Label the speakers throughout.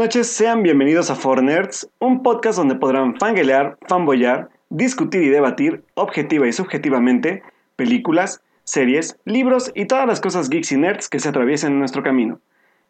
Speaker 1: Noches, sean bienvenidos a For Nerds, un podcast donde podrán fangelear, fanboyar, discutir y debatir, objetiva y subjetivamente, películas, series, libros y todas las cosas geeks y nerds que se atraviesen en nuestro camino.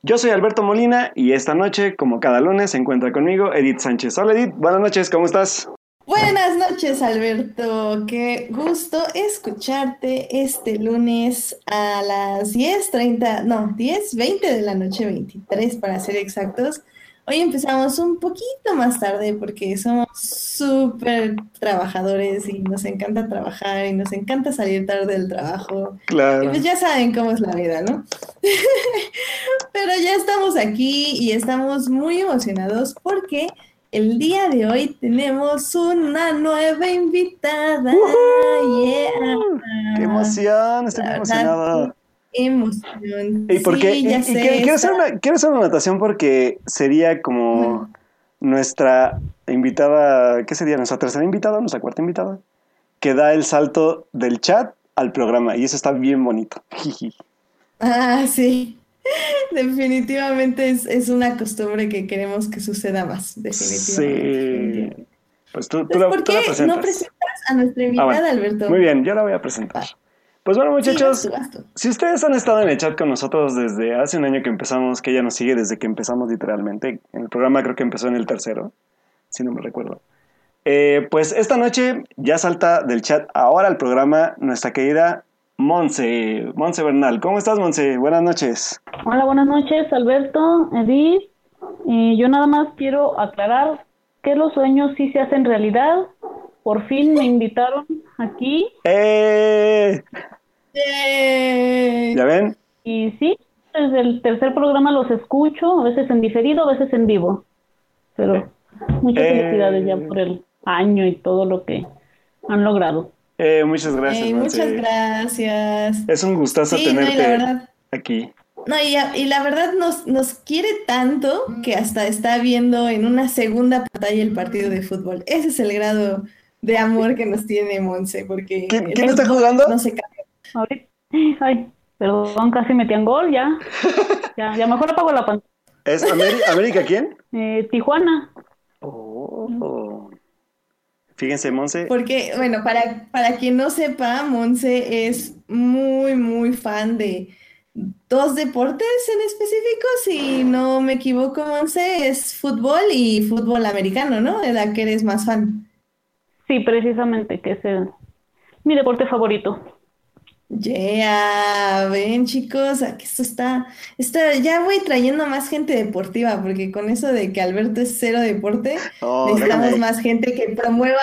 Speaker 1: Yo soy Alberto Molina y esta noche, como cada lunes, se encuentra conmigo Edith Sánchez. Hola Edith, buenas noches, ¿cómo estás?
Speaker 2: Buenas noches, Alberto. Qué gusto escucharte este lunes a las 10.30, no, 10.20 de la noche, 23 para ser exactos. Hoy empezamos un poquito más tarde porque somos súper trabajadores y nos encanta trabajar y nos encanta salir tarde del trabajo.
Speaker 1: Claro.
Speaker 2: Y pues ya saben cómo es la vida, ¿no? Pero ya estamos aquí y estamos muy emocionados porque el día de hoy tenemos una nueva invitada. Yeah.
Speaker 1: ¡Qué emoción! Estoy muy emocionada.
Speaker 2: Emoción.
Speaker 1: ¿Y por qué?
Speaker 2: Sí,
Speaker 1: Y-
Speaker 2: sé,
Speaker 1: quiero, quiero hacer una, quiero hacer una anotación porque sería como nuestra invitada, ¿qué sería? Nuestra tercera invitada, nuestra cuarta invitada, que da el salto del chat al programa y eso está bien bonito.
Speaker 2: Ah, sí. Definitivamente es, es una costumbre que queremos que suceda más. Definitivamente.
Speaker 1: Sí. Pues tú, tú,
Speaker 2: Entonces,
Speaker 1: la,
Speaker 2: ¿por
Speaker 1: tú la
Speaker 2: qué
Speaker 1: presentas.
Speaker 2: no presentas a nuestra invitada,
Speaker 1: bueno.
Speaker 2: Alberto?
Speaker 1: Muy bien, yo la voy a presentar. Pues bueno,
Speaker 2: Sí,
Speaker 1: muchachos,
Speaker 2: tú.
Speaker 1: Si ustedes han estado en el chat con nosotros desde hace un año que empezamos, que ella nos sigue desde que empezamos literalmente, en el programa creo que empezó en el tercero, si no me recuerdo. Eh, pues esta noche ya salta del chat ahora al programa nuestra querida Monse, Monse Bernal. ¿Cómo estás, Monse? Buenas noches.
Speaker 3: Hola, buenas noches, Alberto, Edith. Eh, yo nada más quiero aclarar que los sueños sí se hacen realidad. Por fin me invitaron aquí
Speaker 1: ¡Eh!
Speaker 2: Yay.
Speaker 1: ¿Ya ven?
Speaker 3: y sí, desde el tercer programa los escucho, a veces en diferido, a veces en vivo. Pero muchas
Speaker 1: Eh.
Speaker 3: felicidades ya por el año y todo lo que han logrado.
Speaker 1: Eh, muchas gracias, Monse.
Speaker 2: muchas gracias.
Speaker 1: Es un gustazo
Speaker 2: Sí,
Speaker 1: tenerte
Speaker 2: la verdad,
Speaker 1: aquí.
Speaker 2: no, y, y la verdad nos, nos quiere tanto que hasta está viendo en una segunda pantalla el partido de fútbol. Ese es el grado de amor que nos tiene Monse, porque
Speaker 1: ¿Quién- está jugando?
Speaker 2: No se cambia.
Speaker 3: Ahorita, ay, perdón, casi metían gol ya. Ya, ya mejor apago la pantalla.
Speaker 1: ¿Es América quién?
Speaker 3: Eh, Tijuana.
Speaker 1: Oh. Fíjense, Monse.
Speaker 2: Porque, bueno, para, para quien no sepa, Monse es muy, muy fan de dos deportes en específico. Si no me equivoco, Monse, es fútbol y fútbol americano, ¿no? De la que eres más fan.
Speaker 3: Sí, precisamente, que es el- mi deporte favorito.
Speaker 2: Yeah, ven chicos, aquí esto está, está, ya voy trayendo más gente deportiva, porque con eso de que Alberto es cero deporte,
Speaker 1: Oh,
Speaker 2: necesitamos
Speaker 1: déjame-
Speaker 2: más gente que promueva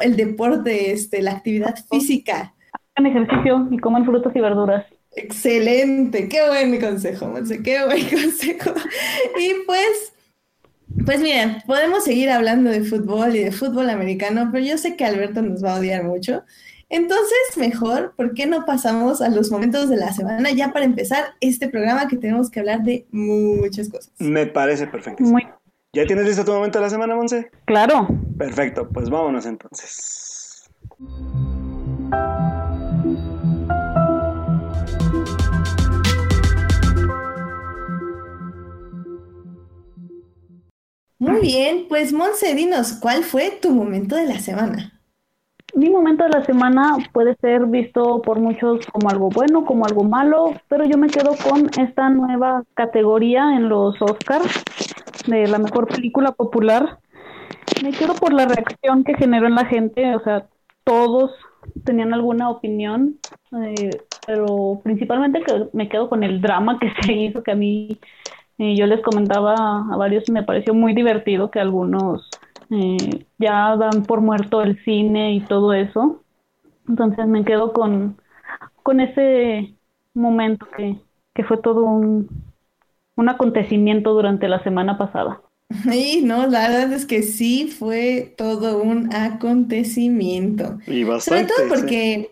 Speaker 2: el deporte, este, la actividad física.
Speaker 3: Hagan ejercicio y coman frutas y verduras.
Speaker 2: Excelente, qué buen consejo, Monse, qué buen consejo. Y pues, pues miren, podemos seguir hablando de fútbol y de fútbol americano, pero yo sé que Alberto nos va a odiar mucho. Entonces, mejor, ¿por qué no pasamos a los momentos de la semana ya para empezar este programa que tenemos que hablar de muchas cosas?
Speaker 1: Me parece perfecto.
Speaker 3: Muy
Speaker 1: ¿Ya tienes listo tu momento de la semana, Monse?
Speaker 3: claro.
Speaker 1: Perfecto, pues vámonos entonces.
Speaker 2: Muy bien, pues Monse, dinos, ¿cuál fue tu momento de la semana?
Speaker 3: Mi momento de la semana puede ser visto por muchos como algo bueno, como algo malo, pero yo me quedo con esta nueva categoría en los Oscars de la mejor película popular. Me quedo por la reacción que generó en la gente, o sea, todos tenían alguna opinión, eh, pero principalmente que me quedo con el drama que se hizo, que a mí eh, yo les comentaba a varios, me pareció muy divertido que algunos eh, ya dan por muerto el cine y todo eso. Entonces me quedo con, con ese momento que, que fue todo un, un acontecimiento durante la semana pasada.
Speaker 2: Y no, la verdad es que sí fue todo un acontecimiento.
Speaker 1: Y
Speaker 2: Sobre
Speaker 1: bastante.
Speaker 2: todo
Speaker 1: sí.
Speaker 2: porque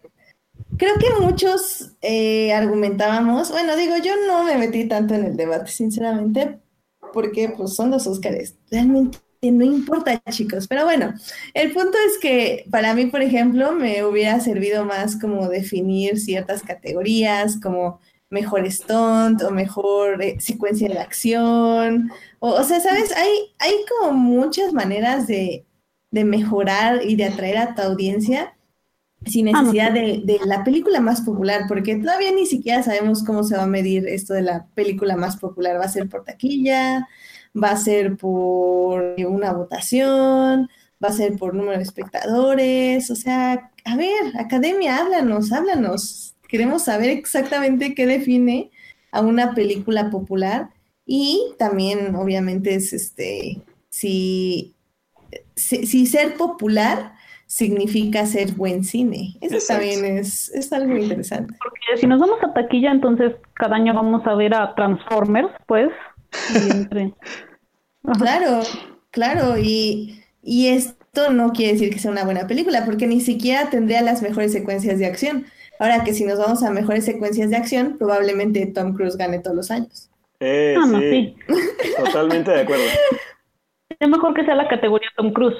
Speaker 2: creo que muchos eh, argumentábamos, bueno, digo, yo no me metí tanto en el debate, sinceramente, porque pues son los Óscares. Realmente no importa, chicos. Pero bueno, el punto es que para mí, por ejemplo, me hubiera servido más como definir ciertas categorías, como mejor stunt o mejor eh, secuencia de acción. O, o, sea, ¿sabes? Hay, hay como muchas maneras de, de mejorar y de atraer a tu audiencia sin ah, necesidad de, de, la película más popular, porque todavía ni siquiera sabemos cómo se va a medir esto de la película más popular. ¿Va a ser por taquilla? ¿Va a ser por una votación? ¿Va a ser por número de espectadores? O sea, a ver, academia, háblanos, háblanos. Queremos saber exactamente qué define a una película popular y también, obviamente, es este, si, si ser popular significa ser buen cine. Eso también es, es, algo interesante.
Speaker 3: Porque si nos vamos a taquilla, entonces cada año vamos a ver a Transformers, pues.
Speaker 2: Claro, claro, y, y esto no quiere decir que sea una buena película, porque ni siquiera tendría las mejores secuencias de acción. Ahora que si nos vamos a mejores secuencias de acción, probablemente Tom Cruise gane todos los años.
Speaker 1: Eh, ah, sí. Totalmente de acuerdo.
Speaker 3: Es mejor que sea la categoría Tom Cruise.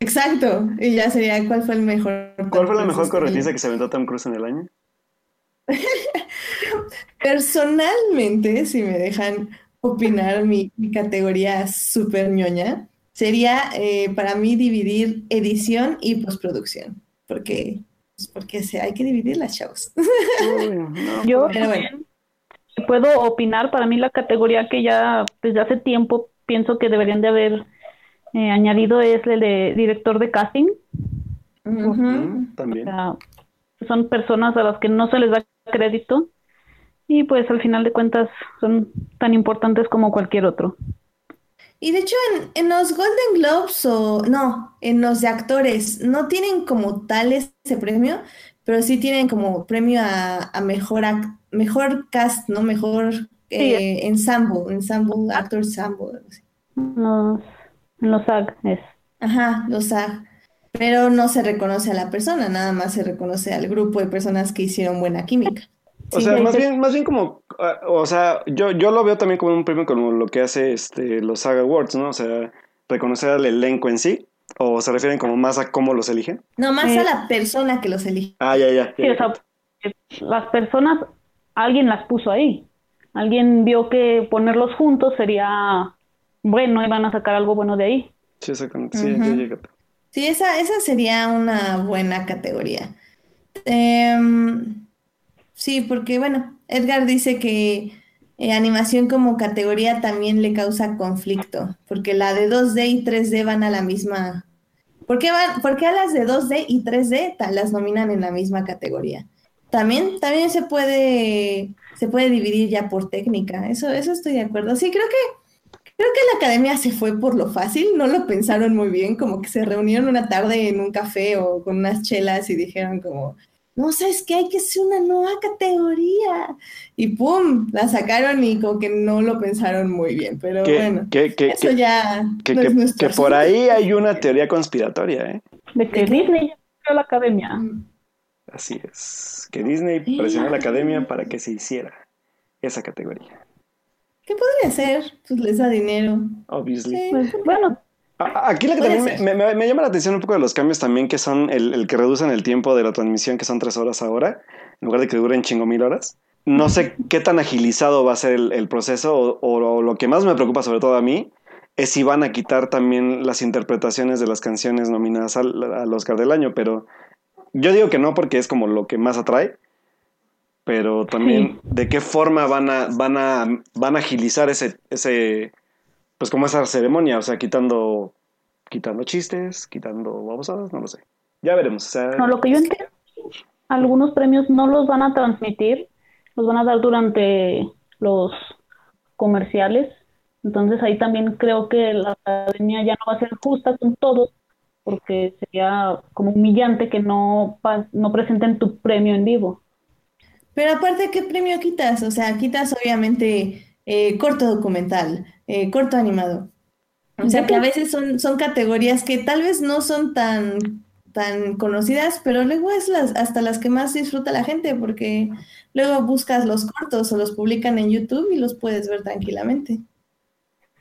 Speaker 2: Exacto. Y ya sería, ¿cuál fue el mejor?
Speaker 1: ¿Cuál fue la mejor corretiza que se aventó Tom Cruise en el año?
Speaker 2: Personalmente, si me dejan opinar mi, categoría súper ñoña, sería eh, para mí dividir edición y postproducción. Porque, pues, porque se, hay que dividir las shows.
Speaker 3: Yo puedo opinar, para mí la categoría que ya desde hace tiempo pienso que deberían de haber eh, añadido es el de director de casting.
Speaker 1: También.
Speaker 3: son personas a las que no se les da crédito y pues al final de cuentas son tan importantes como cualquier otro.
Speaker 2: Y de hecho en, los Golden Globes o no, en los de actores no tienen como tal ese premio, pero sí tienen como premio a, mejor mejor cast, ¿no? Mejor eh, ensemble, ensemble, actor ensemble.
Speaker 3: No los SAG es.
Speaker 2: Ajá, los SAG. Pero no se reconoce a la persona, nada más se reconoce al grupo de personas que hicieron buena química.
Speaker 1: O sea, más bien, más bien como, ah, o sea, yo, yo lo veo también como un premio como lo que hace este, los SAG Awards, ¿no? O sea, reconocer al elenco en sí, o se refieren como más a cómo los eligen.
Speaker 2: No, más a eh, la persona que los elige.
Speaker 1: Ah, ya, ya.
Speaker 3: Sí, o sea, las personas, alguien las puso ahí. Alguien vio que ponerlos juntos sería bueno y van a sacar algo bueno de ahí.
Speaker 1: Sí, exactamente. Sí,
Speaker 2: esa, esa sería una buena categoría. Em, sí, porque bueno, Edgar dice que eh, animación como categoría también le causa conflicto, porque la de 2D y 3D van a la misma. ¿Por qué, van, ¿Por qué a las de 2D y 3D las nominan en la misma categoría? También, también se puede, se puede dividir ya por técnica. Eso, eso estoy de acuerdo. Sí, creo que Creo que la academia se fue por lo fácil, no lo pensaron muy bien, como que se reunieron una tarde en un café o con unas chelas y dijeron como, no, ¿sabes qué? Hay que hacer una nueva categoría. Y ¡pum! La sacaron y como que no lo pensaron muy bien, pero bueno, eso ya
Speaker 1: que, que por ahí hay una teoría conspiratoria, ¿eh?
Speaker 3: De que Disney ya a la academia.
Speaker 1: Así es, que Disney presionó a la academia para que se hiciera esa categoría.
Speaker 2: ¿Qué podría ser? Pues les da dinero.
Speaker 1: Obviously.
Speaker 3: Pues, bueno.
Speaker 1: Aquí lo que también me, llama la atención un poco de los cambios también que son el, que reducen el tiempo de la transmisión, que son tres horas ahora, en lugar de que duren chingo mil horas. No sé qué tan agilizado va a ser el, proceso o, lo que más me preocupa sobre todo a mí es si van a quitar también las interpretaciones de las canciones nominadas al, al Oscar del año, pero yo digo que no porque es como lo que más atrae pero también de qué forma van a, van a, van a agilizar ese, ese, pues como esa ceremonia, o sea, quitando, quitando chistes, quitando babosadas, no lo sé. Ya veremos.
Speaker 3: no, lo que yo entiendo, algunos premios no los van a transmitir, los van a dar durante los comerciales. Entonces ahí también creo que la academia ya no va a ser justa con todos, porque sería como humillante que no, no presenten tu premio en vivo.
Speaker 2: Pero aparte, ¿qué premio quitas? O sea, quitas obviamente eh, corto documental, eh, corto animado. O sea, que a veces son, son categorías que tal vez no son tan, tan conocidas, pero luego es las, hasta las que más disfruta la gente, porque luego buscas los cortos o los publican en YouTube y los puedes ver tranquilamente.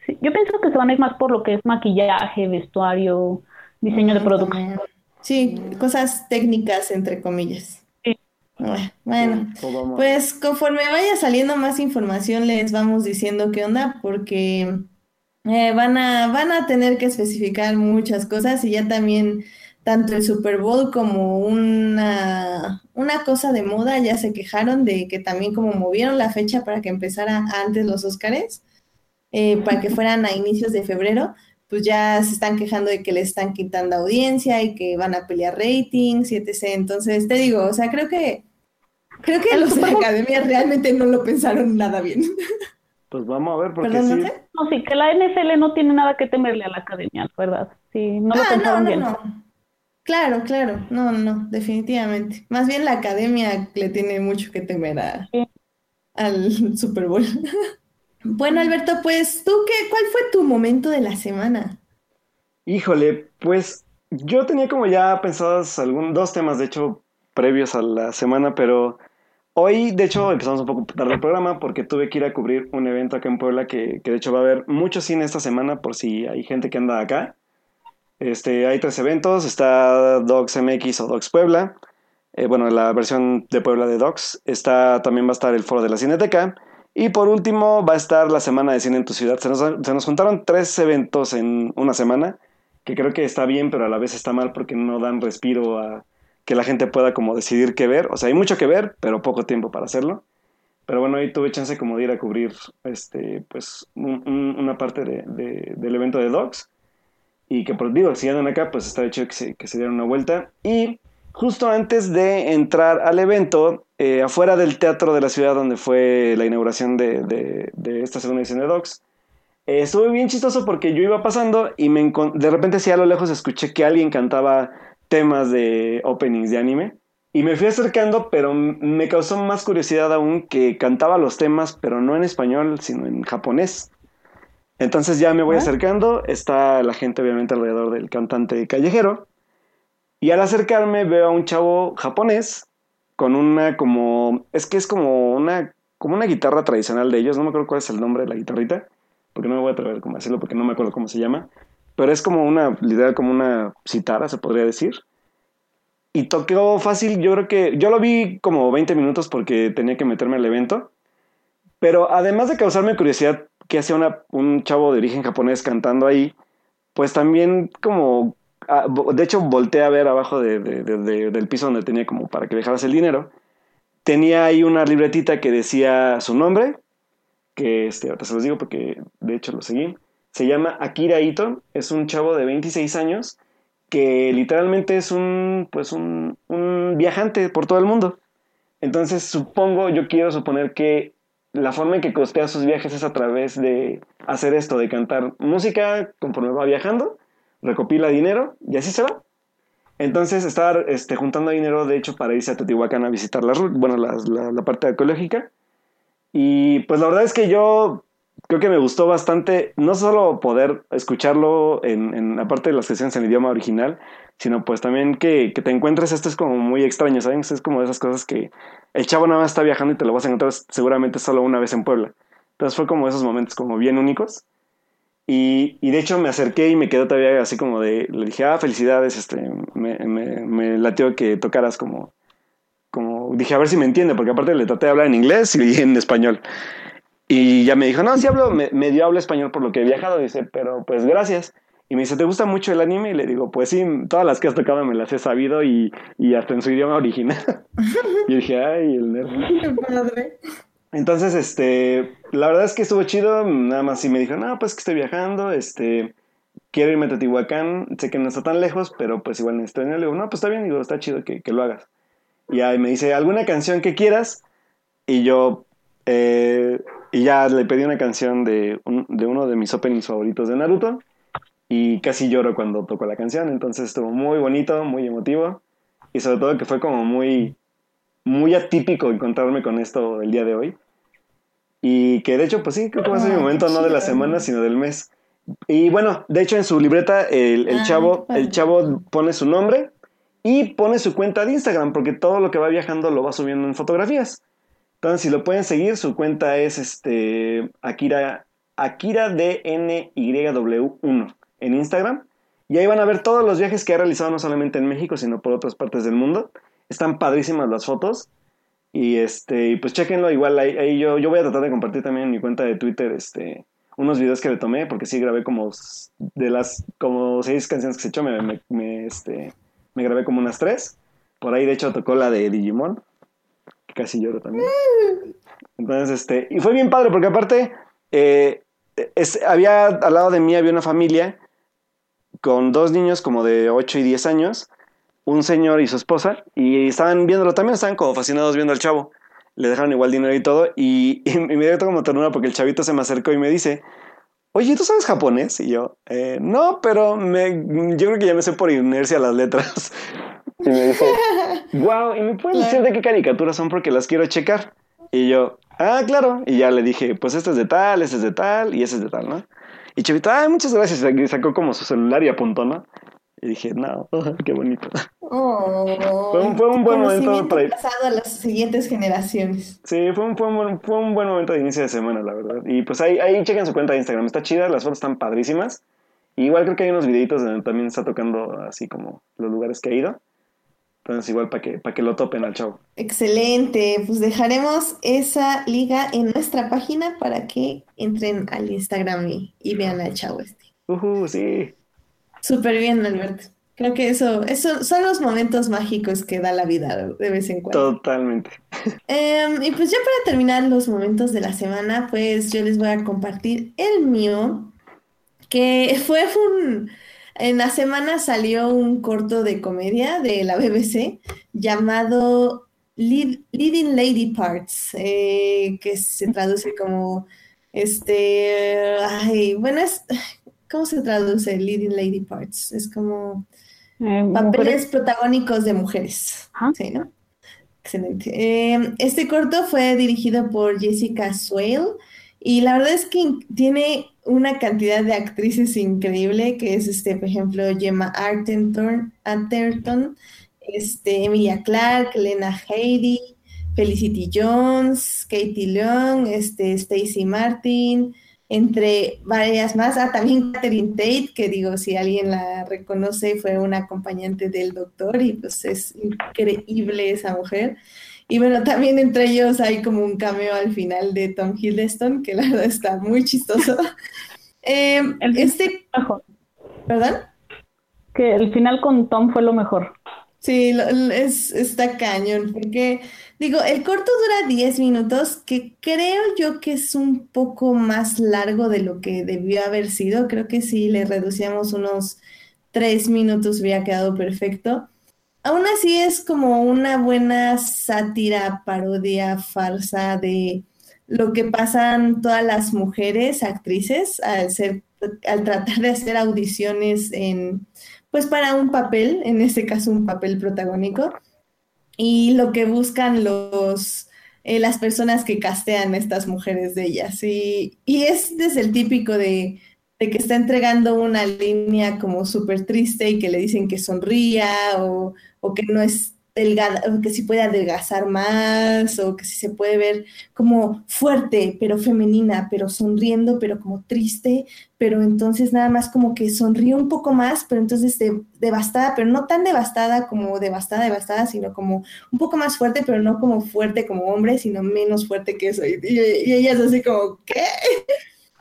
Speaker 3: Sí, yo pienso que se van a ir más por lo que es maquillaje, vestuario, diseño de producción.
Speaker 2: Sí, cosas técnicas, entre comillas. Bueno, pues conforme vaya saliendo más información les vamos diciendo qué onda, porque eh, van a, van a tener que especificar muchas cosas y ya también tanto el Super Bowl como una, una cosa de moda ya se quejaron de que también como movieron la fecha para que empezara antes los Óscares, eh, para que fueran a inicios de febrero, pues ya se están quejando de que le están quitando audiencia y que van a pelear ratings y etc. Entonces, te digo, o sea, creo que creo que los de la academia realmente no lo pensaron nada bien.
Speaker 1: Pues vamos a ver, porque sí.
Speaker 3: No, sí, que la NFL no tiene nada que temerle a la academia, ¿verdad? Sí, no lo ah, pensaron bien.
Speaker 2: Claro, claro, no, no, definitivamente. Más bien la academia le tiene mucho que temer a, al Super Bowl. bueno, Alberto, pues tú qué, ¿cuál fue tu momento de la semana?
Speaker 1: Híjole, pues yo tenía como ya pensados algún, dos temas, de hecho, previos a la semana, pero Hoy, de hecho, empezamos un poco tarde el programa porque tuve que ir a cubrir un evento acá en Puebla que, de hecho va a haber mucho cine esta semana por si hay gente que anda acá. Este, hay tres eventos, está Docs MX o Docs Puebla, eh, bueno, la versión de Puebla de Docs, está, también va a estar el foro de la Cineteca y por último va a estar la Semana de Cine en tu ciudad. Se nos, se nos juntaron tres eventos en una semana, que creo que está bien, pero a la vez está mal porque no dan respiro a que la gente pueda como decidir qué ver. O sea, hay mucho que ver, pero poco tiempo para hacerlo. Pero bueno, ahí tuve chance como de ir a cubrir este, pues, una parte de, del evento de Dogs. Y que, por digo, si andan acá, pues está hecho que se, que se dieran una vuelta. Y justo antes de entrar al evento, eh, afuera del teatro de la ciudad donde fue la inauguración de, esta segunda edición de Dogs, eh, estuve bien chistoso porque yo iba pasando y me de repente, sí, a lo lejos escuché que alguien cantaba temas de openings de anime. Y me fui acercando, pero me causó más curiosidad aún que cantaba los temas, pero no en español, sino en japonés. Entonces ya me voy acercando, está la gente obviamente alrededor del cantante callejero. Y al acercarme veo a un chavo japonés con una como... Es que es como una, como una guitarra tradicional de ellos, no me acuerdo cuál es el nombre de la guitarrita, porque no me voy a atrever a decirlo porque no me acuerdo cómo se llama pero es como una, literal, como una citara, se podría decir. Y tocó fácil, yo creo que, yo lo vi como 20 minutos porque tenía que meterme al evento, pero además de causarme curiosidad que hacía un chavo de origen japonés cantando ahí, pues también como, ah, de hecho volteé a ver abajo de, del piso donde tenía como para que dejaras el dinero, tenía ahí una libretita que decía su nombre, que este, ahorita se los digo porque de hecho lo seguí, se llama Akira Ito, es un chavo de 26 años que literalmente es un, pues un, viajante por todo el mundo. Entonces supongo, yo quiero suponer que la forma en que costea sus viajes es a través de hacer esto, de cantar música conforme va viajando, recopila dinero y así se va. Entonces estar este, juntando dinero, de hecho, para irse a Teotihuacán a visitar la, bueno, la, la parte ecológica. Y pues la verdad es que yo creo que me gustó bastante, no solo poder escucharlo en, en la parte de las sesiones en idioma original, sino pues también que, te encuentres, esto es como muy extraño, ¿saben? Es como de esas cosas que el chavo nada más está viajando y te lo vas a encontrar seguramente solo una vez en Puebla. Entonces fue como esos momentos como bien únicos. Y, y de hecho me acerqué y me quedé todavía así como de, le dije, ah, felicidades, este, me, me, me latió que tocaras como, como, dije, a ver si me entiende, porque aparte le traté de hablar en inglés y en español. Y ya me dijo, no, sí hablo, me, medio hablo español por lo que he viajado. Dice, pero pues gracias. Y me dice, ¿te gusta mucho el anime? Y le digo, pues sí, todas las que has tocado me las he sabido y, y hasta en su idioma original. y dije, ay, el nerd. padre. Entonces, este, la verdad es que estuvo chido. Nada más y me dijo, no, pues que estoy viajando, este, quiero irme a Teotihuacán. Sé que no está tan lejos, pero pues igual necesito dinero. Le digo, no, pues está bien, digo, está chido que, que lo hagas. Y ahí me dice, ¿alguna canción que quieras? Y yo, eh, y ya le pedí una canción de, de uno de mis openings favoritos de Naruto. Y casi lloro cuando toco la canción. Entonces estuvo muy bonito, muy emotivo. Y sobre todo que fue como muy, muy atípico encontrarme con esto el día de hoy. Y que de hecho, pues sí, creo que va a ser mi momento no de la semana, sino del mes. Y bueno, de hecho en su libreta el, el chavo, el chavo pone su nombre y pone su cuenta de Instagram, porque todo lo que va viajando lo va subiendo en fotografías. Entonces, si lo pueden seguir, su cuenta es este Akira, Akira DNYW1 en Instagram. Y ahí van a ver todos los viajes que ha realizado, no solamente en México, sino por otras partes del mundo. Están padrísimas las fotos. Y este, pues chequenlo, igual ahí, yo, yo voy a tratar de compartir también en mi cuenta de Twitter este, unos videos que le tomé, porque sí grabé como de las como seis canciones que se echó, me, este, me grabé como unas tres. Por ahí de hecho tocó la de Digimon, casi lloro también. Entonces, este, y fue bien padre, porque aparte, eh, es- había, al lado de mí había una familia con dos niños como de 8 y 10 años, un señor y su esposa, y estaban viéndolo también, estaban como fascinados viendo al chavo. Le dejaron igual dinero y todo, y, y me dio como ternura porque el chavito se me acercó y me dice, oye, ¿tú sabes japonés? Y yo, "Eh, no, pero me, yo creo que ya me sé por inercia las letras. Y me dice, wow, ¿y me puedes decir de qué caricaturas son porque las quiero checar? Y yo, ah, claro. Y ya le dije, pues este es de tal, este es de tal y ese es de tal, ¿no? Y Chavito, ay, muchas gracias. Y sacó como su celular y apuntó, ¿no? Y dije, no, qué bonito.
Speaker 2: Oh,
Speaker 1: Fue un- fue un buen momento para ir.
Speaker 2: pasado a las siguientes generaciones.
Speaker 1: Sí, fue un, fue, un, buen- fue un buen momento de inicio de semana, la verdad. Y pues ahí, ahí chequen su cuenta de Instagram. Está chida, las fotos están padrísimas. Y igual creo que hay unos videitos donde también está tocando así como los lugares que ha ido. Entonces igual para que, para que lo topen al chavo.
Speaker 2: Excelente, pues dejaremos esa liga en nuestra página para que entren al Instagram y, y vean al chavo este.
Speaker 1: Ujú, sí.
Speaker 2: Súper bien, Alberto. Creo que eso, eso son los momentos mágicos que da la vida de vez en cuando.
Speaker 1: Totalmente.
Speaker 2: Em, y pues ya para terminar los momentos de la semana, pues yo les voy a compartir el mío, que fue un... En la semana salió un corto de comedia de la BBC llamado Lead- Leading Lady Parts, eh, que se traduce como, este, ay, bueno, es, ¿cómo se traduce Leading Lady Parts? Es como...
Speaker 3: Eh,
Speaker 2: Papeles protagónicos de mujeres. Sí, ¿no? Excelente. Eh, este corto fue dirigido por Jessica Swale y la verdad es que tiene una cantidad de actrices increíble, que es, este, por ejemplo, Gemma Arterton, este, Emilia Clarke, Lena Headey, Felicity Jones, Katie Leung, este, Stacy Martin, entre varias más. Ah, también Catherine Tate, que digo, si alguien la reconoce, fue una acompañante del doctor y pues es increíble esa mujer. Y bueno, también entre ellos hay como un cameo al final de Tom Hiddleston, que la verdad está muy chistoso. Eh,
Speaker 3: El
Speaker 2: este,
Speaker 3: mejor.
Speaker 2: ¿perdón?
Speaker 3: Que el final con Tom fue lo mejor.
Speaker 2: Sí, lo- lo- es, está cañón, porque digo, el corto dura 10 minutos, que creo yo que es un poco más largo de lo que debió haber sido. Creo que si le reducíamos unos 3 minutos hubiera quedado perfecto. Aún así es como una buena sátira, parodia, farsa de lo que pasan todas las mujeres actrices al ser, al tratar de hacer audiciones en pues para un papel, en este caso un papel protagónico, y lo que buscan los, eh, las personas que castean estas mujeres de ellas. Y, y es desde el típico de, que está entregando una línea como súper triste y que le dicen que sonría o, que no es delgada, o que sí puede adelgazar más, o que sí se puede ver como fuerte, pero femenina, pero sonriendo, pero como triste, pero entonces nada más como que sonríe un poco más, pero entonces de- devastada, pero no tan devastada como devastada, devastada, sino como un poco más fuerte, pero no como fuerte como hombre, sino menos fuerte que eso. Y ella es así como, ¿qué?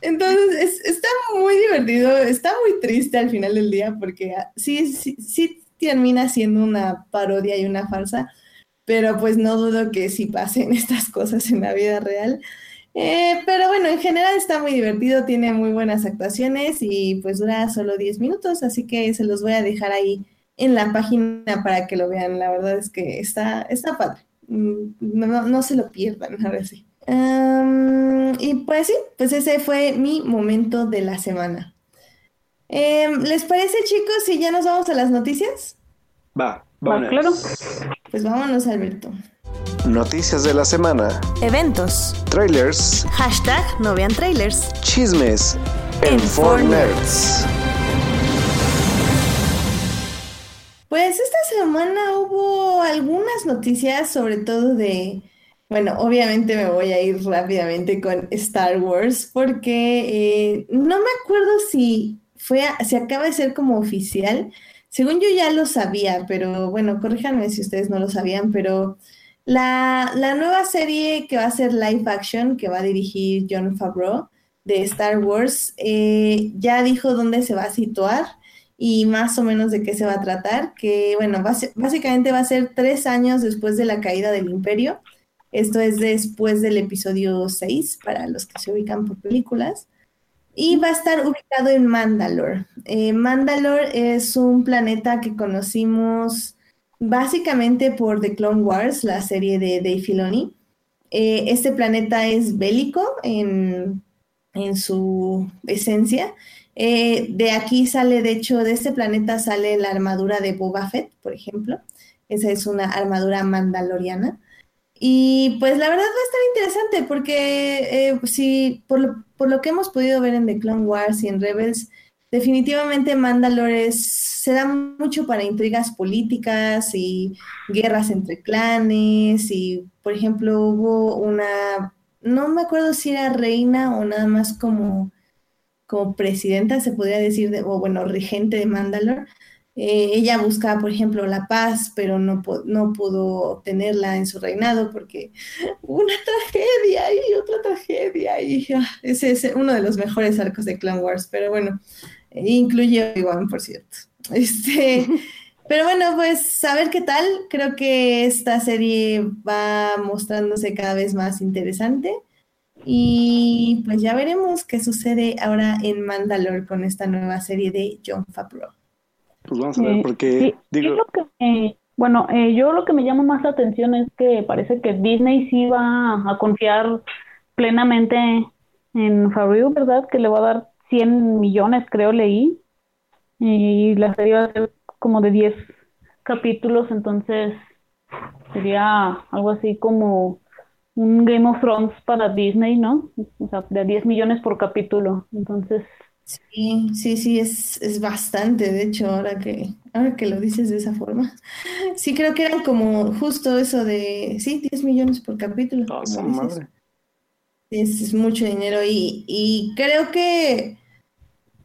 Speaker 2: Entonces es- está muy divertido, está muy triste al final del día, porque ah, sí, sí, sí termina siendo una parodia y una farsa, pero pues no dudo que sí pasen estas cosas en la vida real. Eh, pero bueno, en general está muy divertido, tiene muy buenas actuaciones y pues dura solo 10 minutos, así que se los voy a dejar ahí en la página para que lo vean. La verdad es que está, está padre. Mm, No, no, no se lo pierdan, ahora sí. Am, y pues sí, pues ese fue mi momento de la semana. Em, ¿les parece, chicos, si ya nos vamos a las noticias?
Speaker 1: Va,
Speaker 3: Va,
Speaker 1: vámonos.
Speaker 3: claro.
Speaker 2: Pues vámonos, Alberto.
Speaker 1: Noticias de la semana,
Speaker 4: Eventos.
Speaker 1: trailers,
Speaker 4: Hashtag no vean trailers.
Speaker 1: chismes
Speaker 4: En
Speaker 1: en
Speaker 4: Four
Speaker 1: 4 Nerds.
Speaker 2: Pues esta semana hubo algunas noticias, sobre todo de, bueno, obviamente me voy a ir rápidamente con Star Wars, porque eh, no me acuerdo si fue, a- si acaba de ser como oficial. Según yo ya lo sabía, pero bueno, corríjanme si ustedes no lo sabían, pero La, la, nueva serie que va a ser live action, que va a dirigir John Favreau de Star Wars, eh, ya dijo dónde se va a situar y más o menos de qué se va a tratar, que bueno, básicamente va a ser tres años después de la caída del imperio. Esto es después del episodio 6, para los que se ubican por películas. Y va a estar ubicado en Mandalore. Eh, Mandalore es un planeta que conocimos básicamente por The Clone Wars, la serie de Dave Filoni. Eh, este planeta es bélico en, su esencia. Eh, de aquí sale, de hecho, de este planeta sale la armadura de Boba Fett, por ejemplo. Esa es una armadura mandaloriana. Y pues la verdad va a estar interesante porque eh, si por lo, por lo, que hemos podido ver en The Clone Wars y en Rebels, definitivamente Mandalore se da mucho para intrigas políticas y guerras entre clanes y por ejemplo hubo una, no me acuerdo si era reina o nada más como, como presidenta, se podría decir, de, o bueno, regente de Mandalore, eh, ella buscaba, por ejemplo, la paz, pero no, no pudo tenerla en su reinado porque una tragedia y otra tragedia. Y ah, ese es uno de los mejores arcos de Clan Wars, pero bueno, eh, incluye igual, por cierto. Este, pero bueno, pues a ver qué tal. Creo que esta serie va mostrándose cada vez más interesante. Y pues ya veremos qué sucede ahora en Mandalore con esta nueva serie de John Favreau.
Speaker 1: Pues vamos a ver, eh, porque digo...
Speaker 3: bueno, eh, yo lo que me llama más la atención es que parece que Disney sí va a confiar plenamente en Favreau, ¿verdad? Que le va a dar 100 millones, creo, leí. Y la serie va a ser como de 10 capítulos, entonces sería algo así como un Game of Thrones para Disney, ¿no? O sea, de 10 millones por capítulo. Entonces,
Speaker 2: Sí, sí, sí, es, es bastante, de hecho, ahora que, ahora que lo dices de esa forma. Sí, creo que eran como justo eso de, sí, 10 millones por capítulo.
Speaker 1: Oh, madre.
Speaker 2: Es, es, mucho dinero y, y creo que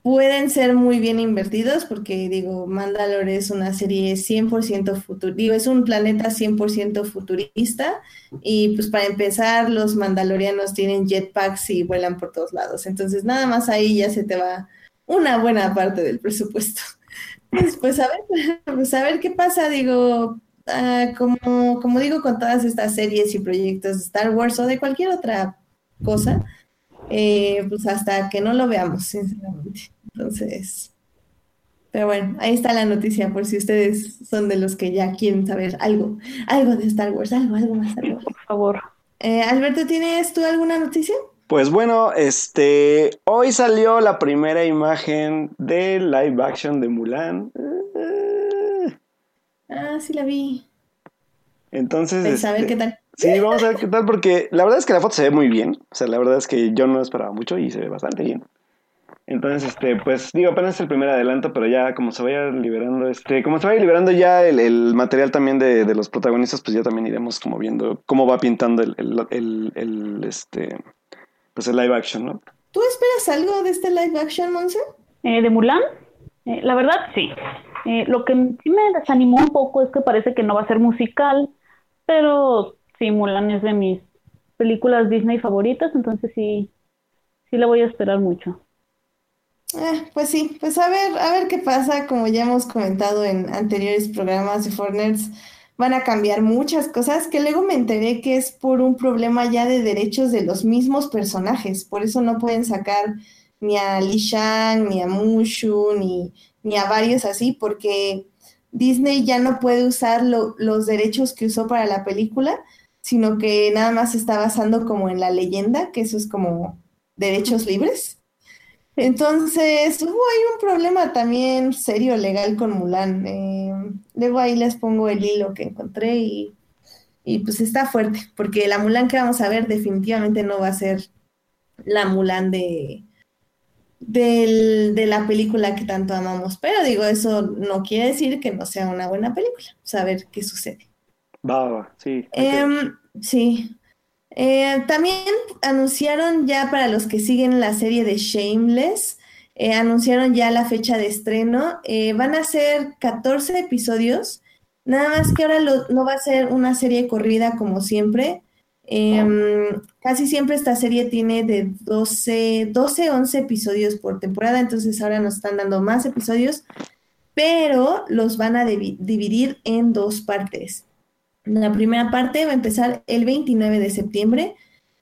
Speaker 2: pueden ser muy bien invertidos porque digo, Mandalore es una serie 100% futurista, digo, es un planeta 100% futurista y pues para empezar los mandalorianos tienen jetpacks y vuelan por todos lados, entonces nada más ahí ya se te va una buena parte del presupuesto. Pues, pues a ver, pues a ver qué pasa, digo, uh, como, como digo con todas estas series y proyectos de Star Wars o de cualquier otra cosa, eh, pues hasta que no lo veamos, sinceramente. Entonces, pero bueno, ahí está la noticia por si ustedes son de los que ya quieren saber algo, algo de Star Wars, algo, algo más. Algo.
Speaker 3: Por favor.
Speaker 2: Eh, Alberto, ¿tienes tú alguna noticia?
Speaker 1: Pues bueno, este, hoy salió la primera imagen de live action de Mulan.
Speaker 2: Ah, sí la vi.
Speaker 1: Entonces,
Speaker 2: pues a ver este, qué tal.
Speaker 1: Sí, vamos a ver qué tal, porque la verdad es que la foto se ve muy bien. O sea, la verdad es que yo no esperaba mucho y se ve bastante bien. Entonces, este, pues digo, apenas es el primer adelanto, pero ya como se vaya liberando, este, como se vaya liberando ya el, material también de, los protagonistas, pues ya también iremos como viendo cómo va pintando el, el, este, pues el live action, ¿no?
Speaker 2: ¿Tú esperas algo de este live action, Monse?
Speaker 3: Eh, ¿De Mulan? Eh, la verdad, sí. Eh, lo que sí me desanimó un poco es que parece que no va a ser musical, pero sí, Mulan es de mis películas Disney favoritas, entonces sí, sí la voy a esperar mucho.
Speaker 2: Eh, pues sí, pues a ver, a ver qué pasa, como ya hemos comentado en anteriores programas de Forners, van a cambiar muchas cosas que luego me enteré que es por un problema ya de derechos de los mismos personajes, por eso no pueden sacar ni a Li Shang, ni a Mushu, ni, ni a varios así, porque Disney ya no puede usar los derechos que usó para la película, sino que nada más se está basando como en la leyenda, que eso es como derechos libres. Entonces, hubo ahí un problema también serio legal con Mulan. Eh, luego ahí les pongo el hilo que encontré y, y, pues está fuerte, porque la Mulan que vamos a ver definitivamente no va a ser la Mulan de, de la película que tanto amamos. Pero digo, eso no quiere decir que no sea una buena película. Saber qué sucede.
Speaker 1: Va, va, sí.
Speaker 2: Em, sí. Eh, también anunciaron ya para los que siguen la serie de Shameless, eh, anunciaron ya la fecha de estreno. Eh, van a ser 14 episodios Nada más que ahora lo- no va a ser una serie corrida como siempre. Em, casi siempre esta serie tiene de 12, 12, 11 episodios por temporada, entonces ahora nos están dando más episodios, pero los van a divi- dividir en dos partes. La primera parte va a empezar el 29 de septiembre.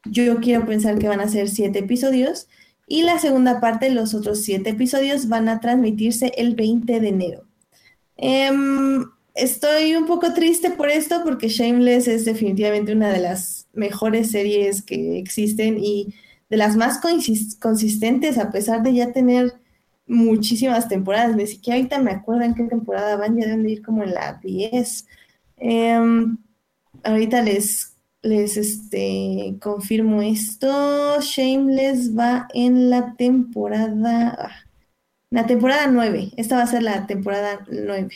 Speaker 2: Yo quiero pensar que van a ser siete episodios. Y la segunda parte, los otros siete episodios, van a transmitirse el 20 de enero. Em, estoy un poco triste por esto porque Shameless es definitivamente una de las mejores series que existen y de las más consis- consistentes a pesar de ya tener muchísimas temporadas. Ni siquiera ahorita me acuerdo en qué temporada van, ya deben de ir como en la 10. Em, ahorita les, les este, confirmo esto. Shameless va en la temporada, ah, la temporada 9. Esta va a ser la temporada 9.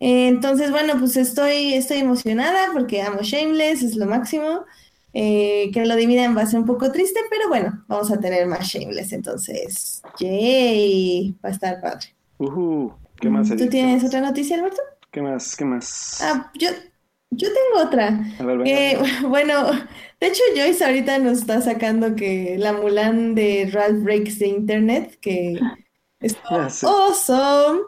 Speaker 2: Eh, Entonces, bueno, pues estoy, estoy emocionada porque amo Shameless, es lo máximo. Eh, que lo dividan va a ser un poco triste, pero bueno, vamos a tener más Shameless, entonces, yay, va a estar padre.
Speaker 1: ¿Qué más?
Speaker 2: ¿Tú tienes otra noticia, Alberto?
Speaker 1: ¿Qué más? ¿Qué más?
Speaker 2: Ah, yo, yo tengo otra.
Speaker 1: A ver, venga,
Speaker 2: Eh,
Speaker 1: venga.
Speaker 2: bueno, de hecho Joyce ahorita nos está sacando que la Mulan de Ralph Breaks de Internet, que
Speaker 1: Ah, sí.
Speaker 2: awesome.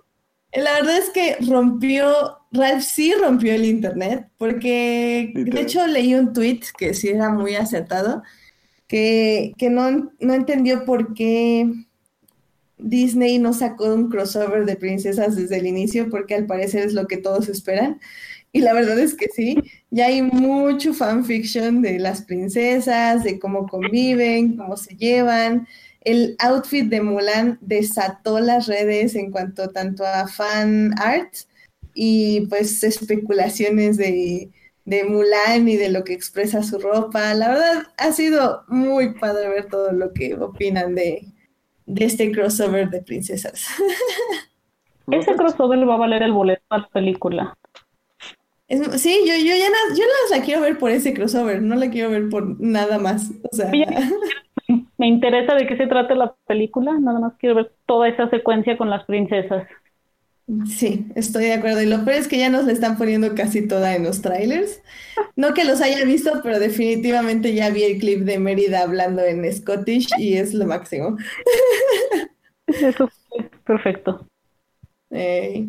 Speaker 2: La verdad es que rompió, Ralph sí rompió el Internet, porque de hecho leí un tweet que sí era muy acertado, que, que no, no entendió por qué Disney no sacó un crossover de princesas desde el inicio, porque al parecer es lo que todos esperan. Y la verdad es que sí, ya hay mucho fanfiction de las princesas, de cómo conviven, cómo se llevan. El outfit de Mulan desató las redes en cuanto tanto a fan art y pues especulaciones de, de Mulan y de lo que expresa su ropa. La verdad ha sido muy padre ver todo lo que opinan de, de este crossover de princesas.
Speaker 3: Ese crossover le va a valer el boleto a la película.
Speaker 2: Es- sí, yo, yo ya na- yo más la quiero ver por ese crossover, no la quiero ver por nada más. O sea,
Speaker 3: Me interesa de qué se trata la película, nada más quiero ver toda esa secuencia con las princesas.
Speaker 2: Sí, estoy de acuerdo. Y lo peor es que ya nos la están poniendo casi toda en los trailers. No que los haya visto, pero definitivamente ya vi el clip de Mérida hablando en Scottish y es lo máximo.
Speaker 3: Eso fue perfecto.
Speaker 2: Eh,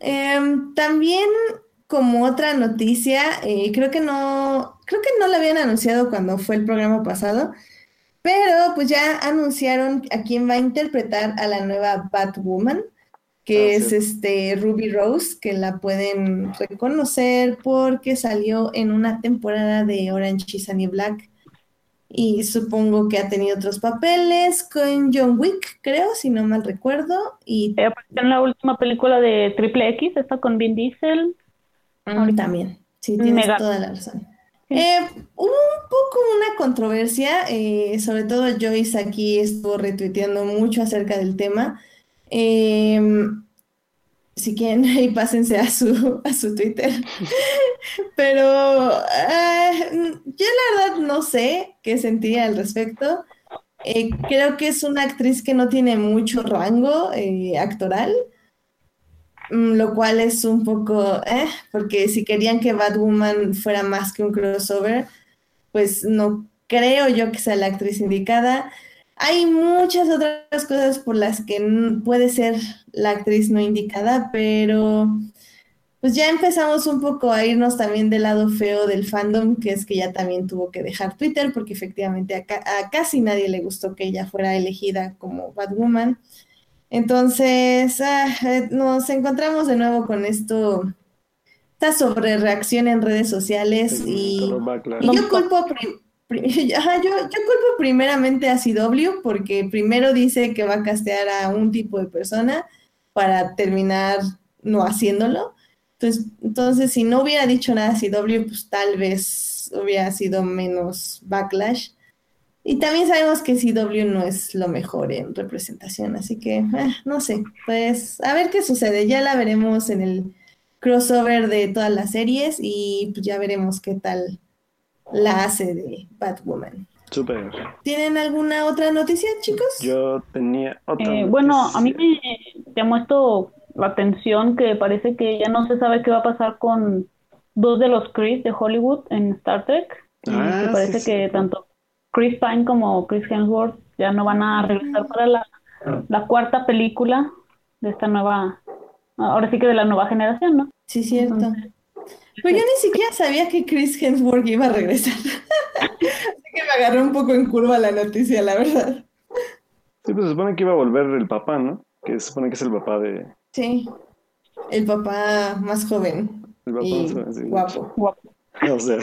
Speaker 2: em, también como otra noticia, eh, creo que no, creo que no la habían anunciado cuando fue el programa pasado, pero pues ya anunciaron a quién va a interpretar a la nueva Batwoman, que
Speaker 1: Ah,
Speaker 2: es
Speaker 1: sí.
Speaker 2: este Ruby Rose, que la pueden reconocer porque salió en una temporada de Orange is the New Black. Y supongo que ha tenido otros papeles con John Wick, creo, si no mal recuerdo. Y
Speaker 3: Eh, apareció en la última película de Triple X, esta con Vin Diesel.
Speaker 2: Mm, También, sí, tienes
Speaker 3: Mega.
Speaker 2: toda la razón. Eh, hubo un poco una controversia, eh, sobre todo Joyce aquí estuvo retuiteando mucho acerca del tema. Eh, si quieren, ahí pásense a su, a su Twitter. Pero eh, yo la verdad no sé qué sentía al respecto. Eh, creo que es una actriz que no tiene mucho rango eh, actoral. Mm, Lo cual es un poco, porque si querían que Batwoman fuera más que un crossover, pues no creo yo que sea la actriz indicada. Hay muchas otras cosas por las que puede ser la actriz no indicada, pero pues ya empezamos un poco a irnos también del lado feo del fandom, que es que ya también tuvo que dejar Twitter, porque efectivamente a, ca- a casi nadie le gustó que ella fuera elegida como Batwoman. Entonces, ah, eh, nos encontramos de nuevo con esto, esta sobrereacción en redes sociales y, y yo culpo, yo, culpo primeramente a CW porque primero dice que va a castear a un tipo de persona para terminar no haciéndolo. Entonces, entonces si no hubiera dicho nada a CW, pues tal vez hubiera sido menos backlash. Y también sabemos que CW no es lo mejor en representación, así que eh, no sé, pues a ver qué sucede. Ya la veremos en el crossover de todas las series y pues ya veremos qué tal la hace de Batwoman.
Speaker 1: Súper.
Speaker 2: ¿Tienen alguna otra noticia, chicos?
Speaker 1: Yo tenía otra
Speaker 3: Eh, bueno, a mí me llamó esto la tensión que parece que ya no se sabe qué va a pasar con dos de los Chris de Hollywood en Star Trek.
Speaker 1: Ah,
Speaker 3: que parece
Speaker 1: sí,
Speaker 3: que tanto Chris Pine como Chris Hemsworth ya no van a regresar para la, la cuarta película de esta nueva, ahora sí que de la nueva generación, ¿no?
Speaker 2: Sí, cierto.
Speaker 3: Entonces,
Speaker 2: Pero yo ni siquiera sabía que Chris Hemsworth iba a regresar. Así que me agarró un poco en curva la noticia, la verdad.
Speaker 1: Sí, pues se supone que iba a volver el papá, ¿no? Que se supone que es el papá de...
Speaker 2: Sí. El papá más joven
Speaker 1: El papá
Speaker 2: y
Speaker 1: sí.
Speaker 2: guapo.
Speaker 3: guapo.
Speaker 1: O sea.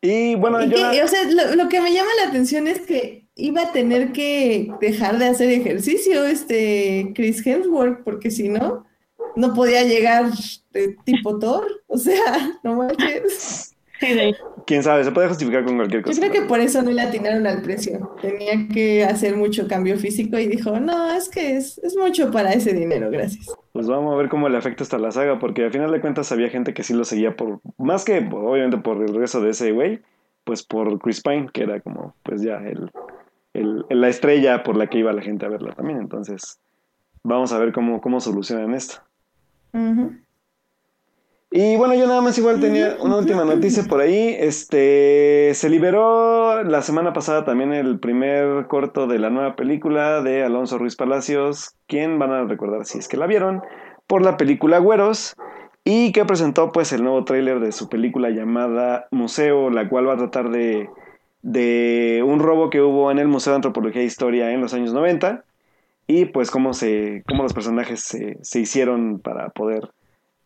Speaker 1: y bueno,
Speaker 2: Y
Speaker 1: yo...
Speaker 2: que, o sea, lo, lo que me llama la atención es que iba a tener que dejar de hacer ejercicio este Chris Hemsworth, porque si no, no podía llegar de tipo Thor. O sea, no manches.
Speaker 3: Sí.
Speaker 1: Quién sabe, se puede justificar con cualquier
Speaker 2: Yo
Speaker 1: cosa.
Speaker 2: creo que por eso no le atinaron al precio. Tenía que hacer mucho cambio físico y dijo, no, es que es, es mucho para ese dinero, gracias.
Speaker 1: Pues vamos a ver cómo le afecta hasta la saga, porque al final de cuentas había gente que sí lo seguía por, más que por- obviamente por el regreso de ese güey, pues por Chris Pine, que era como, pues ya, el, el- la estrella por la que iba la gente a verla también. Entonces, vamos a ver cómo, cómo solucionan esto. Y bueno, yo nada más igual tenía una última noticia por ahí. Este se liberó la semana pasada también el primer corto de la nueva película de Alonso Ruiz Palacios, quien van a recordar si es que la vieron, por la película Güeros, y que presentó pues el nuevo tráiler de su película llamada Museo, la cual va a tratar de, de un robo que hubo en el Museo de Antropología e Historia en los años 90 y pues cómo se cómo los personajes se, se hicieron para poder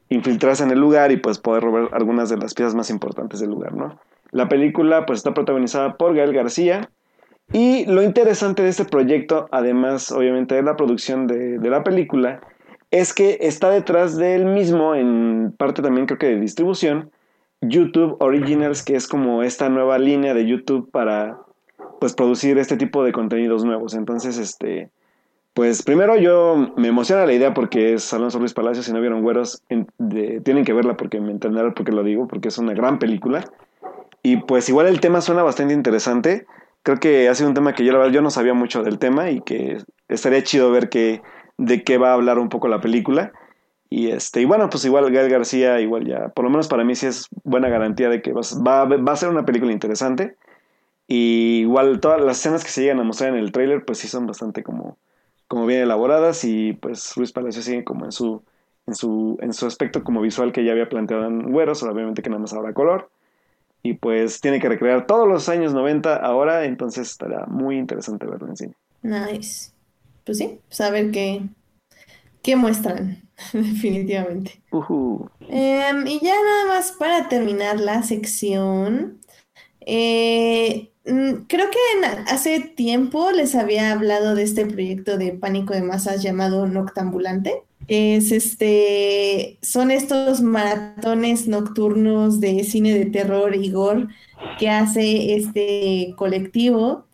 Speaker 1: infiltrarse en el lugar y pues poder robar algunas de las piezas más importantes del lugar, ¿no? La película pues está protagonizada por Gael García y lo interesante de este proyecto, además obviamente de la producción de, de la película, es que está detrás del mismo, en parte también creo que de distribución, YouTube Originals, que es como esta nueva línea de YouTube para pues producir este tipo de contenidos nuevos. Entonces, este, pues primero yo me emociona la idea porque es Alonso Luis Palacios, si no vieron Güeros, tienen que verla porque me entenderán por qué lo digo, porque es una gran película. Y pues igual el tema suena bastante interesante. Creo que ha sido un tema que yo la verdad yo no sabía mucho del tema y que estaría chido ver que, de qué va a hablar un poco la película. Y este, y bueno, pues igual Gael García, igual ya, por lo menos para mí sí es buena garantía de que va, va, va a ser una película interesante. Y igual todas las escenas que se llegan a mostrar en el tráiler, pues sí son bastante como, como bien elaboradas. Y pues Luis Palacio sigue como en su, en su, en su aspecto como visual que ya había planteado en Güeros, obviamente que nada más habrá color. Y pues tiene que recrear todos los años 90 ahora, entonces estará muy interesante verlo en cine.
Speaker 2: Nice. Pues sí, pues a ver qué, qué muestran, definitivamente. Em, y ya nada más para terminar la sección, eh, creo que hace tiempo les había hablado de este proyecto de pánico de masas llamado Noctambulante. Es este, son estos maratones nocturnos de cine de terror y gore que hace este colectivo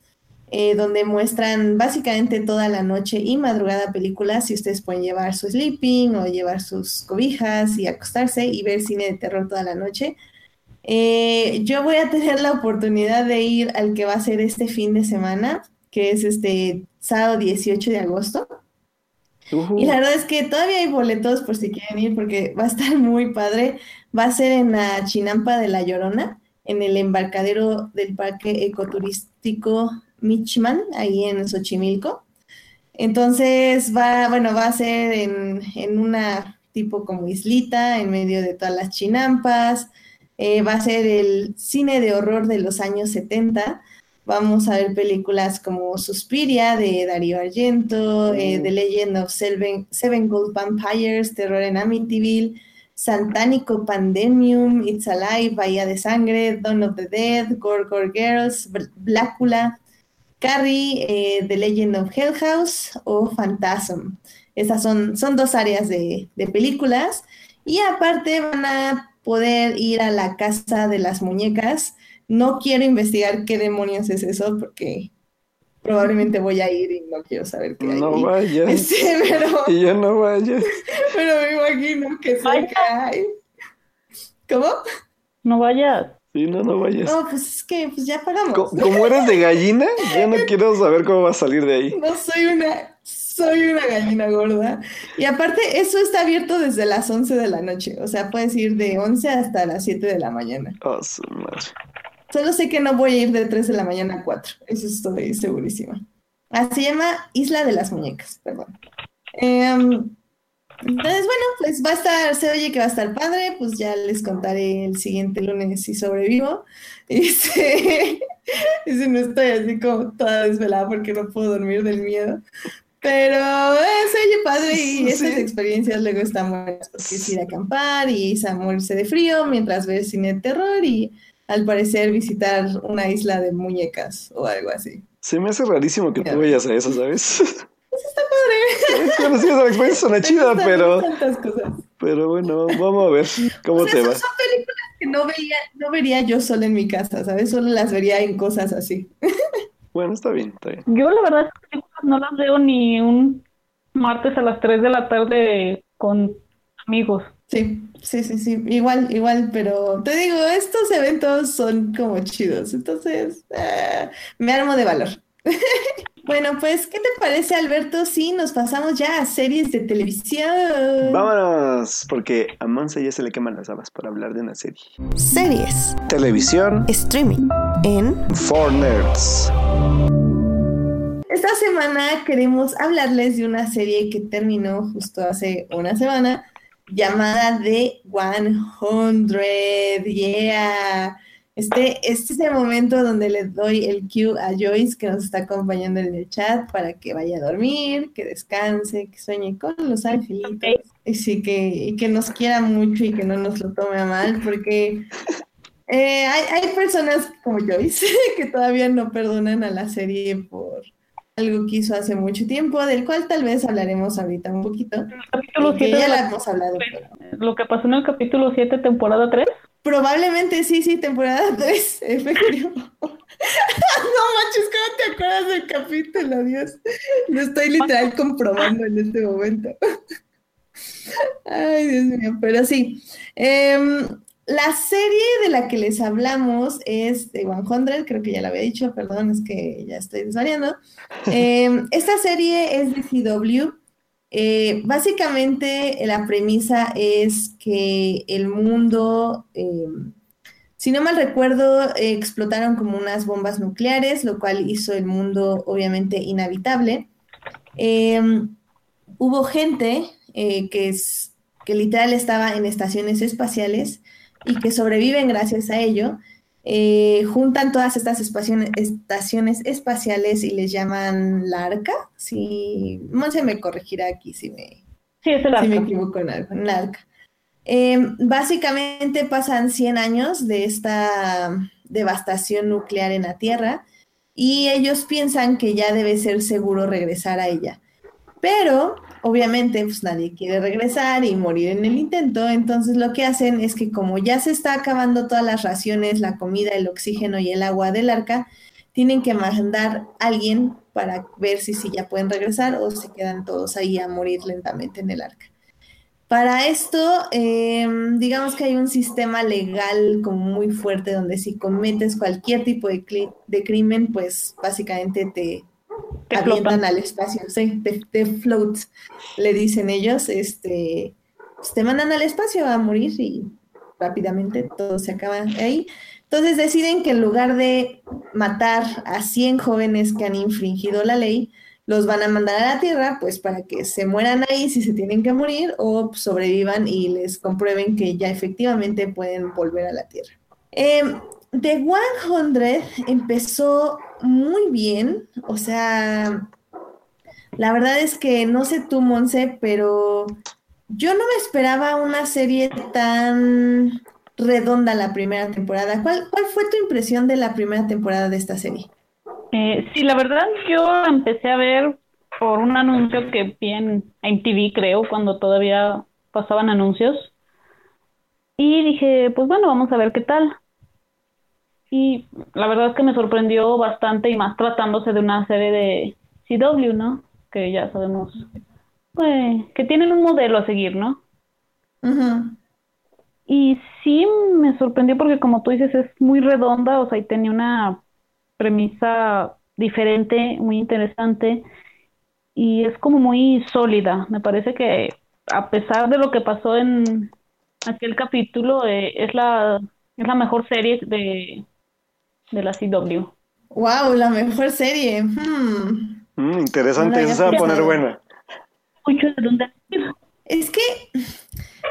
Speaker 2: eh, donde muestran básicamente toda la noche y madrugada películas y ustedes pueden llevar su sleeping o llevar sus cobijas y acostarse y ver cine de terror toda la noche. Eh, yo voy a tener la oportunidad de ir al que va a ser este fin de semana, que es este sábado 18 de agosto. Y la verdad es que todavía hay boletos por si quieren ir porque va a estar muy padre. Va a ser en la Chinampa de La Llorona, en el embarcadero del Parque Ecoturístico Michman, ahí en Xochimilco. Entonces va, bueno, va a ser en, en una tipo como islita, en medio de todas las chinampas. Eh, va a ser el cine de horror de los años 70. Vamos a ver películas como Suspiria de Darío Argento, eh,
Speaker 1: Mm.
Speaker 2: The Legend of Seven, Seven Gold Vampires, Terror en Amityville, Santánico Pandemium, It's Alive, Bahía de Sangre, Dawn of the Dead, Gore Gore Girls, Bl- Blácula, Carrie, eh, The Legend of Hell House o Phantasm. Estas son, son dos áreas de, de películas. Y aparte van a poder ir a la casa de las muñecas. No quiero investigar qué demonios es eso porque probablemente voy a ir y no quiero saber qué hay
Speaker 1: No vayas.
Speaker 2: Este, pero,
Speaker 1: Y ya no vayas.
Speaker 2: pero me imagino que que hay. ¿Cómo?
Speaker 3: No vayas.
Speaker 1: Sí, no, no vayas.
Speaker 2: No, pues es que pues ya pagamos.
Speaker 1: Co- Como eres de gallina, ya no quiero saber cómo va a salir de ahí.
Speaker 2: No soy una Soy una gallina gorda. Y aparte, eso está abierto desde las 11 de la noche. O sea, puedes ir de 11 hasta las 7 de la mañana.
Speaker 1: Oh, su madre.
Speaker 2: Solo sé que no voy a ir de 3 de la mañana a 4. Eso estoy segurísima. Ah, se llama Isla de las Muñecas, perdón. Em, entonces, bueno, pues va a estar, se oye que va a estar padre, pues ya les contaré el siguiente lunes si sobrevivo. Y si, y si no estoy así como toda desvelada porque no puedo dormir del miedo. Pero se oye padre y esas
Speaker 1: Sí.
Speaker 2: experiencias luego están buenas, porque es ir a acampar y es a morirse de frío mientras ves cine de terror y al parecer visitar una isla de muñecas o algo así.
Speaker 1: Se me hace rarísimo que tú
Speaker 2: Ya.
Speaker 1: vayas a eso, ¿sabes?
Speaker 2: Está padre.
Speaker 1: Bueno, sí, esa experiencia suena chida, pero,
Speaker 2: cosas.
Speaker 1: pero bueno, vamos a ver cómo
Speaker 2: O sea,
Speaker 1: te va.
Speaker 2: son películas que no veía, no vería yo sola en mi casa, ¿sabes? Solo las vería en cosas así.
Speaker 1: Bueno, está bien, está bien.
Speaker 3: Yo la verdad no las veo ni un martes a las 3 de la tarde con amigos.
Speaker 2: Sí, sí, sí, sí, igual, igual, pero te digo, estos eventos son como chidos, entonces eh, me armo de valor. Bueno, pues, ¿qué te parece, Alberto, si nos pasamos ya a series de televisión?
Speaker 1: Vámonos, porque a Monse ya se le queman las habas para hablar de una serie.
Speaker 4: Series.
Speaker 1: Televisión
Speaker 4: Streaming. En
Speaker 1: for Nerds.
Speaker 2: Esta semana queremos hablarles de una serie que terminó justo hace una semana llamada The 100. Yeah. Este, este es el momento donde le doy el cue a Joyce que nos está acompañando en el chat para que vaya a dormir, que descanse, que sueñe con los angelitos. Y sí, que, y que nos quiera mucho y que no nos lo tome a mal, porque eh, hay, hay personas como Joyce que todavía no perdonan a la serie por algo que hizo hace mucho tiempo, del cual tal vez hablaremos ahorita un poquito.
Speaker 3: El capítulo
Speaker 2: Que
Speaker 3: 7
Speaker 2: ya la
Speaker 3: la-
Speaker 2: hemos hablado. pero-
Speaker 3: lo que pasó en el capítulo 7, temporada 3.
Speaker 2: Probablemente sí, sí, temporada 3, efectivo. no manches, ¿cómo te acuerdas del capítulo, Dios? Lo estoy literal comprobando en este momento. Ay, Dios mío, pero sí. Em, la serie de la que les hablamos es de 100, creo que ya la había dicho, perdón, es que ya estoy desvariando. Em, esta serie es de CW. Eh, básicamente la premisa es que el mundo, eh, si no mal recuerdo, explotaron como unas bombas nucleares, lo cual hizo el mundo obviamente inhabitable. Eh, hubo gente que, es, que literal estaba en estaciones espaciales y que sobreviven gracias a ello. Eh, juntan todas estas espaciones- estaciones espaciales y les llaman la arca. Si, Monse me corregirá aquí si me,
Speaker 3: Sí, es el
Speaker 2: si me equivoco en algo, en arca. Eh, básicamente pasan 100 años de esta devastación nuclear en la Tierra y ellos piensan que ya debe ser seguro regresar a ella. Pero obviamente pues nadie quiere regresar y morir en el intento, entonces lo que hacen es que como ya se está acabando todas las raciones, la comida, el oxígeno y el agua del arca, tienen que mandar a alguien para ver si, ya pueden regresar o se quedan todos ahí a morir lentamente en el arca. Para esto, eh, digamos que hay un sistema legal como muy fuerte donde si cometes cualquier tipo de crimen, pues básicamente te,
Speaker 3: Te
Speaker 2: avientan
Speaker 3: flotan.
Speaker 2: al espacio, sí, te, te float, le dicen ellos, este, pues te mandan al espacio a morir y rápidamente todo se acaba ahí. Entonces deciden que en lugar de matar a 100 jóvenes que han infringido la ley, los van a mandar a la Tierra, pues para que se mueran ahí si se tienen que morir o sobrevivan y les comprueben que ya efectivamente pueden volver a la Tierra. Eh, The 100 empezó muy bien, o sea, la verdad es que no sé tú, Monse, pero yo no me esperaba una serie tan redonda la primera temporada. ¿Cuál, cuál fue tu impresión de la primera temporada de esta serie?
Speaker 3: Eh, sí, la verdad yo empecé a ver por un anuncio que vi en MTV, creo, cuando todavía pasaban anuncios. Y dije, pues bueno, vamos a ver qué tal. Y la verdad es que me sorprendió bastante y más tratándose de una serie de CW, ¿no? Que ya sabemos, pues, que tienen un modelo a seguir, ¿no?
Speaker 2: Ujú.
Speaker 3: Y sí me sorprendió porque como tú dices es muy redonda, o sea, y tenía una premisa diferente, muy interesante. y es como muy sólida. Me parece que a pesar de lo que pasó en aquel capítulo, eh, es la es la mejor serie de, de la CW.
Speaker 2: Wow, la mejor serie. Hmm.
Speaker 1: Mm, interesante, esa se va a poner buena.
Speaker 3: Mucho de dónde
Speaker 2: Es que,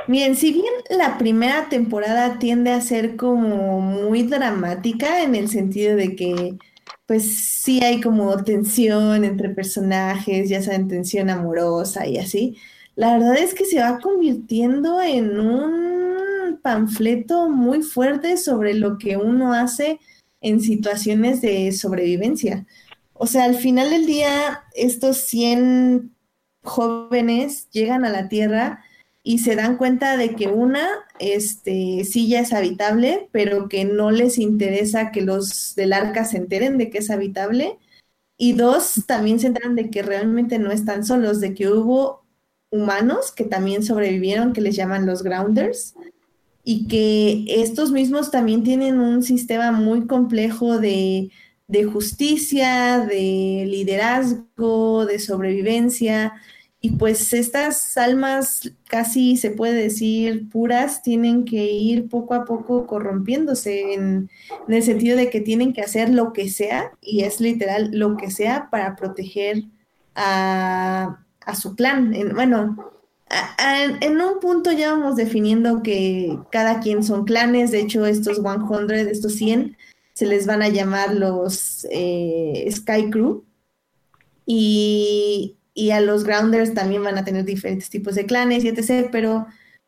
Speaker 2: bien, si bien la primera temporada tiende a ser como muy dramática en el sentido de que, pues sí hay como tensión entre personajes, ya saben, tensión amorosa y así, la verdad es que se va convirtiendo en un panfleto muy fuerte sobre lo que uno hace en situaciones de sobrevivencia. O sea, al final del día, estos 100 jóvenes llegan a la Tierra y se dan cuenta de que una, este, sí ya es habitable, pero que no les interesa que los del arca se enteren de que es habitable. Y dos, también se enteran de que realmente no están solos, de que hubo humanos que también sobrevivieron, que les llaman los grounders, y que estos mismos también tienen un sistema muy complejo de, justicia, de liderazgo, de sobrevivencia. Y pues estas almas casi se puede decir puras tienen que ir poco a poco corrompiéndose en, el sentido de que tienen que hacer lo que sea, y es literal lo que sea para proteger a, a su clan. En, bueno, en un punto ya vamos definiendo que cada quien son clanes, de hecho estos 100, estos 100, se les van a llamar los eh, Sky Crew y, a los Grounders también van a tener diferentes tipos de clanes y etc. Pero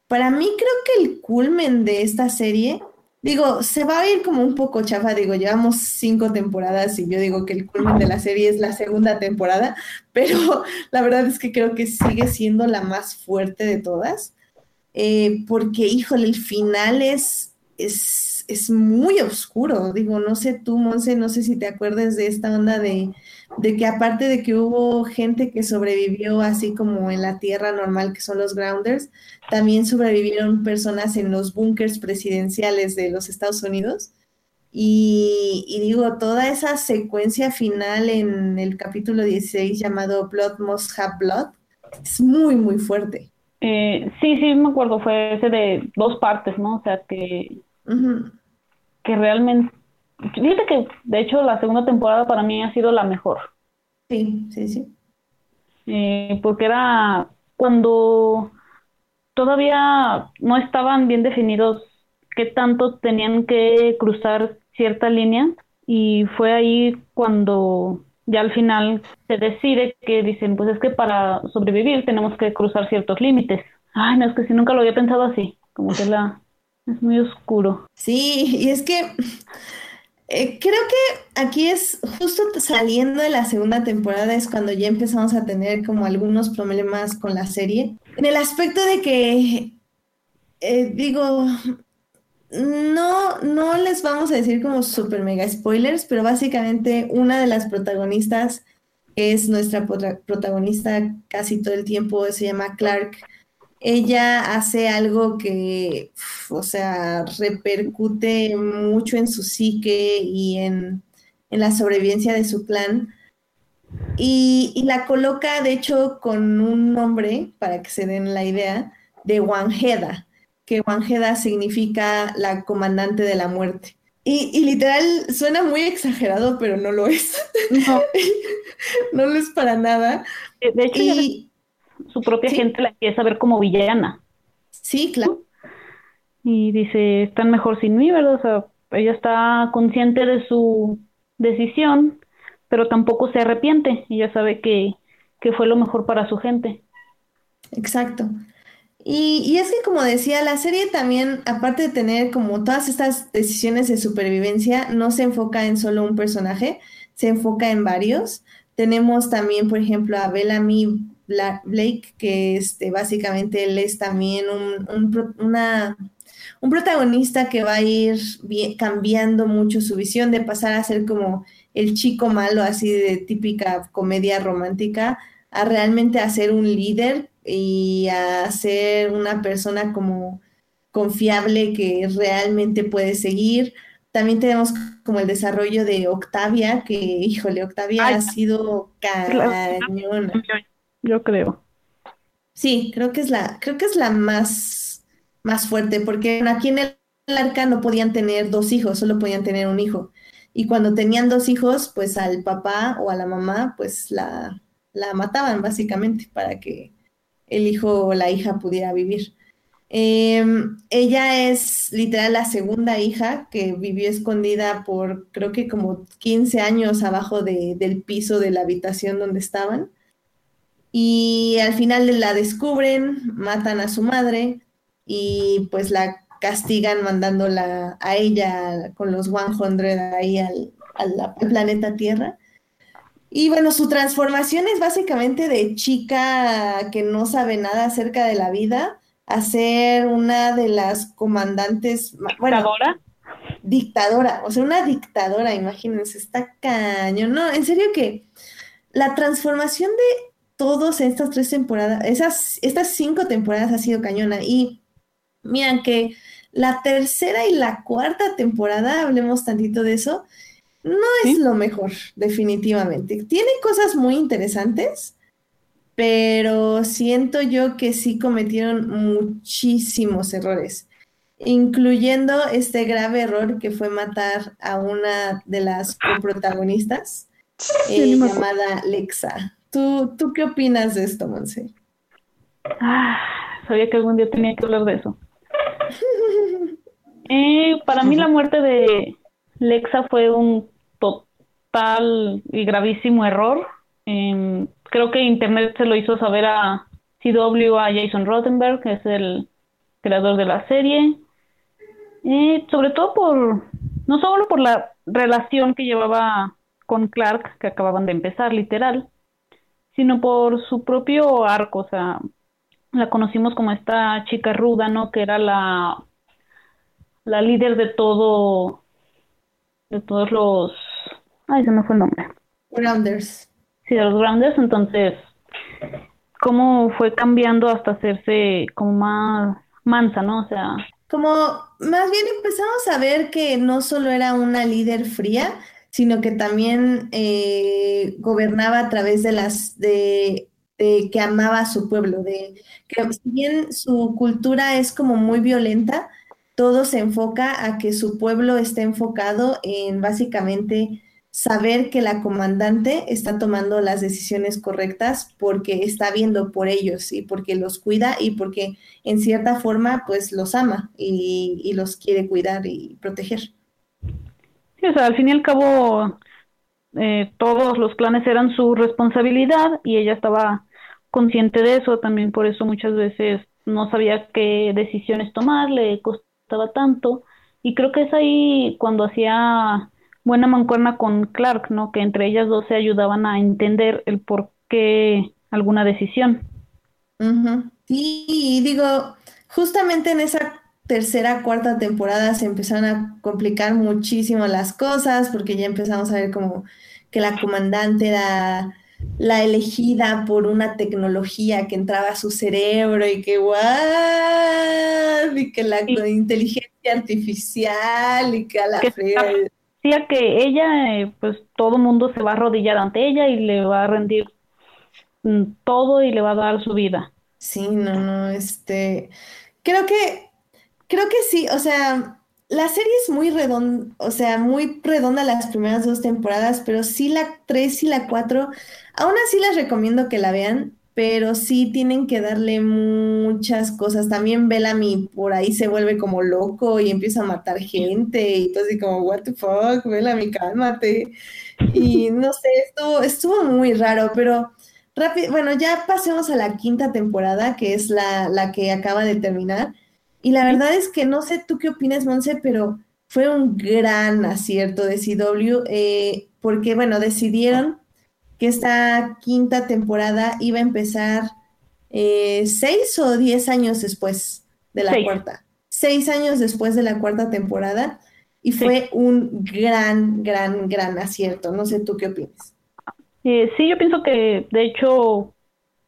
Speaker 2: para mí creo que el culmen de esta serie Digo, se va a ir como un poco chafa, digo, llevamos cinco temporadas y yo digo que el culmen de la serie es la segunda temporada, pero la verdad es que creo que sigue siendo la más fuerte de todas, eh, porque, híjole, el final es, es, es muy oscuro, digo, no sé tú, Monse, no sé si te acuerdas de esta onda de, de que aparte de que hubo gente que sobrevivió así como en la tierra normal, que son los grounders, también sobrevivieron personas en los búnkers presidenciales de los Estados Unidos. Y, digo, toda esa secuencia final en el capítulo 16 llamado Blood Must Have Blood es muy, muy fuerte.
Speaker 3: Eh, sí, sí, me acuerdo, fue ese de dos partes, ¿no? O sea, que, que realmente, fíjate que de hecho la segunda temporada para mí ha sido la mejor.
Speaker 2: Sí, sí, sí.
Speaker 3: Eh, porque era cuando todavía no estaban bien definidos qué tanto tenían que cruzar cierta línea y fue ahí cuando ya al final se decide que dicen, pues es que para sobrevivir tenemos que cruzar ciertos límites. Ay, no, es que si nunca lo había pensado así, como que la es muy oscuro.
Speaker 2: Sí, y es que eh, creo que aquí es justo saliendo de la segunda temporada es cuando ya empezamos a tener como algunos problemas con la serie. En el aspecto de que, eh, digo, no, no les vamos a decir como super mega spoilers, pero básicamente una de las protagonistas es nuestra protagonista casi todo el tiempo, se llama Clark ella hace algo que, o sea, repercute mucho en su psique y en, la sobrevivencia de su clan. Y, la coloca, de hecho, con un nombre, para que se den la idea, de Wanjeda, que Wanjeda significa la comandante de la muerte. Y, literal suena muy exagerado, pero no lo es. No, no lo es para nada.
Speaker 3: De hecho, su propia gente la empieza a ver como villana.
Speaker 2: Sí, claro.
Speaker 3: Y dice, están mejor sin mí, ¿verdad? O sea, ella está consciente de su decisión, pero tampoco se arrepiente. Ella sabe que, que fue lo mejor para su gente.
Speaker 2: Exacto. Y, y, es que, como decía, la serie también, aparte de tener como todas estas decisiones de supervivencia, no se enfoca en solo un personaje, se enfoca en varios. Tenemos también, por ejemplo, a Bellamy Blake, que este, básicamente él es también un, una, un protagonista que va a ir cambiando mucho su visión de pasar a ser como el chico malo, así de típica comedia romántica, a realmente a ser un líder y a ser una persona como confiable que realmente puede seguir. También tenemos como el desarrollo de Octavia, que híjole, Octavia ha sido cañona.
Speaker 3: Yo creo.
Speaker 2: Sí, creo que es la, creo que es la más, más fuerte, porque aquí en el arca no podían tener dos hijos, solo podían tener un hijo. Y cuando tenían dos hijos, pues al papá o a la mamá, pues la, la mataban básicamente para que el hijo o la hija pudiera vivir. Em, ella es literal la segunda hija que vivió escondida por creo que como 15 años abajo del piso de la habitación donde estaban. Y al final la descubren, matan a su madre y pues la castigan mandándola a ella con los 100 ahí al, al planeta Tierra. Y bueno, su transformación es básicamente de chica que no sabe nada acerca de la vida a ser una de las comandantes. Bueno,
Speaker 3: ¿Dictadora?
Speaker 2: Dictadora, o sea, una dictadora, imagínense, está caño. No, en serio que la transformación de todas estas tres temporadas, esas, estas cinco temporadas ha sido cañona. Y miren que la tercera y la cuarta temporada, hablemos tantito de eso, no es lo mejor, definitivamente. Tiene cosas muy interesantes, pero siento yo que sí cometieron muchísimos errores, incluyendo este grave error que fue matar a una de las protagonistas, eh, llamada Lexa. ¿Tú, ¿Tú qué opinas de esto, Monse?
Speaker 3: Ah, sabía que algún día tenía que hablar de eso. Eh, para mí la muerte de Lexa fue un total y gravísimo error. Em, creo que Internet se lo hizo saber a CW, a Jason Rottenberg, que es el creador de la serie. sobre todo por, no solo por la relación que llevaba con Clark, que acababan de empezar, literal, sino por su propio arco, o sea, la conocimos como esta chica ruda, ¿no? Que era la, la líder de todo, de todos los, ay, se me fue el nombre.
Speaker 2: Grounders.
Speaker 3: Sí, de los Grounders, entonces, cómo fue cambiando hasta hacerse como más mansa, ¿no? O sea...
Speaker 2: Como más bien empezamos a ver que no solo era una líder fría, sino que también eh, gobernaba a través de las de, que amaba a su pueblo, de que si bien su cultura es como muy violenta, todo se enfoca a que su pueblo esté enfocado en básicamente saber que la comandante está tomando las decisiones correctas porque está viendo por ellos y porque los cuida y porque en cierta forma pues los ama y, los quiere cuidar y proteger.
Speaker 3: O sea, al fin y al cabo eh, todos los planes eran su responsabilidad y ella estaba consciente de eso, también por eso muchas veces no sabía qué decisiones tomar, le costaba tanto y creo que es ahí cuando hacía buena mancuerna con Clark, ¿no? Que entre ellas dos se ayudaban a entender el por qué alguna decisión.
Speaker 2: Sí, digo, justamente en esa tercera, cuarta temporada se empezaron a complicar muchísimo las cosas porque ya empezamos a ver como que la comandante era la elegida por una tecnología que entraba a su cerebro y que guau, y que la inteligencia artificial y que a la fría
Speaker 3: que ella, eh, pues todo mundo se va a arrodillar ante ella y le va a rendir mm, todo y le va a dar su vida.
Speaker 2: Sí, no, no, este, creo que, creo que sí, o sea, la serie es muy redonda, o sea, muy redonda las primeras dos temporadas, pero sí la tres y la cuatro, aún así les recomiendo que la vean, pero sí tienen que darle muchas cosas. También Bellamy por ahí se vuelve como loco y empieza a matar gente y todo así como, what the fuck, Bellamy, cálmate. Y no sé, estuvo, estuvo muy raro, pero rápido, bueno, ya pasemos a la quinta temporada, que es la, la que acaba de terminar. Y la verdad es que no sé tú qué opinas, Monse, pero fue un gran acierto de CW, eh, porque, bueno, decidieron que esta quinta temporada iba a empezar eh, seis o diez años después de la cuarta. Seis años después de la cuarta temporada y fue un gran, gran, gran acierto. No sé tú qué opinas.
Speaker 3: Eh, sí, yo pienso que de hecho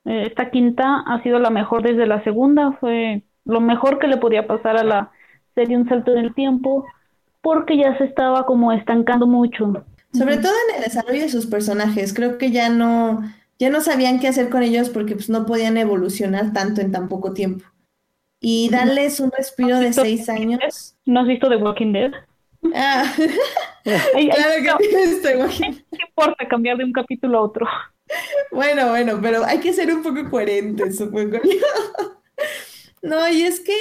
Speaker 3: eh, esta quinta ha sido la mejor desde la segunda. Fue lo mejor que le podía pasar a la serie Un Salto en el Tiempo porque ya se estaba como estancando mucho.
Speaker 2: Sobre todo en el desarrollo de sus personajes. Creo que ya no, ya no sabían qué hacer con ellos porque pues, no podían evolucionar tanto en tan poco tiempo. Y darles un respiro de seis años.
Speaker 3: ¿No has visto The Walking Dead?
Speaker 2: Ah,
Speaker 3: Ay,
Speaker 2: que
Speaker 3: no,
Speaker 2: tienes The Walking
Speaker 3: ¿Qué importa cambiar de un capítulo a otro?
Speaker 2: Bueno, bueno, pero hay que ser un poco coherentes, supongo yo. No, y es que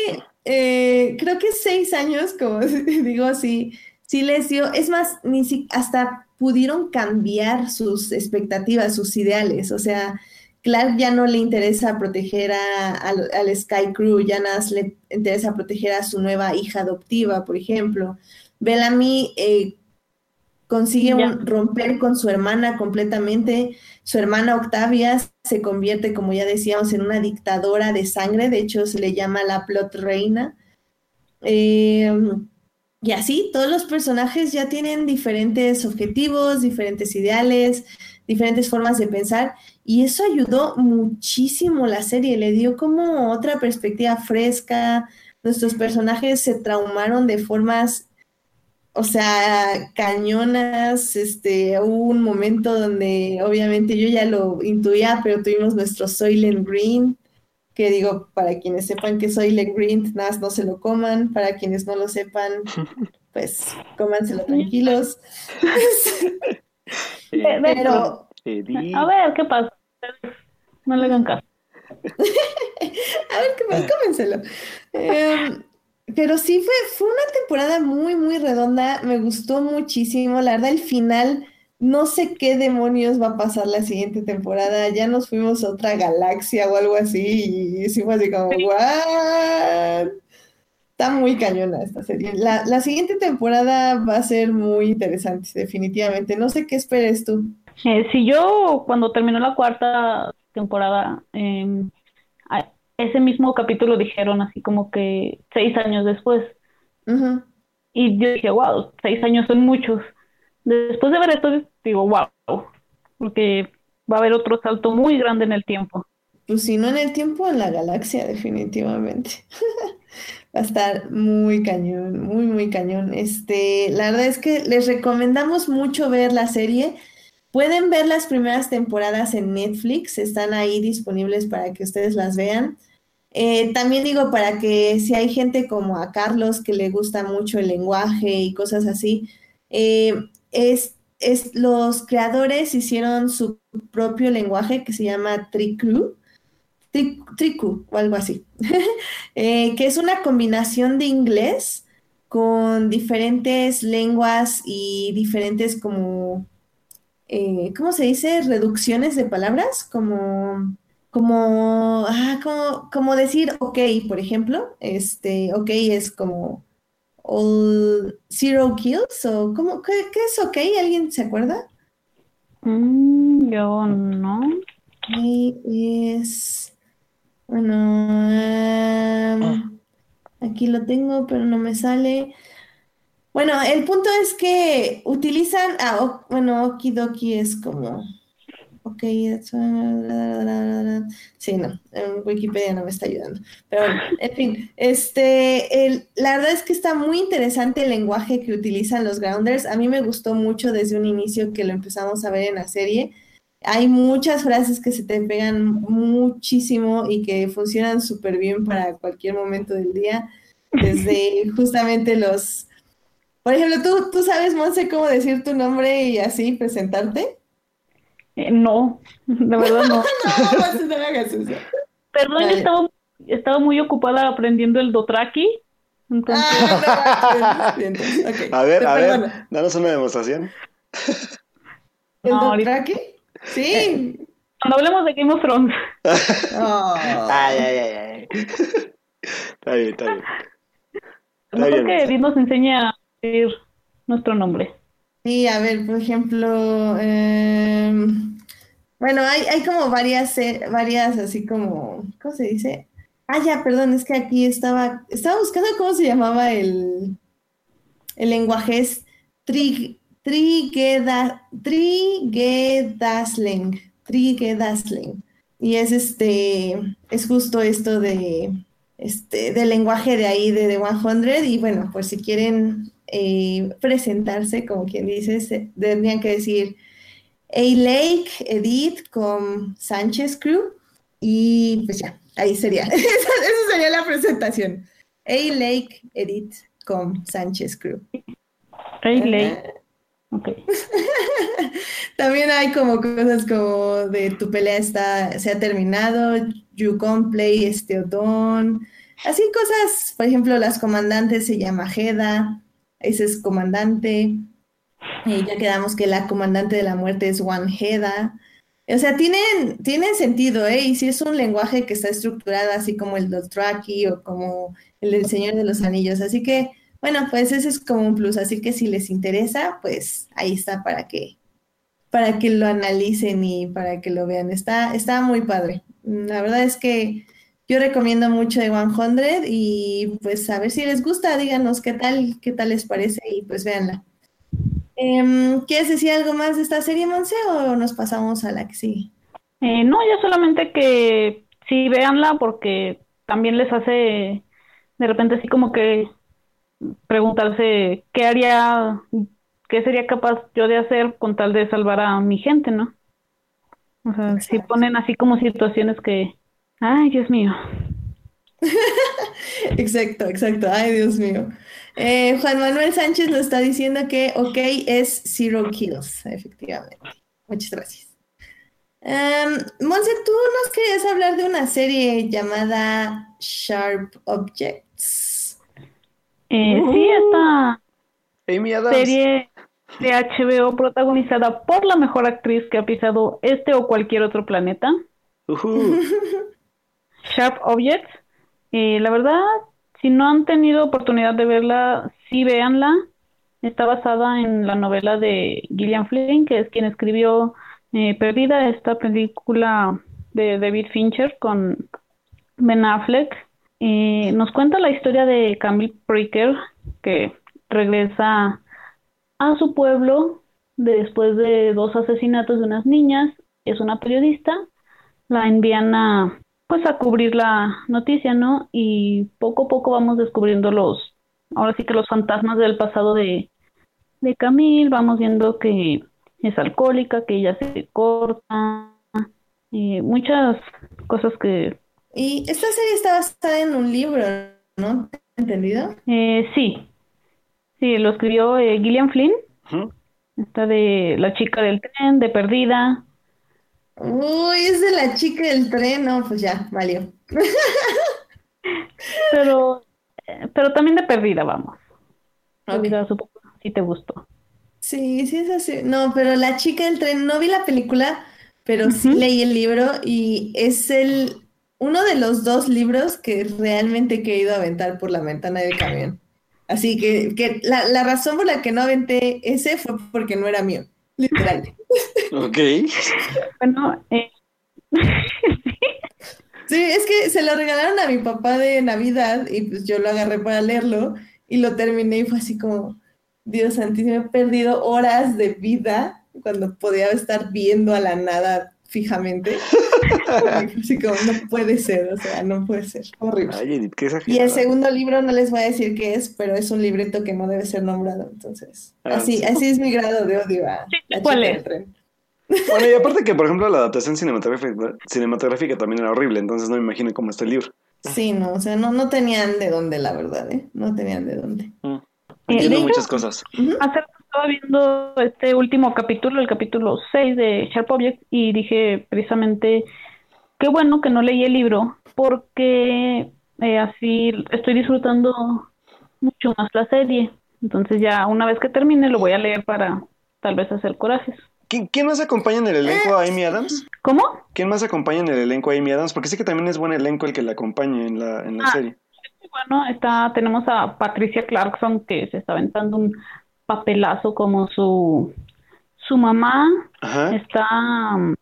Speaker 2: eh, creo que seis años, como digo, sí, sí les dio, es más, ni si, hasta pudieron cambiar sus expectativas, sus ideales. O sea, Clark ya no le interesa proteger a- al, Sky Crew, ya nada más le interesa proteger a su nueva hija adoptiva, por ejemplo. Bellamy eh, consigue un- romper con su hermana completamente. Su hermana Octavia se convierte, como ya decíamos, en una dictadora de sangre. De hecho, se le llama la plot reina. Eh, y así, todos los personajes ya tienen diferentes objetivos, diferentes ideales, diferentes formas de pensar. Y eso ayudó muchísimo la serie. Le dio como otra perspectiva fresca. Nuestros personajes se traumaron de formas o sea, cañonas, este, hubo un momento donde obviamente yo ya lo intuía, pero tuvimos nuestro Soylent Green, que digo, para quienes sepan que Soylent Green, nada, no se lo coman, para quienes no lo sepan, pues cómanselo tranquilos. Pero.
Speaker 3: A ver, ¿qué pasa? No le hagan caso.
Speaker 2: a ver. Cómenselo. Pero sí fue, fue una temporada muy, muy redonda. Me gustó muchísimo. La verdad, el final, no sé qué demonios va a pasar la siguiente temporada. Ya nos fuimos a otra galaxia o algo así. Y sí fue así como, ¿what? Está muy cañona esta serie. La, la siguiente temporada va a ser muy interesante, definitivamente. No sé qué esperes tú.
Speaker 3: Eh, si yo, cuando terminó la cuarta temporada, eh, ese mismo capítulo dijeron así como que seis años después. Y yo dije, wow, seis años son muchos. Después de ver esto, digo, wow, porque va a haber otro salto muy grande en el tiempo.
Speaker 2: Pues si no en el tiempo, en la galaxia, definitivamente. Va a estar muy cañón, muy, muy cañón. Este, la verdad es que les recomendamos mucho ver la serie. Pueden ver las primeras temporadas en Netflix, están ahí disponibles para que ustedes las vean. Eh, también digo para que si hay gente como a Carlos que le gusta mucho el lenguaje y cosas así, eh, es, los creadores hicieron su propio lenguaje que se llama Tricru, Tri- Tricu o algo así, eh, que es una combinación de inglés con diferentes lenguas y diferentes como, ¿cómo se dice? Reducciones de palabras, como, como, ah, como, como decir ok, por ejemplo, este, ok es como all zero kills o ¿cómo, qué, qué es ok? ¿Alguien se acuerda?
Speaker 3: Mm, yo no.
Speaker 2: Ok es, bueno, em, aquí lo tengo, pero no me sale. Bueno, el punto es que utilizan, ah, o- bueno, okidoki es como, ok, that's- sí, no, en Wikipedia no me está ayudando, pero bueno, en fin, este, el- la verdad es que está muy interesante el lenguaje que utilizan los Grounders, a mí me gustó mucho desde un inicio que lo empezamos a ver en la serie, hay muchas frases que se te pegan muchísimo y que funcionan súper bien para cualquier momento del día, desde justamente los por ejemplo, ¿tú, tú sabes, Monse, cómo decir tu nombre y así presentarte?
Speaker 3: Eh, no, de verdad no.
Speaker 2: No, Monse, no hagas eso.
Speaker 3: Perdón, yo estaba, estaba muy ocupada aprendiendo el Dotraki. Entonces,
Speaker 2: Ah, no, manches. Ok,
Speaker 1: A ver,
Speaker 2: te
Speaker 1: a
Speaker 2: perdono.
Speaker 1: ver, danos una demostración.
Speaker 2: ¿El Dothraki? Sí.
Speaker 3: cuando hablemos de Game of Thrones,
Speaker 2: Oh.
Speaker 1: Ay, ay, ay, ay. Está bien, está bien. Está
Speaker 3: mejor
Speaker 1: bien.
Speaker 3: que Edith nos enseña a decir nuestro nombre.
Speaker 2: Sí, a ver, por ejemplo, em, bueno, hay, hay como varias, eh, varias así como, ¿cómo se dice? Ah, ya, perdón, es que aquí estaba, estaba buscando cómo se llamaba el, el lenguaje, es tri, trigeda, trigedasling, trigedasling. Y es este, es justo esto de, este, del lenguaje de ahí de The 100. Y bueno, pues si quieren eh, presentarse, como quien dice, se- tendrían que decir A Lake, Edith con Sánchez Crew. Y pues ya, ahí sería. esa, esa sería la presentación. A Lake, Edith con Sánchez Crew.
Speaker 3: A Lake. Ok.
Speaker 2: También hay como cosas como de tu pelea está, se ha terminado, Yukon Play, Esteodon, así cosas, por ejemplo, las comandantes se llama Heda, ese es comandante, y ya quedamos que la comandante de la muerte es One Heda. O sea, tienen, tienen sentido, ¿eh? Y si es un lenguaje que está estructurado así como el Dothraki o como el del Señor de los Anillos. Así que, bueno, pues ese es como un plus. Así que si les interesa, pues ahí está para que, para que lo analicen y para que lo vean. Está, está muy padre. La verdad es que yo recomiendo mucho de 100 y pues a ver si les gusta, díganos qué tal, qué tal les parece y pues véanla. Em, ¿Quieres decir algo más de esta serie, Monse, o nos pasamos a la que sigue?
Speaker 3: Eh, no, ya solamente que sí véanla porque también les hace de repente así como que preguntarse qué haría, qué sería capaz yo de hacer con tal de salvar a mi gente, ¿no? O sea, si ponen así como situaciones que, ay, Dios mío.
Speaker 2: Exacto, exacto. Ay, Dios mío. Eh, Juan Manuel Sánchez nos está diciendo que OK es Zero Kills, efectivamente. Muchas gracias. Em, Monse, tú nos querías hablar de una serie llamada Sharp Objects.
Speaker 3: Eh,
Speaker 1: Ujú.
Speaker 3: Sí, esta
Speaker 1: Amy Adams.
Speaker 3: serie de HBO protagonizada por la mejor actriz que ha pisado este o cualquier otro planeta,
Speaker 1: Ujú.
Speaker 3: Sharp Objects. La verdad, si no han tenido oportunidad de verla, sí véanla. Está basada en la novela de Gillian Flynn, que es quien escribió eh, Perdida, esta película de David Fincher con Ben Affleck. Nos cuenta la historia de Camille Pricker, que regresa a su pueblo después de dos asesinatos de unas niñas. Es una periodista, la envían a, pues a cubrir la noticia, ¿no? Y poco a poco vamos descubriendo los, ahora sí que los fantasmas del pasado de, de Camille, vamos viendo que es alcohólica, que ella se corta, y muchas cosas que,
Speaker 2: Y esta serie está basada en un libro, ¿no? ¿Entendido?
Speaker 3: eh, sí, sí, lo escribió eh, Gillian Flynn, esta de La chica del tren, de Perdida,
Speaker 2: Uy, es de la chica del tren, no, pues ya, valió.
Speaker 3: pero, eh, pero también de Perdida, vamos.
Speaker 2: Ok.
Speaker 3: Perdida, supongo, si te gustó.
Speaker 2: Sí, sí es así. No, pero La chica del tren, no vi la película, pero sí leí el libro y es el uno de los dos libros que realmente he querido aventar por la ventana del camión. Así que, que la, la razón por la que no aventé ese fue porque no era mío, literal.
Speaker 1: Ok.
Speaker 3: Bueno, eh,
Speaker 2: Sí, es que se lo regalaron a mi papá de Navidad y pues yo lo agarré para leerlo y lo terminé y fue así como, Dios santísimo, he perdido horas de vida cuando podía estar viendo a la nada fijamente. Así como, no puede ser, o sea, no puede ser, horrible.
Speaker 1: Ay, Edith, qué
Speaker 2: Y el segundo libro no les voy a decir qué es, pero es un libreto que no debe ser nombrado, entonces,
Speaker 1: Ah,
Speaker 2: así,
Speaker 1: sí.
Speaker 2: así es mi grado de odio a la
Speaker 3: ¿cuál es?
Speaker 2: tren.
Speaker 1: Bueno, y aparte que, por ejemplo, la adaptación cinematográfica, cinematográfica también era horrible, entonces no me imagino cómo está el libro.
Speaker 2: Sí, no, o sea, no, no tenían de dónde, la verdad, ¿eh? No tenían de dónde.
Speaker 1: Mm. Entiendo muchas cosas.
Speaker 2: Ujú.
Speaker 3: Hace rato estaba viendo este último capítulo, el capítulo 6 de Sharp Objects, y dije precisamente qué bueno que no leí el libro, porque eh, así estoy disfrutando mucho más la serie. Entonces ya una vez que termine lo voy a leer para tal vez hacer corajes.
Speaker 1: ¿Quién, más acompaña en el elenco a Amy Adams?
Speaker 3: ¿Cómo?
Speaker 1: ¿Quién más acompaña en el elenco a Amy Adams? Porque sé que también es buen elenco el que la acompaña en la, en la
Speaker 3: Ah.
Speaker 1: serie.
Speaker 3: Bueno, está, tenemos a Patricia Clarkson que se está aventando un papelazo como su, su mamá.
Speaker 1: Ajá.
Speaker 3: Está um,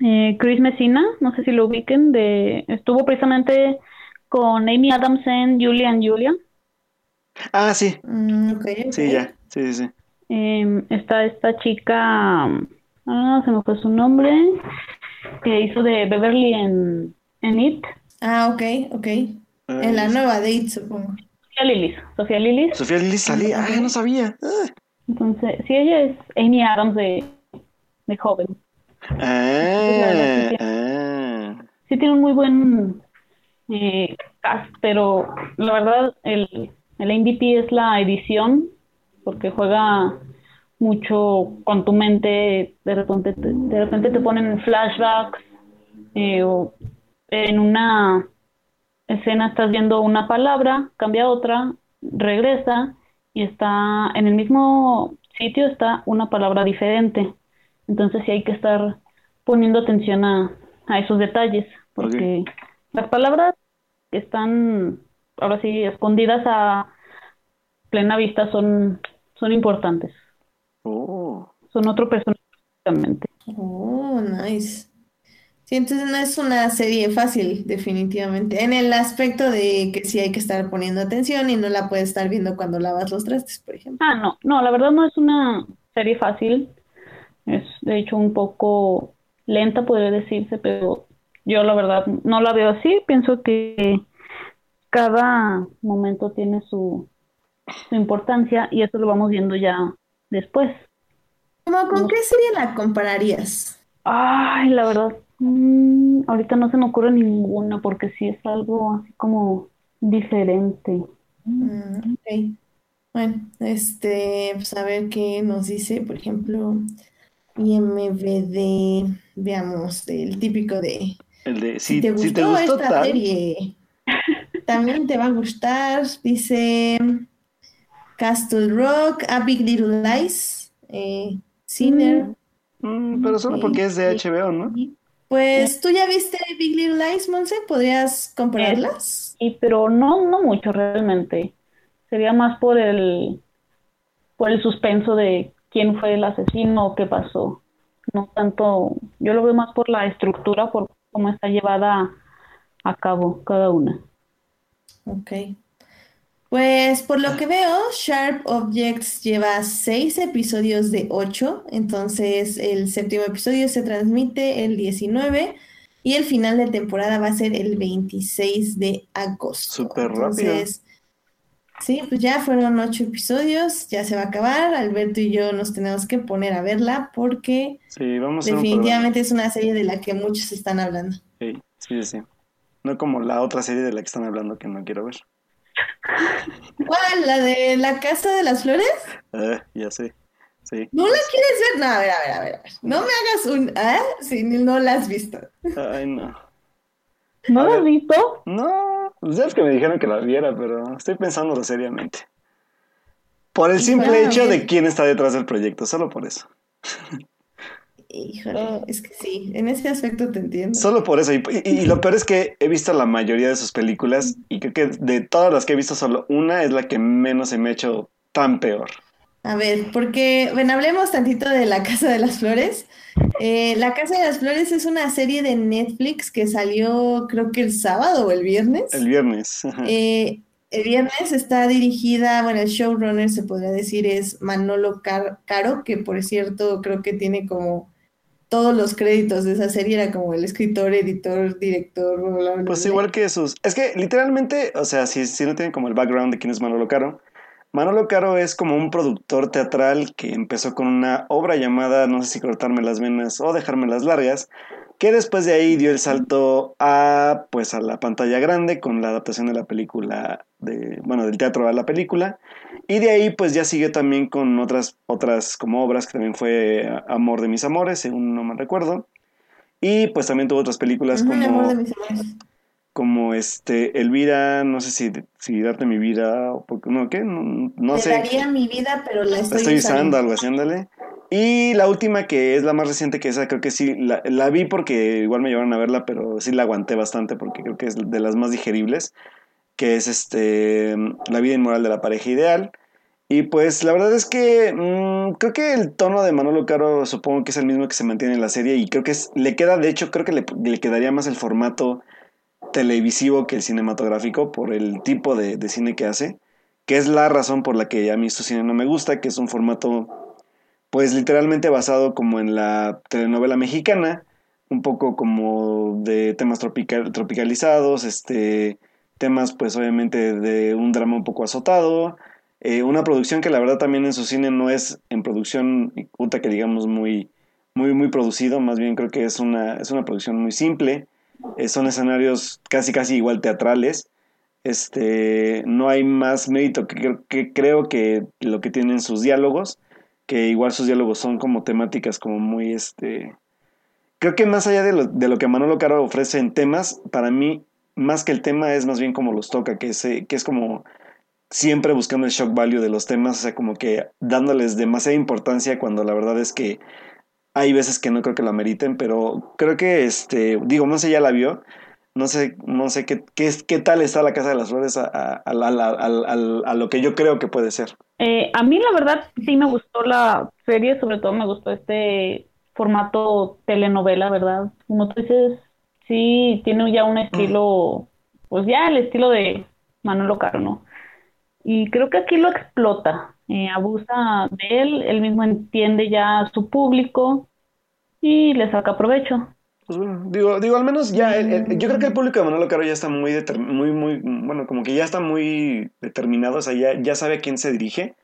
Speaker 3: eh, Chris Messina, no sé si lo ubiquen, de, estuvo precisamente con Amy Adams en Julia and Julia.
Speaker 1: Ah, sí.
Speaker 2: Mm.
Speaker 1: Sí, ya. Sí, sí, sí.
Speaker 3: Em, está esta chica, um, ah, se me fue su nombre, que hizo de Beverly en, en It,
Speaker 2: Ah, ok, ok. En la
Speaker 1: Ay,
Speaker 2: nueva date, supongo.
Speaker 3: Sofía Lilis, Sofía Lilis.
Speaker 1: Sofía Lili salía. Ah, no sabía. Ah.
Speaker 3: Entonces, sí, ella es Amy Adams de, de joven.
Speaker 1: Ah, ah.
Speaker 3: Sí tiene un muy buen eh, cast, pero la verdad el, el MVP es la edición, porque juega mucho con tu mente, de repente te, de repente te ponen flashbacks eh, o en una escena estás viendo una palabra, cambia a otra, regresa y está en el mismo sitio está una palabra diferente. Entonces sí hay que estar poniendo atención a, a esos detalles, porque las palabras que están ahora sí escondidas a plena vista son, son importantes.
Speaker 1: Oh.
Speaker 3: Son otro personaje. exactamente.
Speaker 2: Oh, nice. Sí, entonces no es una serie fácil, definitivamente. En el aspecto de que sí hay que estar poniendo atención y no la puedes estar viendo cuando lavas los trastes, por ejemplo.
Speaker 3: Ah, no, no, la verdad no es una serie fácil. Es de hecho un poco lenta, podría decirse, pero yo la verdad no la veo así. Pienso que cada momento tiene su, su importancia y eso lo vamos viendo ya después.
Speaker 2: ¿Cómo con qué serie la compararías?
Speaker 3: Ay, la verdad, mm, ahorita no se me ocurre ninguna porque sí es algo así como diferente.
Speaker 2: Mm, ok. Bueno, este, pues a ver qué nos dice, por ejemplo, IMBD, veamos, el típico de
Speaker 1: El de
Speaker 2: si
Speaker 1: si,
Speaker 2: te
Speaker 1: si te
Speaker 2: gustó esta
Speaker 1: tal.
Speaker 2: serie, también te va a gustar, dice Castle Rock, A Big Little Lies, eh, Sinner.
Speaker 1: mm, pero solo porque es de
Speaker 2: ok.
Speaker 1: HBO, ¿no?
Speaker 2: Pues, ¿tú ya viste Big Little Lies, Monse? ¿Podrías compararlas?
Speaker 3: Y pero no, no mucho realmente. Sería más por el por el suspenso de quién fue el asesino o qué pasó. No tanto, yo lo veo más por la estructura, por cómo está llevada a cabo cada una.
Speaker 2: Ok. Pues por lo que veo, Sharp Objects lleva seis episodios de ocho, entonces el séptimo episodio se transmite el 19 y el final de temporada va a ser el 26 de agosto.
Speaker 1: Súper rápido.
Speaker 2: Entonces, sí, pues ya fueron ocho episodios, ya se va a acabar. Alberto y yo nos tenemos que poner a verla porque
Speaker 1: Sí, vamos un
Speaker 2: definitivamente es una serie de la que muchos están hablando.
Speaker 1: Sí, sí, sí. No como la otra serie de la que están hablando que no quiero ver.
Speaker 2: ¿Cuál? ¿La de la Casa de las Flores?
Speaker 1: Eh, ya sé. Sí.
Speaker 2: ¿No la quieres ver? No, a ver, a ver, a ver. No me hagas un... ¿Ah? Si no la has visto.
Speaker 1: Ay, no.
Speaker 3: ¿No
Speaker 1: A
Speaker 3: lo has visto?
Speaker 1: No, pues ya es que me dijeron que la viera, pero estoy pensándolo seriamente. Por el simple
Speaker 2: Bueno,
Speaker 1: hecho de quién está detrás del proyecto, solo por eso.
Speaker 2: Híjole, es que sí, en ese aspecto te entiendo.
Speaker 1: Solo por eso. Y, y- y lo peor es que he visto la mayoría de sus películas y creo que de todas las que he visto, solo una es la que menos se me ha hecho tan peor.
Speaker 2: A ver, porque, bueno, hablemos tantito de La Casa de las Flores. Eh, La Casa de las Flores es una serie de Netflix que salió creo que el sábado o el viernes.
Speaker 1: El viernes.
Speaker 2: Eh, el viernes está dirigida, bueno, el showrunner se podría decir es Manolo Car- Caro, que por cierto creo que tiene como todos los créditos de esa serie, era como el escritor, editor, director, bla, bla, bla,
Speaker 1: Pues
Speaker 2: bla.
Speaker 1: igual que sus... Es que literalmente, o sea, si, si no tienen como el background de quién es Manolo Caro, Manolo Caro es como un productor teatral que empezó con una obra llamada No sé si cortarme las venas o dejarme las largas, que después de ahí dio el salto a pues a la pantalla grande con la adaptación de la película de bueno del teatro a la película y de ahí pues ya siguió también con otras otras como obras que también fue Amor de mis amores según no me recuerdo y pues también tuvo otras películas como como este Elvira, no sé si, si darte mi vida o porque no qué, no, no
Speaker 2: Te
Speaker 1: sé.
Speaker 2: daría mi vida, pero la
Speaker 1: La
Speaker 2: estoy
Speaker 1: estoy
Speaker 2: usando.
Speaker 1: usando, algo así, ándale. Y la última que es la más reciente, que esa creo que sí, la, la vi porque igual me llevaron a verla, pero sí la aguanté bastante porque creo que es de las más digeribles, que es este La vida inmoral de la pareja ideal. Y pues la verdad es que mm, creo que el tono de Manolo Caro supongo que es el mismo que se mantiene en la serie y creo que le queda, de hecho, creo que le, le quedaría más el formato televisivo que el cinematográfico por el tipo de, de cine que hace, que es la razón por la que a mí su cine no me gusta, que es un formato pues literalmente basado como en la telenovela mexicana, un poco como de temas tropical, tropicalizados, este, temas pues obviamente de un drama un poco azotado, eh, una producción que la verdad también en su cine no es en producción puta que digamos muy muy, muy producido, más bien creo que es una, es una producción muy simple, eh, son escenarios casi, casi igual teatrales, este, no hay más mérito que, que creo que lo que tienen sus diálogos, que igual sus diálogos son como temáticas como muy, este, creo que más allá de lo, de lo que Manolo Caro ofrece en temas, para mí, más que el tema es más bien como los toca, que es, que es como siempre buscando el shock value de los temas, o sea, como que dándoles demasiada importancia cuando la verdad es que hay veces que no creo que lo meriten, pero creo que, este, digo, no sé, ya la vio, no sé, no sé qué, qué, qué tal está la Casa de las Flores a, a, a, a lo que yo creo que puede ser.
Speaker 3: Eh, a mí la verdad sí me gustó la serie, sobre todo me gustó este formato telenovela, ¿verdad? Como tú dices, sí tiene ya un estilo, pues ya el estilo de Manolo Caro, ¿no? Y creo que aquí lo explota, eh, abusa de él, él mismo entiende ya su público y le saca provecho.
Speaker 1: Pues bueno, digo, digo, al menos ya, yo creo que el público de Manolo Caro ya está muy, muy, muy, bueno, como que ya está muy determinado, o sea, ya, ya sabe a quién se dirige.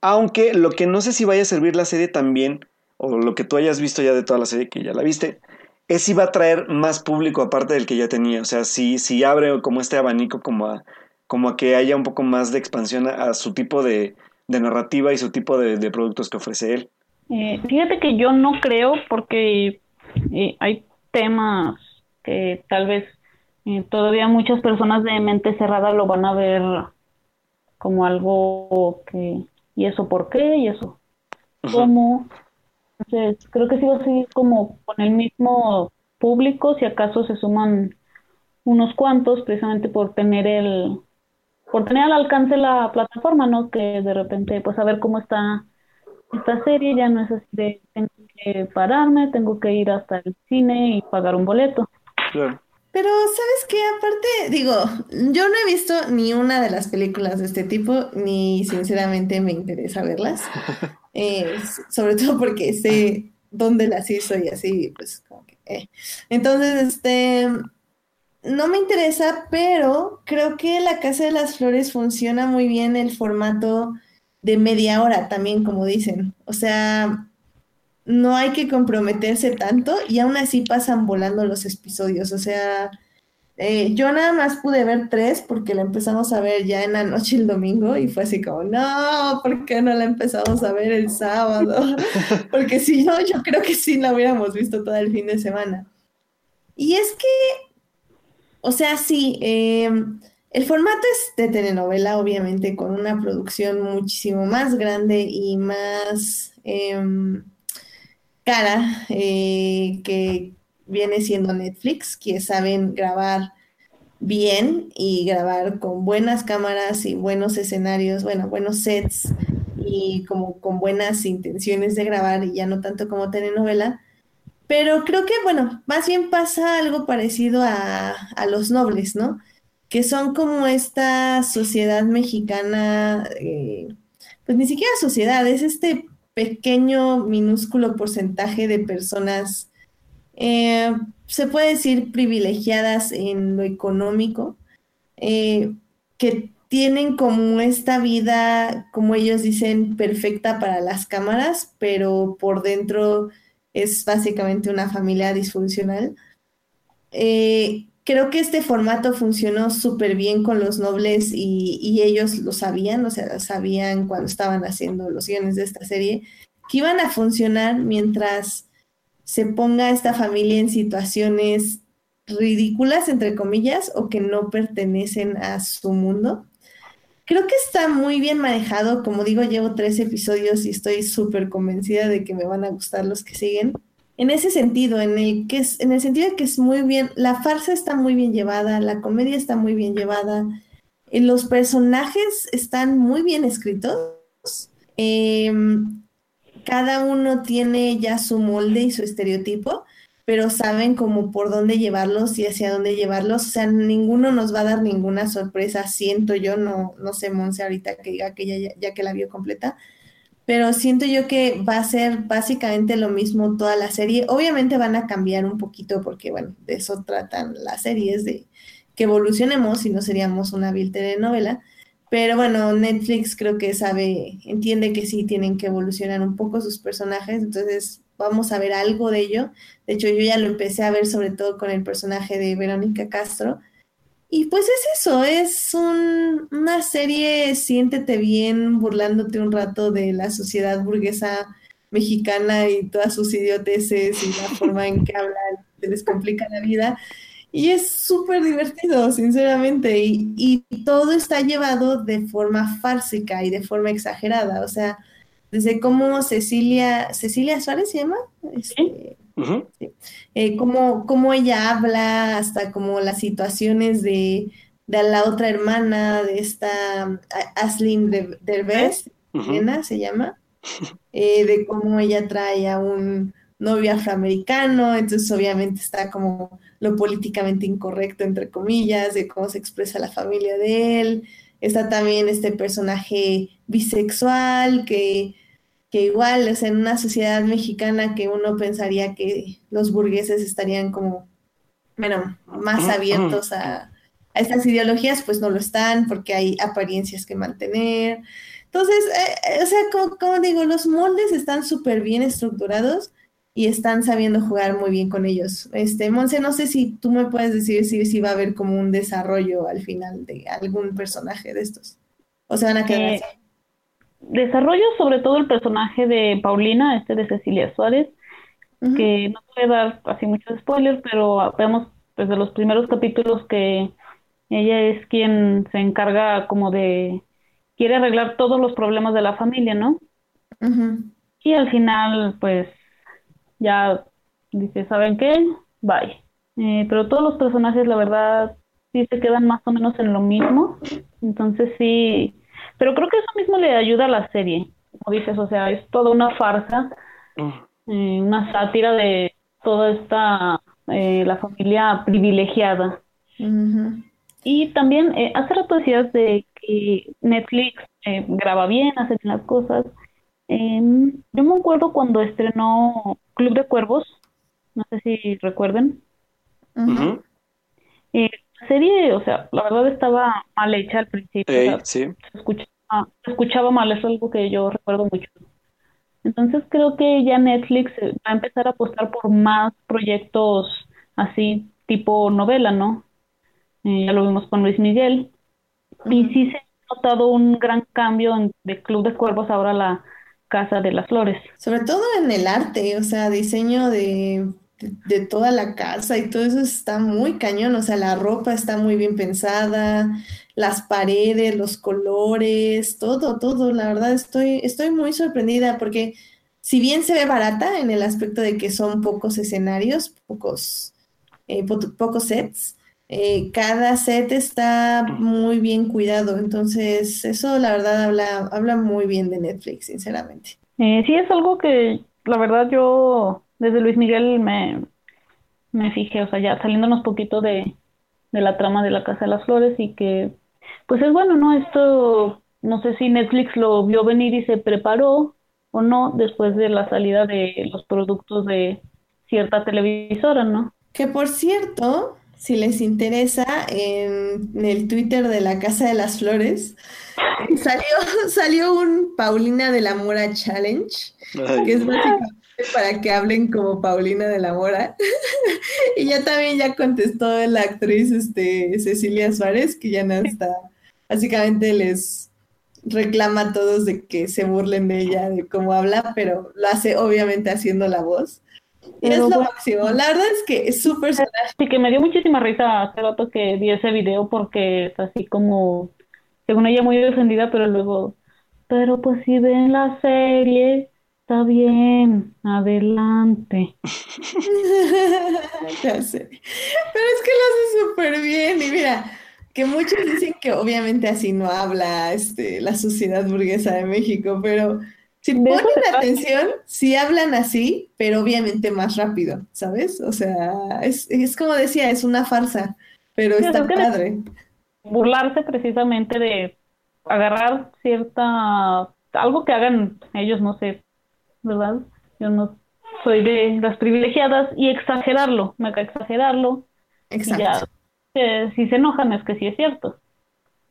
Speaker 1: Aunque lo que no sé si vaya a servir la serie también, o lo que tú hayas visto ya de toda la serie, que ya la viste, es si va a traer más público aparte del que ya tenía. O sea, si, si abre como este abanico como a, como a que haya un poco más de expansión a, su tipo de, narrativa y su tipo de, productos que ofrece él.
Speaker 3: Eh, fíjate que yo no creo porque eh, hay temas que tal vez eh, todavía muchas personas de mente cerrada lo van a ver como algo que, ¿y eso por qué? ¿Y eso cómo? Entonces, creo que sí va a seguir como con el mismo público, si acaso se suman unos cuantos, precisamente por tener el, por tener al alcance la plataforma, ¿no? Que de repente, pues a ver cómo está esta serie ya no es así de tengo que pararme, tengo que ir hasta el cine y pagar un boleto.
Speaker 2: Claro. Pero, ¿sabes qué? Aparte, digo, yo no he visto ni una de las películas de este tipo, ni sinceramente me interesa verlas. Eh, sobre todo porque sé dónde las hizo y así, pues, como que. Eh. Entonces, este. No me interesa, pero creo que La Casa de las Flores funciona muy bien el formato de media hora también, como dicen. O sea, no hay que comprometerse tanto y aún así pasan volando los episodios. O sea, eh, yo nada más pude ver tres porque la empezamos a ver ya en la noche el domingo y fue así como, no, ¿por qué no la empezamos a ver el sábado? porque si no, yo creo que sí la hubiéramos visto todo el fin de semana. Y es que, o sea, sí, eh, el formato es de telenovela, obviamente, con una producción muchísimo más grande y más em, cara eh, que viene siendo Netflix, que saben grabar bien y grabar con buenas cámaras y buenos escenarios, bueno, buenos sets y como con buenas intenciones de grabar y ya no tanto como telenovela. Pero creo que, bueno, más bien pasa algo parecido a, a Los Nobles, ¿no? Que son como esta sociedad mexicana, eh, pues ni siquiera sociedad, es este pequeño, minúsculo porcentaje de personas, eh, se puede decir privilegiadas en lo económico, eh, que tienen como esta vida, como ellos dicen, perfecta para las cámaras, pero por dentro es básicamente una familia disfuncional creo que este formato funcionó súper bien con los nobles y, ellos lo sabían, o sea, sabían cuando estaban haciendo los guiones de esta serie, que iban a funcionar mientras se ponga esta familia en situaciones ridículas, entre comillas, o que no pertenecen a su mundo. Creo que está muy bien manejado, como digo, llevo tres episodios y estoy súper convencida de que me van a gustar los que siguen en ese sentido, en el que es, en el sentido de que es muy bien, la farsa está muy bien llevada, la comedia está muy bien llevada, eh, los personajes están muy bien escritos. Em, cada uno tiene ya su molde y su estereotipo, pero saben como por dónde llevarlos y hacia dónde llevarlos. O sea, ninguno nos va a dar ninguna sorpresa, siento yo, no, no sé, Monse, ahorita que diga que ya, ya que la vio completa, pero siento yo que va a ser básicamente lo mismo toda la serie. Obviamente van a cambiar un poquito porque, bueno, de eso tratan las series, de que evolucionemos y no seríamos una vil telenovela. Pero bueno, Netflix creo que sabe, entiende que sí tienen que evolucionar un poco sus personajes, entonces vamos a ver algo de ello. De hecho, yo ya lo empecé a ver sobre todo con el personaje de Verónica Castro. Y pues es eso, es un- una serie, siéntete bien, burlándote un rato de la sociedad burguesa mexicana y todas sus idioteces y la forma en que hablan, te les complica la vida. Y es súper divertido, sinceramente, y, y todo está llevado de forma fársica y de forma exagerada. O sea, desde cómo Cecilia, Cecilia Suárez se llama, Este, Eh, cómo, cómo ella habla, hasta como las situaciones de, de la otra hermana, de esta um, A- Aslin de- Derbez. Elena se llama, eh, de cómo ella trae a un novio afroamericano, entonces obviamente está como lo políticamente incorrecto, entre comillas, de cómo se expresa la familia de él. Está también este personaje bisexual que, que igual, sea, en una sociedad mexicana que uno pensaría que los burgueses estarían como, bueno, más abiertos a, a estas ideologías, pues no lo están porque hay apariencias que mantener. Entonces, eh, eh, o sea, como, como digo, los moldes están súper bien estructurados y están sabiendo jugar muy bien con ellos. Este, Monse, no sé si tú me puedes decir si, si va a haber como un desarrollo al final de algún personaje de estos. O se van a quedar
Speaker 3: Eh,
Speaker 2: así.
Speaker 3: Desarrollo sobre todo el personaje de Paulina, este de Cecilia Suárez, que no voy a dar así muchos spoilers, pero vemos desde los primeros capítulos que ella es quien se encarga como de, quiere arreglar todos los problemas de la familia, ¿no? Y al final, pues, ya dice, ¿saben qué? Bye. Eh, pero todos los personajes, la verdad, sí se quedan más o menos en lo mismo. Entonces sí, pero creo que eso mismo le ayuda a la serie. Como dices, o sea, es toda una farsa,
Speaker 1: Ujú.
Speaker 3: eh, una sátira de toda esta, eh, la familia privilegiada. Y también, eh, hace rato decías de que Netflix eh, graba bien, hace bien las cosas. Em, yo me acuerdo cuando estrenó Club de Cuervos, no sé si recuerden.
Speaker 2: Ujú.
Speaker 3: La serie, o sea, la verdad estaba mal hecha al principio, o
Speaker 1: Ey,
Speaker 3: sea,
Speaker 1: sí.
Speaker 3: se escuchaba, se escuchaba mal, es algo que yo recuerdo mucho. Entonces creo que ya Netflix eh, va a empezar a apostar por más proyectos así, tipo novela, ¿no? Eh, ya lo vimos con Luis Miguel. Y sí se ha notado un gran cambio en- de Club de Cuervos ahora a la Casa de las Flores.
Speaker 2: Sobre todo en el arte, o sea, diseño de, de, toda la casa y todo eso está muy cañón, o sea, la ropa está muy bien pensada, las paredes, los colores, todo, todo, la verdad estoy, estoy muy sorprendida porque si bien se ve barata en el aspecto de que son pocos escenarios, pocos, eh, po- pocos sets, eh, cada set está muy bien cuidado, entonces eso la verdad habla, habla muy bien de Netflix, sinceramente.
Speaker 3: Eh, sí, es algo que la verdad yo desde Luis Miguel me, me fijé, o sea, ya saliéndonos poquito de, de la trama de la Casa de las Flores y que, pues es bueno, ¿no? Esto, no sé si Netflix lo vio venir y se preparó o no después de la salida de los productos de cierta televisora, ¿no?
Speaker 2: Que por cierto, si les interesa, en el Twitter de la Casa de las Flores salió, salió un Paulina de la Mora Challenge,
Speaker 1: Ay.
Speaker 2: que es básicamente para que hablen como Paulina de la Mora. Y ya también ya contestó la actriz este, Cecilia Suárez, que ya no está, básicamente les reclama a todos de que se burlen de ella, de cómo habla, pero lo hace obviamente haciendo la voz. Y es lo
Speaker 3: bueno.
Speaker 2: máximo. La verdad es que es súper
Speaker 3: Sí, que me dio muchísima risa hace rato que vi ese video porque es así como, según ella muy ofendida, pero luego, pero pues si ven la serie, está bien, adelante.
Speaker 2: Ya sé. Pero es que lo hace súper bien. Y mira, que muchos dicen que obviamente así no habla este, la sociedad burguesa de México, pero si ponen atención, sí hablan así, pero obviamente más rápido, ¿sabes? O sea, es, es como decía, es una farsa, pero
Speaker 3: Sí,
Speaker 2: está
Speaker 3: es que-
Speaker 2: padre.
Speaker 3: Burlarse precisamente de agarrar cierta, algo que hagan ellos, no sé, ¿verdad? Yo no soy de las privilegiadas y exagerarlo, me cae exagerarlo y ya,
Speaker 2: Exacto.
Speaker 3: eh, si se enojan es que sí es cierto.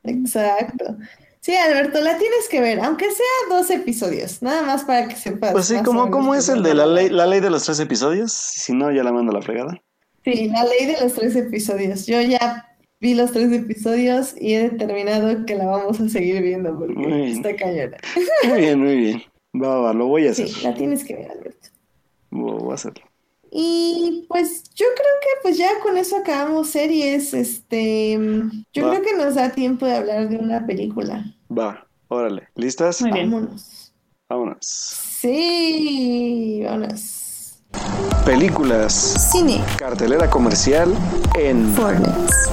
Speaker 2: Exacto. Sí, Alberto, la tienes que ver, aunque sea dos episodios, nada más para que sepas.
Speaker 1: Pues sí, ¿cómo, cómo es el de la ley, la ley de los tres episodios? Si no, ya la mando a la fregada.
Speaker 2: Sí, la ley de los tres episodios. Yo ya vi los tres episodios y he determinado que la vamos a seguir viendo porque está cañona.
Speaker 1: Muy bien, muy bien. Va, va, lo voy a hacer.
Speaker 2: Sí, la tienes que ver, Alberto.
Speaker 1: Voy voy a hacerlo.
Speaker 2: Y pues yo creo que pues ya con eso acabamos series. Este, yo
Speaker 1: Va.
Speaker 2: creo que nos da tiempo de hablar de una película.
Speaker 1: Va, órale. ¿Listas?
Speaker 3: Muy bien.
Speaker 2: Vámonos.
Speaker 1: Vámonos.
Speaker 2: Sí, vámonos.
Speaker 1: Películas.
Speaker 4: Cine.
Speaker 1: Cartelera comercial en
Speaker 4: Fornets.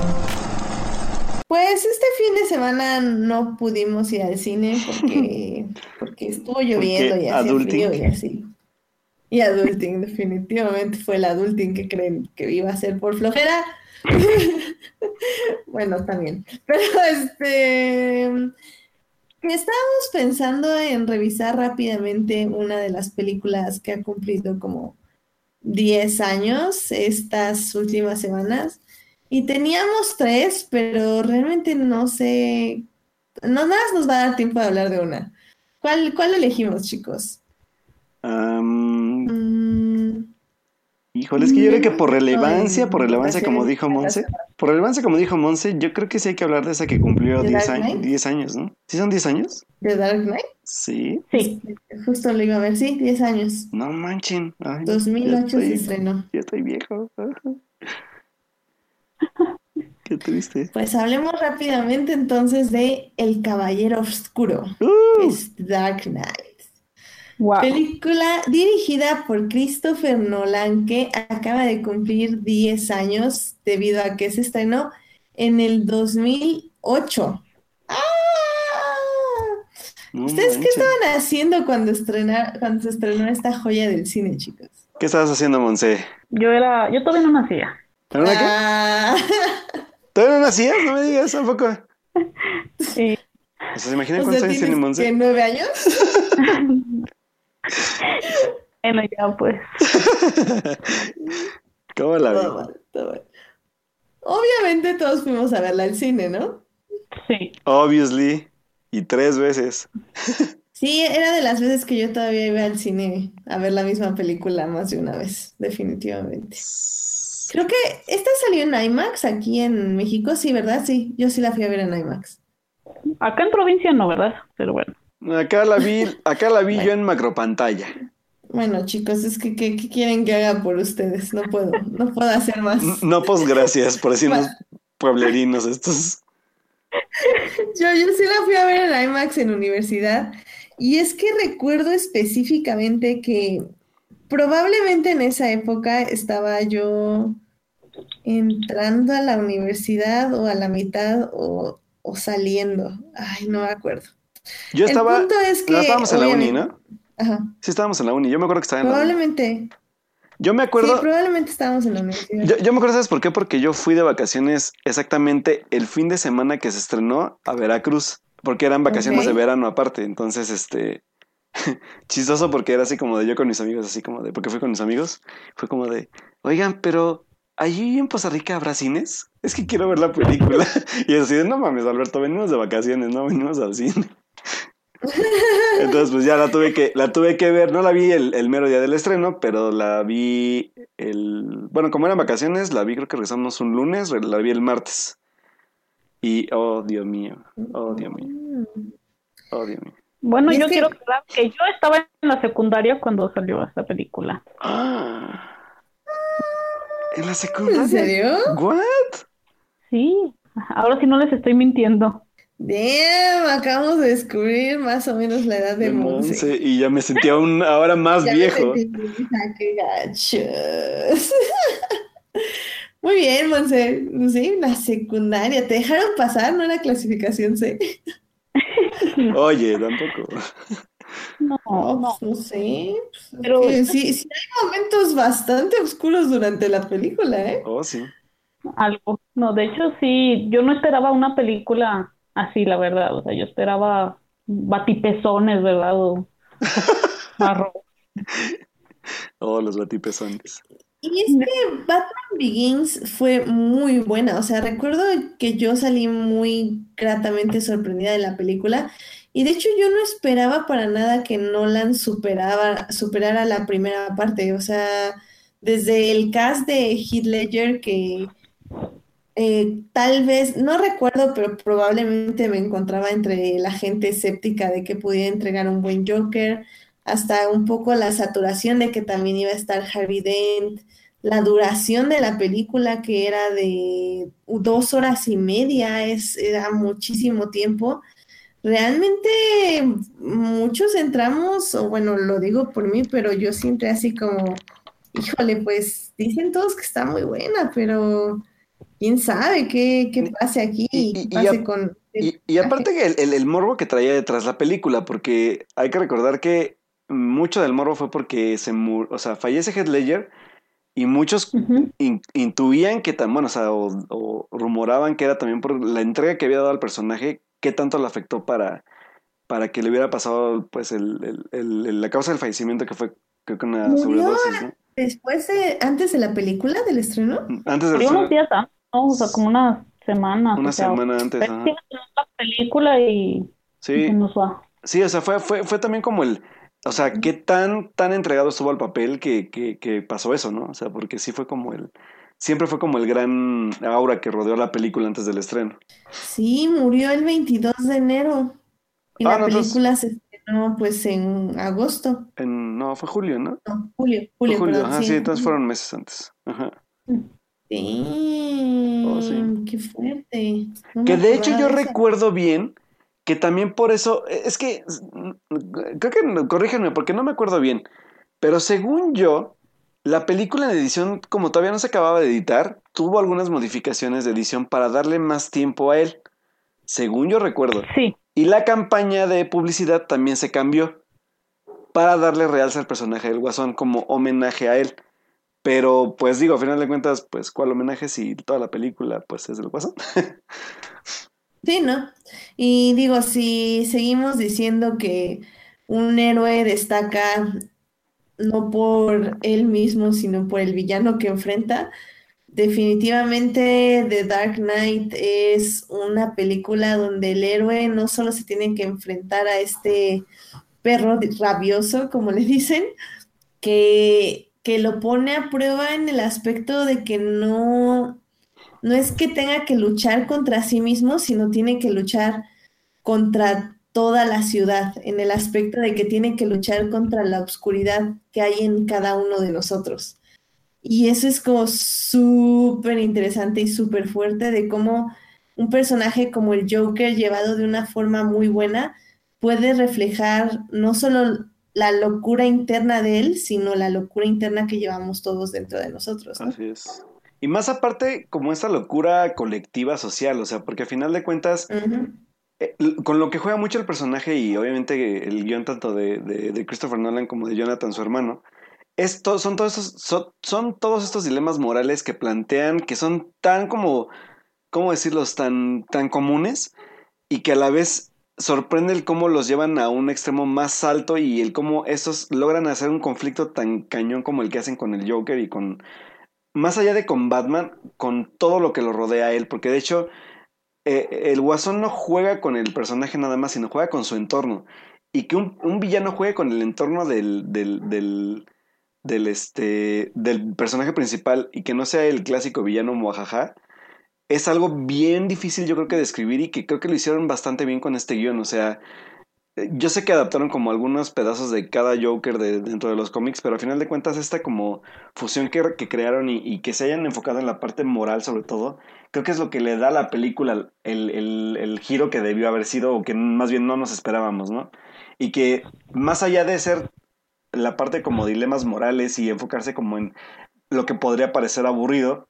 Speaker 2: Pues este fin de semana no pudimos ir al cine porque, porque estuvo lloviendo y hacía
Speaker 1: adulting.
Speaker 2: frío y así. Y adulting, definitivamente fue el adulting que creen que iba a ser por flojera. Bueno, también. Pero este estábamos pensando en revisar rápidamente una de las películas que ha cumplido como 10 años estas últimas semanas. Y teníamos tres, pero realmente no sé. No, nada más nos va a dar tiempo de hablar de una. ¿Cuál, cuál elegimos, chicos? Mm,
Speaker 1: híjole, es que yo creo que por relevancia, por relevancia, como dijo Monse, por relevancia, como dijo Monse, yo creo que sí hay que hablar de esa que cumplió
Speaker 2: ¿De
Speaker 1: 10
Speaker 2: Dark
Speaker 1: años,
Speaker 2: Knight?
Speaker 1: 10 años, ¿no? ¿Sí son 10 años?
Speaker 2: ¿The Dark Knight?
Speaker 1: Sí.
Speaker 3: Sí,
Speaker 2: Justo lo iba a ver, sí, 10 años.
Speaker 1: No manchen. Ay, ya
Speaker 2: 2008 se estrenó.
Speaker 1: ya estoy viejo. Qué triste.
Speaker 2: Pues hablemos rápidamente entonces de El Caballero Oscuro, que
Speaker 1: Uh,
Speaker 2: es Dark Knight.
Speaker 3: wow.
Speaker 2: Película dirigida por Christopher Nolan que acaba de cumplir 10 años debido a que se estrenó en el 2008. ¡Ah!
Speaker 1: no
Speaker 2: ¿Ustedes qué estaban haciendo cuando estrenar, cuando se estrenó esta joya del cine, chicos?
Speaker 1: ¿Qué estabas haciendo, Monse?
Speaker 3: Yo era, yo todavía no nacía.
Speaker 1: ¿Era una qué?
Speaker 2: Ah,
Speaker 1: ¿Todavía no nacías? No me digas tampoco.
Speaker 3: Sí.
Speaker 1: O sea, ¿se imaginan cuántos
Speaker 2: sea,
Speaker 1: años tiene
Speaker 2: ¿tienes
Speaker 1: Monse?
Speaker 2: nueve años?
Speaker 3: Bueno, ya pues.
Speaker 1: ¿Cómo la vi?
Speaker 2: Todo mal, todo mal. Obviamente todos fuimos a verla al cine, ¿no?
Speaker 3: Sí.
Speaker 1: Obviously. Y tres veces.
Speaker 2: Sí, era de las veces que yo todavía iba al cine a ver la misma película más de una vez, definitivamente. Creo que esta salió en IMAX aquí en México, sí, ¿verdad? Sí, yo sí la fui a ver en IMAX.
Speaker 3: Acá en provincia no, ¿verdad? Pero bueno.
Speaker 1: Acá la vi, acá la vi yo en macropantalla.
Speaker 2: Bueno, chicos, es que ¿qué, qué quieren que haga por ustedes? No puedo, no puedo hacer más.
Speaker 1: No, pues gracias por decirnos pueblerinos estos.
Speaker 2: Yo, yo sí la fui a ver en IMAX en universidad y es que recuerdo específicamente que probablemente en esa época estaba yo entrando a la universidad o a la mitad o, o saliendo. Ay, no me acuerdo.
Speaker 1: Yo
Speaker 2: El
Speaker 1: estaba,
Speaker 2: punto es que
Speaker 1: no estábamos en la uni, ¿no?
Speaker 2: Ajá,
Speaker 1: Sí, estábamos en la uni. Yo me acuerdo que estaba en la uni.
Speaker 2: probablemente.
Speaker 1: Yo me
Speaker 2: Sí,
Speaker 1: acuerdo,
Speaker 2: probablemente estábamos en la universidad.
Speaker 1: yo, yo me acuerdo, ¿sabes por qué? Porque yo fui de vacaciones exactamente el fin de semana que se estrenó a Veracruz, porque eran vacaciones de verano aparte. Entonces, este, chistoso porque era así como de yo con mis amigos, así como de, porque fui con mis amigos, fue como de, oigan, pero allí en Costa Rica habrá cines. Es que quiero ver la película. y así de, no mames, Alberto, venimos de vacaciones, no venimos al cine. Entonces, pues ya la tuve que, la tuve que ver, no la vi el, el mero día del estreno, pero la vi el, bueno, como eran vacaciones, la vi creo que regresamos un lunes, la vi el martes. Y, oh, Dios mío, oh, Dios mío, oh, Dios mío.
Speaker 3: Bueno, yo
Speaker 2: que-
Speaker 3: quiero aclarar que yo estaba en la secundaria cuando salió esta película.
Speaker 1: Ah. ¿En la secundaria?
Speaker 2: ¿En serio?
Speaker 1: ¿What?
Speaker 3: Sí. Ahora sí no les estoy mintiendo.
Speaker 2: Damn, acabamos de descubrir más o menos la edad de
Speaker 1: De
Speaker 2: Monse.
Speaker 1: Monse, y ya me sentía aún ahora más viejo.
Speaker 2: qué gachos. Muy bien, Monse. Sí, la secundaria. ¿Te dejaron pasar, no la clasificación C?
Speaker 1: Oye, tampoco.
Speaker 3: No,
Speaker 2: No,
Speaker 3: no.
Speaker 2: pues sé. Pues,
Speaker 3: Pero-
Speaker 2: sí, sí hay momentos bastante oscuros durante la película, ¿eh?
Speaker 1: Oh, sí.
Speaker 3: Algo. No, de hecho sí, yo no esperaba una película así, la verdad. O sea, yo esperaba batipezones, ¿verdad? O marro.
Speaker 1: Oh, los batipezones.
Speaker 2: Y es que Batman Begins fue muy buena, o sea, recuerdo que yo salí muy gratamente sorprendida de la película y de hecho yo no esperaba para nada que Nolan superaba, superara la primera parte, o sea, desde el cast de Heath Ledger que eh, tal vez, no recuerdo, pero probablemente me encontraba entre la gente escéptica de que pudiera entregar un buen Joker, hasta un poco la saturación de que también iba a estar Harvey Dent, la duración de la película que era de dos horas y media, es, era muchísimo tiempo. Realmente muchos entramos, o bueno, lo digo por mí, pero yo siempre así como, híjole, pues dicen todos que está muy buena, pero quién sabe qué, qué pase aquí,
Speaker 1: Y,
Speaker 2: qué
Speaker 1: y- y
Speaker 2: pase
Speaker 1: a-
Speaker 2: con...
Speaker 1: y- y aparte que el, el- el morbo que traía detrás la película, porque hay que recordar que mucho del morbo fue porque se mu- o sea, fallece Heath Ledger y muchos in- intuían que tan, bueno, o sea, o, o rumoraban que era también por la entrega que había dado al personaje, qué tanto le afectó para, para que le hubiera pasado, pues, el, el- el- la causa del fallecimiento que fue, creo que una
Speaker 2: Murió
Speaker 1: sobredosis, ¿no?
Speaker 2: Después de, antes de la película, del estreno.
Speaker 1: Antes del
Speaker 3: unos días antes, ¿no? O sea, como
Speaker 1: una
Speaker 3: o sea,
Speaker 1: semana antes, ajá.
Speaker 3: la película y, y
Speaker 1: Sí,
Speaker 3: se nos va.
Speaker 1: sí, o sea, fue, fue, fue también como el, o sea, qué tan, tan entregado estuvo al papel que, que, que pasó eso, ¿no? O sea, porque sí fue como el, siempre fue como el gran aura que rodeó la película antes del estreno.
Speaker 2: Sí, murió el 22 de enero. Y
Speaker 1: Ah,
Speaker 2: la
Speaker 1: no, entonces-
Speaker 2: película se estrenó pues en agosto.
Speaker 1: En, no, fue julio, ¿no?
Speaker 2: No, julio,
Speaker 1: Fue
Speaker 2: julio,
Speaker 1: julio,
Speaker 2: perdón,
Speaker 1: ajá,
Speaker 2: sí,
Speaker 1: sí,
Speaker 2: en
Speaker 1: entonces fueron meses antes. Ajá.
Speaker 2: Damn,
Speaker 1: Oh, sí.
Speaker 2: qué fuerte. No
Speaker 1: Que de hecho yo
Speaker 2: eso.
Speaker 1: recuerdo bien que también por eso, e, es que, creo que, corríjanme porque no me acuerdo bien, pero según yo, la película en edición, como todavía no se acababa de editar, tuvo algunas modificaciones de edición para darle más tiempo a él, según yo recuerdo.
Speaker 3: Sí,
Speaker 1: Y la campaña de publicidad también se cambió para darle realce al personaje del Guasón como homenaje a él. Pero pues digo, a final de cuentas, pues ¿cuál homenaje si toda la película pues es del Guasón?
Speaker 2: Sí, ¿no? Y digo, si seguimos diciendo que un héroe destaca no por él mismo, sino por el villano que enfrenta, definitivamente The Dark Knight es una película donde el héroe no solo se tiene que enfrentar a este perro rabioso, como le dicen, que, que lo pone a prueba en el aspecto de que no, no es que tenga que luchar contra sí mismo, sino tiene que luchar contra toda la ciudad, en el aspecto de que tiene que luchar contra la oscuridad que hay en cada uno de nosotros. Y eso es como súper interesante y súper fuerte de cómo un personaje como el Joker, llevado de una forma muy buena, puede reflejar no solo la locura interna de él, sino la locura interna que llevamos todos dentro de nosotros, ¿no?
Speaker 1: Así es. Y más aparte, como esa locura colectiva social, o sea, porque a final de cuentas, eh, con lo que juega mucho el personaje y obviamente el guion tanto de, de- de Christopher Nolan como de Jonathan, su hermano, esto, son, todos esos, son, son todos estos dilemas morales que plantean que son tan como, ¿cómo decirlos?, tan, tan comunes y que a la vez sorprende el cómo los llevan a un extremo más alto y el cómo esos logran hacer un conflicto tan cañón como el que hacen con el Joker y con, más allá de con Batman, con todo lo que lo rodea a él, porque de hecho eh, el Guasón no juega con el personaje nada más, sino juega con su entorno. Y que un, villano juegue con el entorno del, del, del, este, del personaje principal y que no sea el clásico villano muajaja, es algo bien difícil yo creo que describir y que creo que lo hicieron bastante bien con este guion. O sea, yo sé que adaptaron como algunos pedazos de cada Joker de, dentro de los cómics, pero al final de cuentas esta como fusión que, que crearon y, y que se hayan enfocado en la parte moral sobre todo, creo que es lo que le da a la película el, el, el giro que debió haber sido o que más bien no nos esperábamos, ¿no? Y que más allá de ser la parte como dilemas morales y enfocarse como en lo que podría parecer aburrido,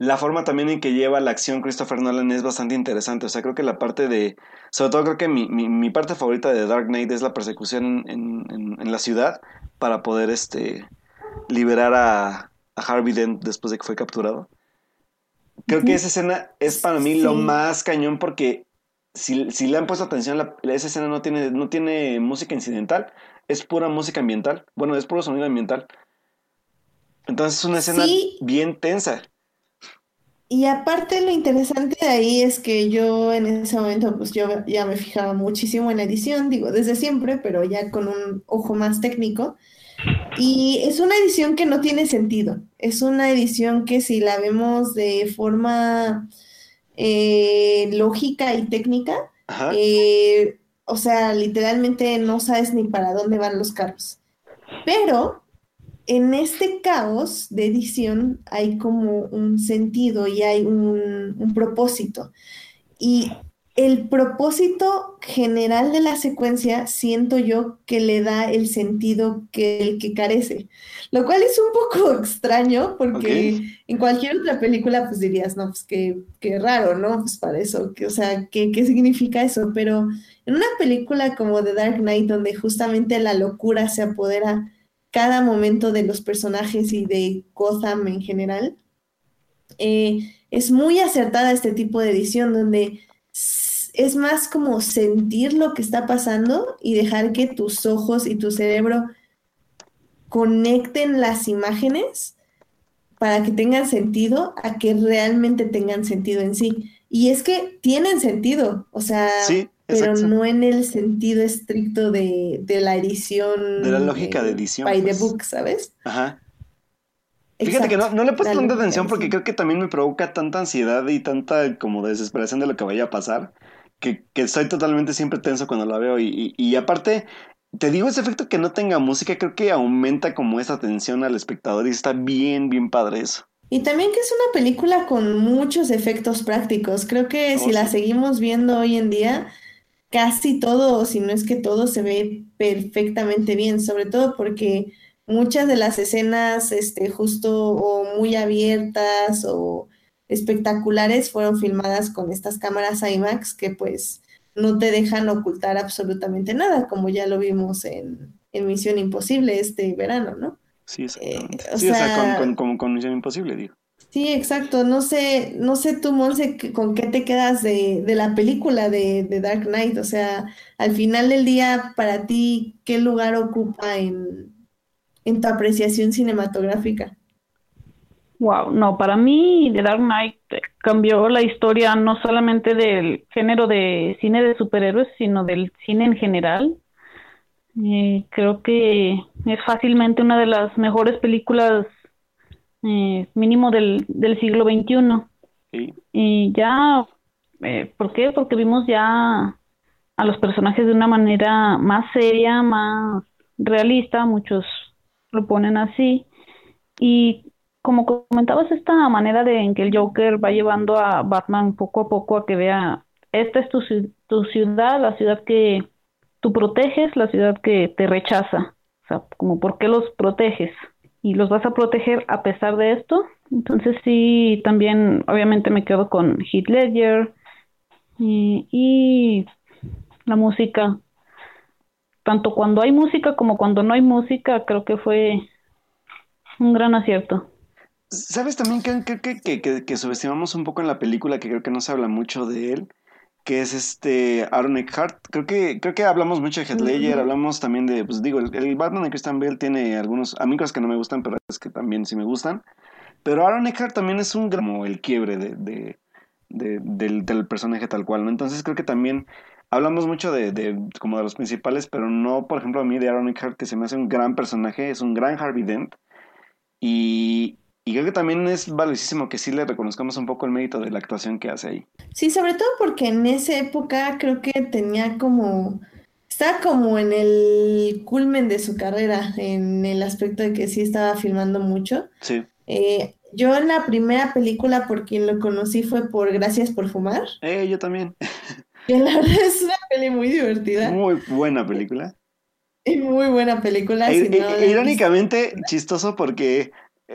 Speaker 1: la forma también en que lleva la acción Christopher Nolan es bastante interesante. O sea, creo que la parte de. Sobre todo, creo que mi, mi, mi parte favorita de Dark Knight es la persecución en, en, en la ciudad para poder este liberar a, a, Harvey Dent después de que fue capturado. Creo que esa escena es para mí sí. lo más cañón porque si, si le han puesto atención, la, esa escena no tiene, no tiene música incidental, es pura música ambiental. Bueno, es puro sonido ambiental. Entonces es una escena
Speaker 2: Sí.
Speaker 1: bien tensa.
Speaker 2: Y aparte lo interesante de ahí es que yo en ese momento pues yo ya me fijaba muchísimo en la edición, digo, desde siempre, pero ya con un ojo más técnico. Y es una edición que no tiene sentido. Es una edición que si la vemos de forma eh, lógica y técnica, eh, o sea, literalmente no sabes ni para dónde van los carros. Pero en este caos de edición hay como un sentido y hay un, un propósito. Y el propósito general de la secuencia siento yo que le da el sentido que el que carece, lo cual es un poco extraño porque en cualquier otra película pues dirías, no, pues qué, qué raro, ¿no? Pues para eso, que, o sea, ¿qué, qué significa eso? Pero en una película como The Dark Knight, donde justamente la locura se apodera cada momento de los personajes y de Gotham en general, eh, es muy acertada este tipo de edición donde es más como sentir lo que está pasando y dejar que tus ojos y tu cerebro conecten las imágenes para que tengan sentido a que realmente tengan sentido en sí. Y es que tienen sentido, o sea,
Speaker 1: Sí,
Speaker 2: pero
Speaker 1: exacto.
Speaker 2: no en el sentido estricto de, de la edición
Speaker 1: De la lógica de edición,
Speaker 2: by
Speaker 1: pues.
Speaker 2: the book, ¿sabes?
Speaker 1: Ajá. Fíjate que no, no le he puesto tanta atención porque creo que también me provoca tanta ansiedad y tanta como desesperación de lo que vaya a pasar, que, que estoy totalmente siempre tenso cuando la veo. Y, y, y aparte, te digo, ese efecto que no tenga música creo que aumenta como esa tensión al espectador y está bien, bien padre eso.
Speaker 2: Y también que es una película con muchos efectos prácticos. Creo que
Speaker 1: Oh,
Speaker 2: si la seguimos viendo hoy en día, casi todo, si no es que todo, se ve perfectamente bien, sobre todo porque muchas de las escenas, este, justo o muy abiertas o espectaculares fueron filmadas con estas cámaras IMAX que pues no te dejan ocultar absolutamente nada, como ya lo vimos en, en Misión Imposible este verano, ¿no?
Speaker 1: Sí, exactamente.
Speaker 2: Eh, o
Speaker 1: sí, o sea,
Speaker 2: sea-
Speaker 1: con, con, con, con Misión Imposible, digo.
Speaker 2: Sí, exacto. No sé, no sé tú, Monse, con qué te quedas de, de la película de, de Dark Knight. O sea, al final del día, para ti, ¿qué lugar ocupa en, en tu apreciación cinematográfica?
Speaker 3: Wow, no, para mí The Dark Knight eh, cambió la historia no solamente del género de cine de superhéroes, sino del cine en general. Eh, creo que es fácilmente una de las mejores películas, eh, mínimo del, del siglo XXI.
Speaker 1: Sí.
Speaker 3: Y ya, eh, ¿por qué? Porque vimos ya a los personajes de una manera más seria, más realista, muchos lo ponen así. Y como comentabas, esta manera de en que el Joker va llevando a Batman poco a poco a que vea, esta es tu, tu ciudad, la ciudad que tú proteges, la ciudad que te rechaza. O sea, como por qué los proteges y los vas a proteger a pesar de esto. Entonces sí, también obviamente me quedo con Heath Ledger y, la música. Tanto cuando hay música como cuando no hay música, creo que fue un gran acierto.
Speaker 1: ¿Sabes también que, que, que subestimamos un poco en la película, que creo que no se habla mucho de él, que es este Aaron Eckhart? Creo que, creo que hablamos mucho de Heath Ledger, hablamos también de, pues digo, el, el Batman de Christian Bale tiene algunos amigos que no me gustan, pero es que también sí me gustan. Pero Aaron Eckhart también es un gran, como el quiebre de, de, de- del, del personaje tal cual, ¿no? Entonces creo que también hablamos mucho de, de como de los principales, pero no, por ejemplo, a mí de Aaron Eckhart, que se me hace un gran personaje, es un gran Harvey Dent. Y, y creo que también es valiosísimo que sí le reconozcamos un poco el mérito de la actuación que hace ahí.
Speaker 2: Sí, sobre todo porque en esa época creo que tenía como, estaba como en el culmen de su carrera, en el aspecto de que sí estaba filmando mucho.
Speaker 1: Sí.
Speaker 2: Eh, yo en la primera película por quien lo conocí fue por Gracias por Fumar,
Speaker 1: Eh, yo también.
Speaker 2: que la verdad es una peli muy divertida
Speaker 1: Muy buena película.
Speaker 2: y muy buena película.
Speaker 1: E-
Speaker 2: si no
Speaker 1: e-
Speaker 2: la han
Speaker 1: irónicamente chistoso porque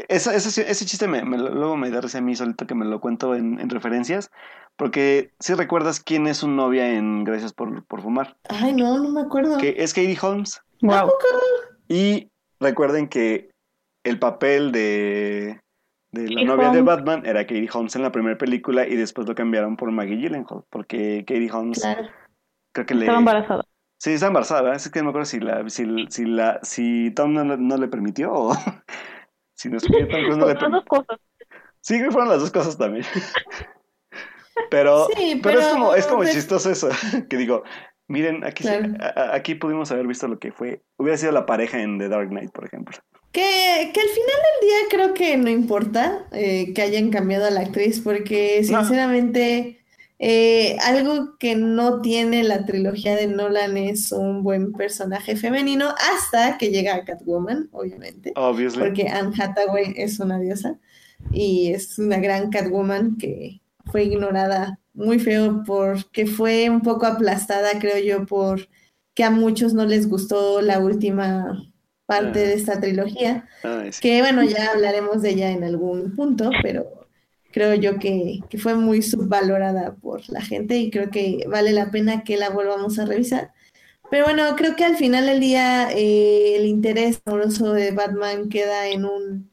Speaker 1: eso, eso sí- ese chiste me, me luego me da risa a mí solito que me lo cuento en, en referencias. Porque si recuerdas quién es su novia en Gracias por, por Fumar.
Speaker 2: Ay, no, no me acuerdo.
Speaker 1: Que es Katie Holmes.
Speaker 3: Wow.
Speaker 1: Y recuerden que el papel de, de la
Speaker 3: Katie
Speaker 1: novia de
Speaker 3: Holmes.
Speaker 1: Batman era Katie Holmes en la primera película y después lo cambiaron por Maggie Gyllenhaal. Porque Katie Holmes
Speaker 2: Claro.
Speaker 1: creo que le...
Speaker 3: Estaba embarazada.
Speaker 1: Sí, está embarazada, ¿verdad? Es que no me acuerdo si, la, si, si, la, si Tom no, no le permitió o... Si no estuviera Tom Cruise, no le
Speaker 3: Las dos cosas.
Speaker 1: Sí, que fueron las dos cosas también. Pero,
Speaker 2: Sí,
Speaker 1: pero, es como, es como
Speaker 2: de-
Speaker 1: chistoso eso, que digo, miren, aquí, sí-
Speaker 2: Claro.
Speaker 1: a- aquí pudimos haber visto lo que fue, hubiera sido la pareja en The Dark Knight, por ejemplo.
Speaker 2: Que, que al final del día creo que no importa eh, que hayan cambiado a la actriz, porque
Speaker 1: No.
Speaker 2: Eh, algo que no tiene la trilogía de Nolan es un buen personaje femenino hasta que llega a Catwoman, obviamente,
Speaker 1: Obviously.
Speaker 2: porque Anne Hathaway es una diosa y es una gran Catwoman que fue ignorada muy feo porque fue un poco aplastada, creo yo, por que a muchos no les gustó la última parte de esta trilogía,
Speaker 1: sí.
Speaker 2: que bueno, ya hablaremos de ella en algún punto, pero creo yo que, fue muy subvalorada por la gente y creo que vale la pena que la volvamos a revisar. Pero bueno, creo que al final del día eh, el interés amoroso de Batman queda en un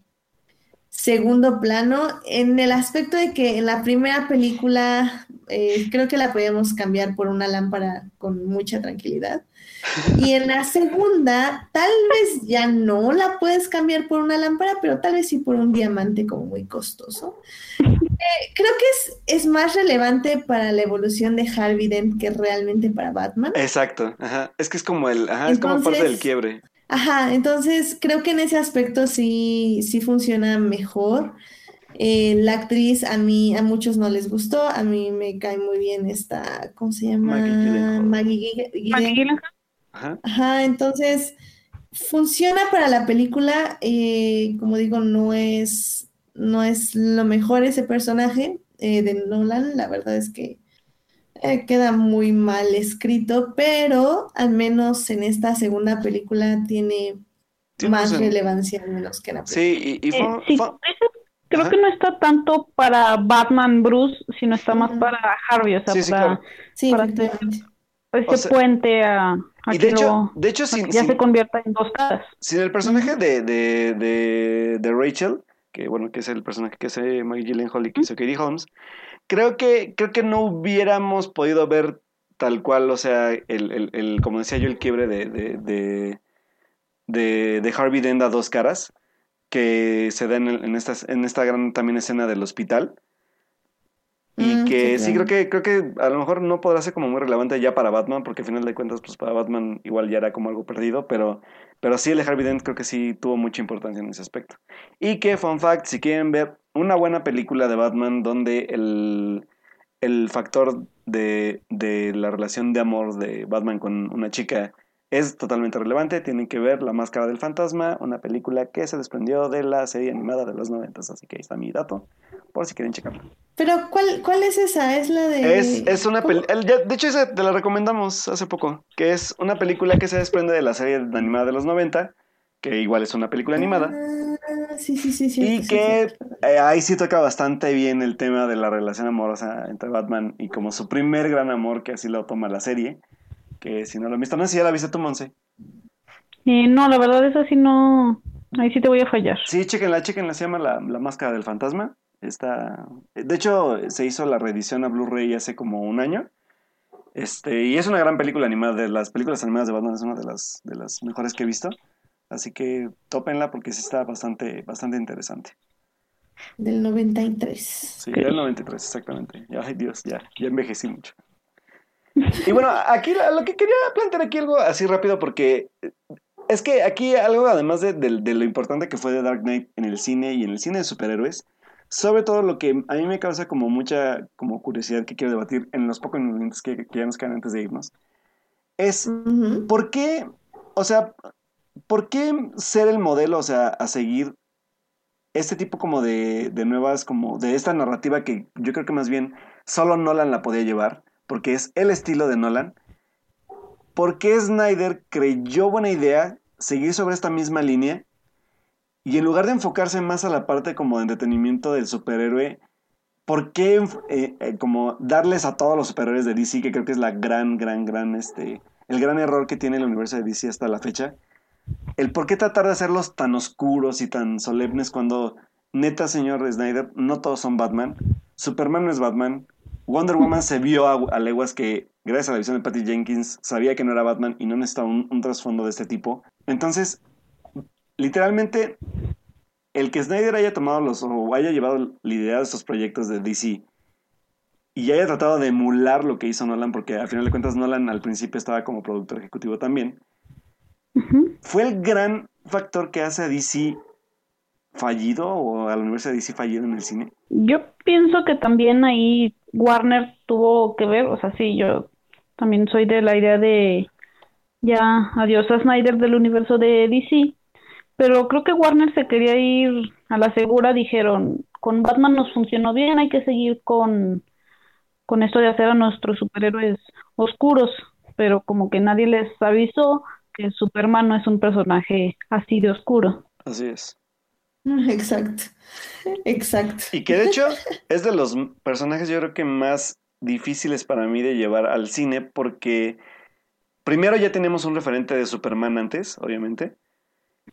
Speaker 2: segundo plano, en el aspecto de que en la primera película eh, creo que la podíamos cambiar por una lámpara con mucha tranquilidad. Y en la segunda, tal vez ya no la puedes cambiar por una lámpara, pero tal vez sí por un diamante como muy costoso. Eh, creo que es, es más relevante para la evolución de Harvey Dent que realmente para Batman.
Speaker 1: Exacto, ajá. Es que es como el, ajá, es como parte del quiebre.
Speaker 2: Ajá, entonces creo que en ese aspecto sí, sí funciona mejor. Eh, la actriz a mí, a muchos no les gustó, a mí me cae muy bien esta, ¿cómo se llama?
Speaker 1: Maggie Gyllenhaal.
Speaker 2: Maggie Gyllenhaal.
Speaker 1: Ajá.
Speaker 2: Ajá, entonces funciona para la película, eh, como digo, no es, no es lo mejor ese personaje eh, de Nolan, la verdad es que eh, queda muy mal escrito, pero al menos en esta segunda película tiene más relevancia menos que en la primera.
Speaker 1: Sí, y, y
Speaker 3: Eh,
Speaker 1: fue-
Speaker 3: sí,
Speaker 1: fue-
Speaker 3: dices, creo
Speaker 1: Ajá.
Speaker 3: que no está tanto para Batman Bruce, sino está más para Harvey, o sea,
Speaker 1: Sí, sí,
Speaker 3: para
Speaker 1: claro.
Speaker 2: Sí,
Speaker 3: para. Ese
Speaker 1: O sea,
Speaker 3: puente a, a
Speaker 1: y
Speaker 3: que
Speaker 1: de hecho,
Speaker 3: lo-
Speaker 1: de hecho,
Speaker 3: a
Speaker 1: sin,
Speaker 3: que ya
Speaker 1: sin-
Speaker 3: se convierta en dos caras.
Speaker 1: sin el personaje de, de, de, de Rachel, que bueno, que es el personaje que hace Maggie Gyllenhaal y que hizo Katie Holmes, creo que, creo que no hubiéramos podido ver tal cual, o sea, el, el, el- como decía yo, el quiebre de, de, de, de, Harvey Dent a dos caras, que se da en, en, esta, en esta gran también escena del hospital. Y
Speaker 2: Mm,
Speaker 1: que
Speaker 2: sí,
Speaker 1: creo que creo que a lo mejor no podrá ser como muy relevante ya para Batman, porque al final de cuentas, pues para Batman igual ya era como algo perdido, pero, pero sí el de Harvey Dent creo que sí tuvo mucha importancia en ese aspecto. Y que, fun fact, si quieren ver una buena película de Batman donde el, el factor de, de la relación de amor de Batman con una chica es totalmente relevante, tienen que ver La Máscara del Fantasma, una película que se desprendió de la serie animada de los 90, así que ahí está mi dato, por si quieren checarlo.
Speaker 2: Pero ¿cuál, cuál es esa? Es la de...
Speaker 1: Es, es una película, de hecho esa te la recomendamos hace poco, que es una película que se desprende de la serie animada de los 90, que igual es una película animada,
Speaker 2: Ah, sí, sí, sí, sí.
Speaker 1: y
Speaker 2: sí,
Speaker 1: que
Speaker 2: sí.
Speaker 1: eh, ahí sí toca bastante bien el tema de la relación amorosa entre Batman y como su primer gran amor, que así lo toma la serie, que si no lo han visto, no sé si ya la viste tú, Monse.
Speaker 3: Eh, no, la verdad es así no, ahí sí te voy a fallar.
Speaker 1: Sí, chequenla, chequenla, se llama La, la Máscara del Fantasma. Está... De hecho, se hizo la reedición a Blu-ray hace como un año. Este, y es una gran película animada. De las películas animadas de Batman es una de las, de las mejores que he visto. Así que tópenla porque sí está bastante, bastante interesante.
Speaker 2: Del 93.
Speaker 1: Sí, del 93, exactamente. Ya, Ay, Dios, ya, ya envejecí mucho. Y bueno, aquí lo que quería plantear aquí algo así rápido porque es que aquí algo además de, de- de lo importante que fue de Dark Knight en el cine y en el cine de superhéroes, sobre todo lo que a mí me causa como mucha como curiosidad que quiero debatir en los pocos minutos que, que ya nos quedan antes de irnos, es
Speaker 2: Ujú.
Speaker 1: ¿por qué, o sea, por qué ser el modelo, o sea, a seguir este tipo como de, de nuevas, como de esta narrativa que yo creo que más bien solo Nolan la podía llevar, porque es el estilo de Nolan? ¿Por qué Snyder creyó buena idea seguir sobre esta misma línea? Y en lugar de enfocarse más a la parte como de entretenimiento del superhéroe, ¿por qué eh, eh, como darles a todos los superhéroes de DC, que creo que es la gran, gran, gran, este, el gran error que tiene el universo de DC hasta la fecha? El por qué tratar de hacerlos tan oscuros y tan solemnes cuando, neta, señor Snyder, no todos son Batman. Superman no es Batman. Wonder Woman se vio a, a leguas que, gracias a la visión de Patty Jenkins, sabía que no era Batman y no necesitaba un, un trasfondo de este tipo. Entonces, literalmente, el que Snyder haya tomado los o haya llevado la idea de estos proyectos de DC y haya tratado de emular lo que hizo Nolan, porque al final de cuentas Nolan al principio estaba como productor ejecutivo también. ¿fue el gran factor que hace a DC fallido o al universo de DC fallido en el cine?
Speaker 3: Yo pienso que también ahí Warner tuvo que ver, o sea, sí, yo también soy de la idea de ya adiós a Snyder del universo de DC, pero creo que Warner se quería ir a la segura, dijeron, con Batman nos funcionó bien, hay que seguir con, con esto de hacer a nuestros superhéroes oscuros, pero como que nadie les avisó que Superman no es un personaje así de oscuro.
Speaker 1: Así es.
Speaker 2: Exacto, exacto.
Speaker 1: Y que de hecho es de los personajes yo creo que más difíciles para mí de llevar al cine porque primero ya tenemos un referente de Superman antes, obviamente.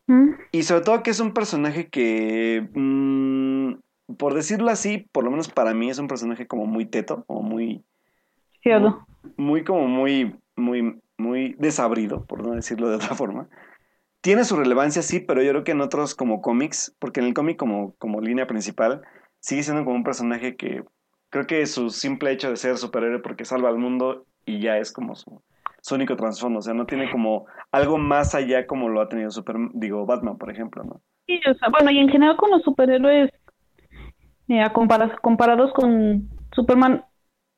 Speaker 3: ¿Mm?
Speaker 1: Y sobre todo que es un personaje que, mm, por decirlo así, por lo menos para mí es un personaje como muy teto, o muy,
Speaker 3: Cierto.
Speaker 1: muy como muy, muy, muy desabrido, por no decirlo de otra forma. Tiene su relevancia, sí, pero yo creo que en otros como cómics, porque en el cómic como, como línea principal, sigue siendo como un personaje que creo que su simple hecho de ser superhéroe porque salva al mundo y ya es como su, su único trasfondo, o sea, no tiene como algo más allá como lo ha tenido Super, digo, Batman, por ejemplo, ¿no?
Speaker 3: Sí, o sea, bueno, y en general con los superhéroes, eh, comparados con Superman,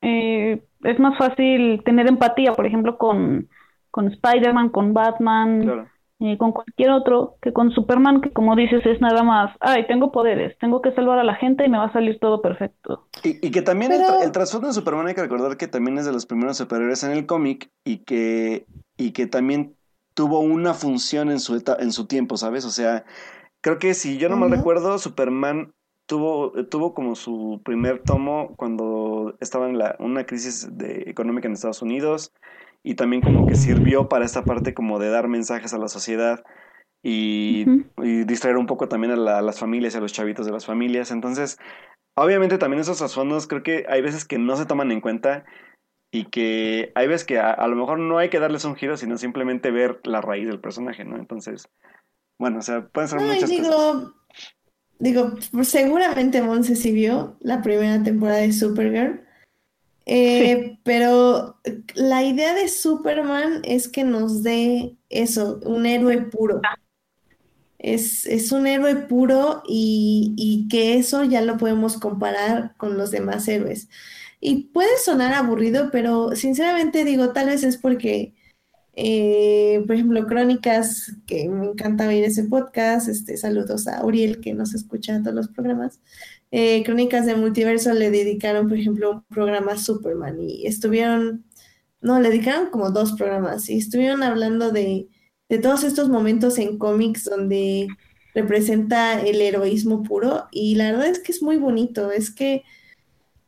Speaker 3: eh, es más fácil tener empatía, por ejemplo, con, con Spider-Man, con Batman,
Speaker 1: Claro.
Speaker 3: Eh, con cualquier otro, que con Superman, que como dices, es nada más, ay, tengo poderes, tengo que salvar a la gente y me va a salir todo perfecto.
Speaker 1: Y, y que también el, tra- el trasfondo de Superman hay que recordar que también es de los primeros superhéroes en el cómic y que, y que también tuvo una función en su, eta- en su tiempo, ¿sabes? O sea, creo que si yo no mal
Speaker 2: Ujú.
Speaker 1: recuerdo, Superman tuvo, tuvo como su primer tomo cuando estaba en la, una crisis de, económica en Estados Unidos y también como que sirvió para esta parte como de dar mensajes a la sociedad y, distraer un poco también a, la- a las familias y a los chavitos de las familias. Entonces, obviamente también esos trasfondos creo que hay veces que no se toman en cuenta y que hay veces que a, a lo mejor no hay que darles un giro, sino simplemente ver la raíz del personaje, ¿no? Entonces, bueno, o sea, pueden ser
Speaker 2: No,
Speaker 1: cosas.
Speaker 2: digo, digo, seguramente Monse sí vio la primera temporada de Supergirl, eh, pero la idea de Superman es que nos dé eso, un héroe puro. Es, es un héroe puro y, y que eso ya lo podemos comparar con los demás héroes. Y puede sonar aburrido, pero sinceramente digo, tal vez es porque eh, por ejemplo, Crónicas, que me encanta oír ese podcast, este, saludos a Uriel que nos escucha en todos los programas. Eh, Crónicas de Multiverso le dedicaron, por ejemplo, un programa a Superman y estuvieron, no, le dedicaron como dos programas y estuvieron hablando de, de todos estos momentos en cómics donde representa el heroísmo puro y la verdad es que es muy bonito, es que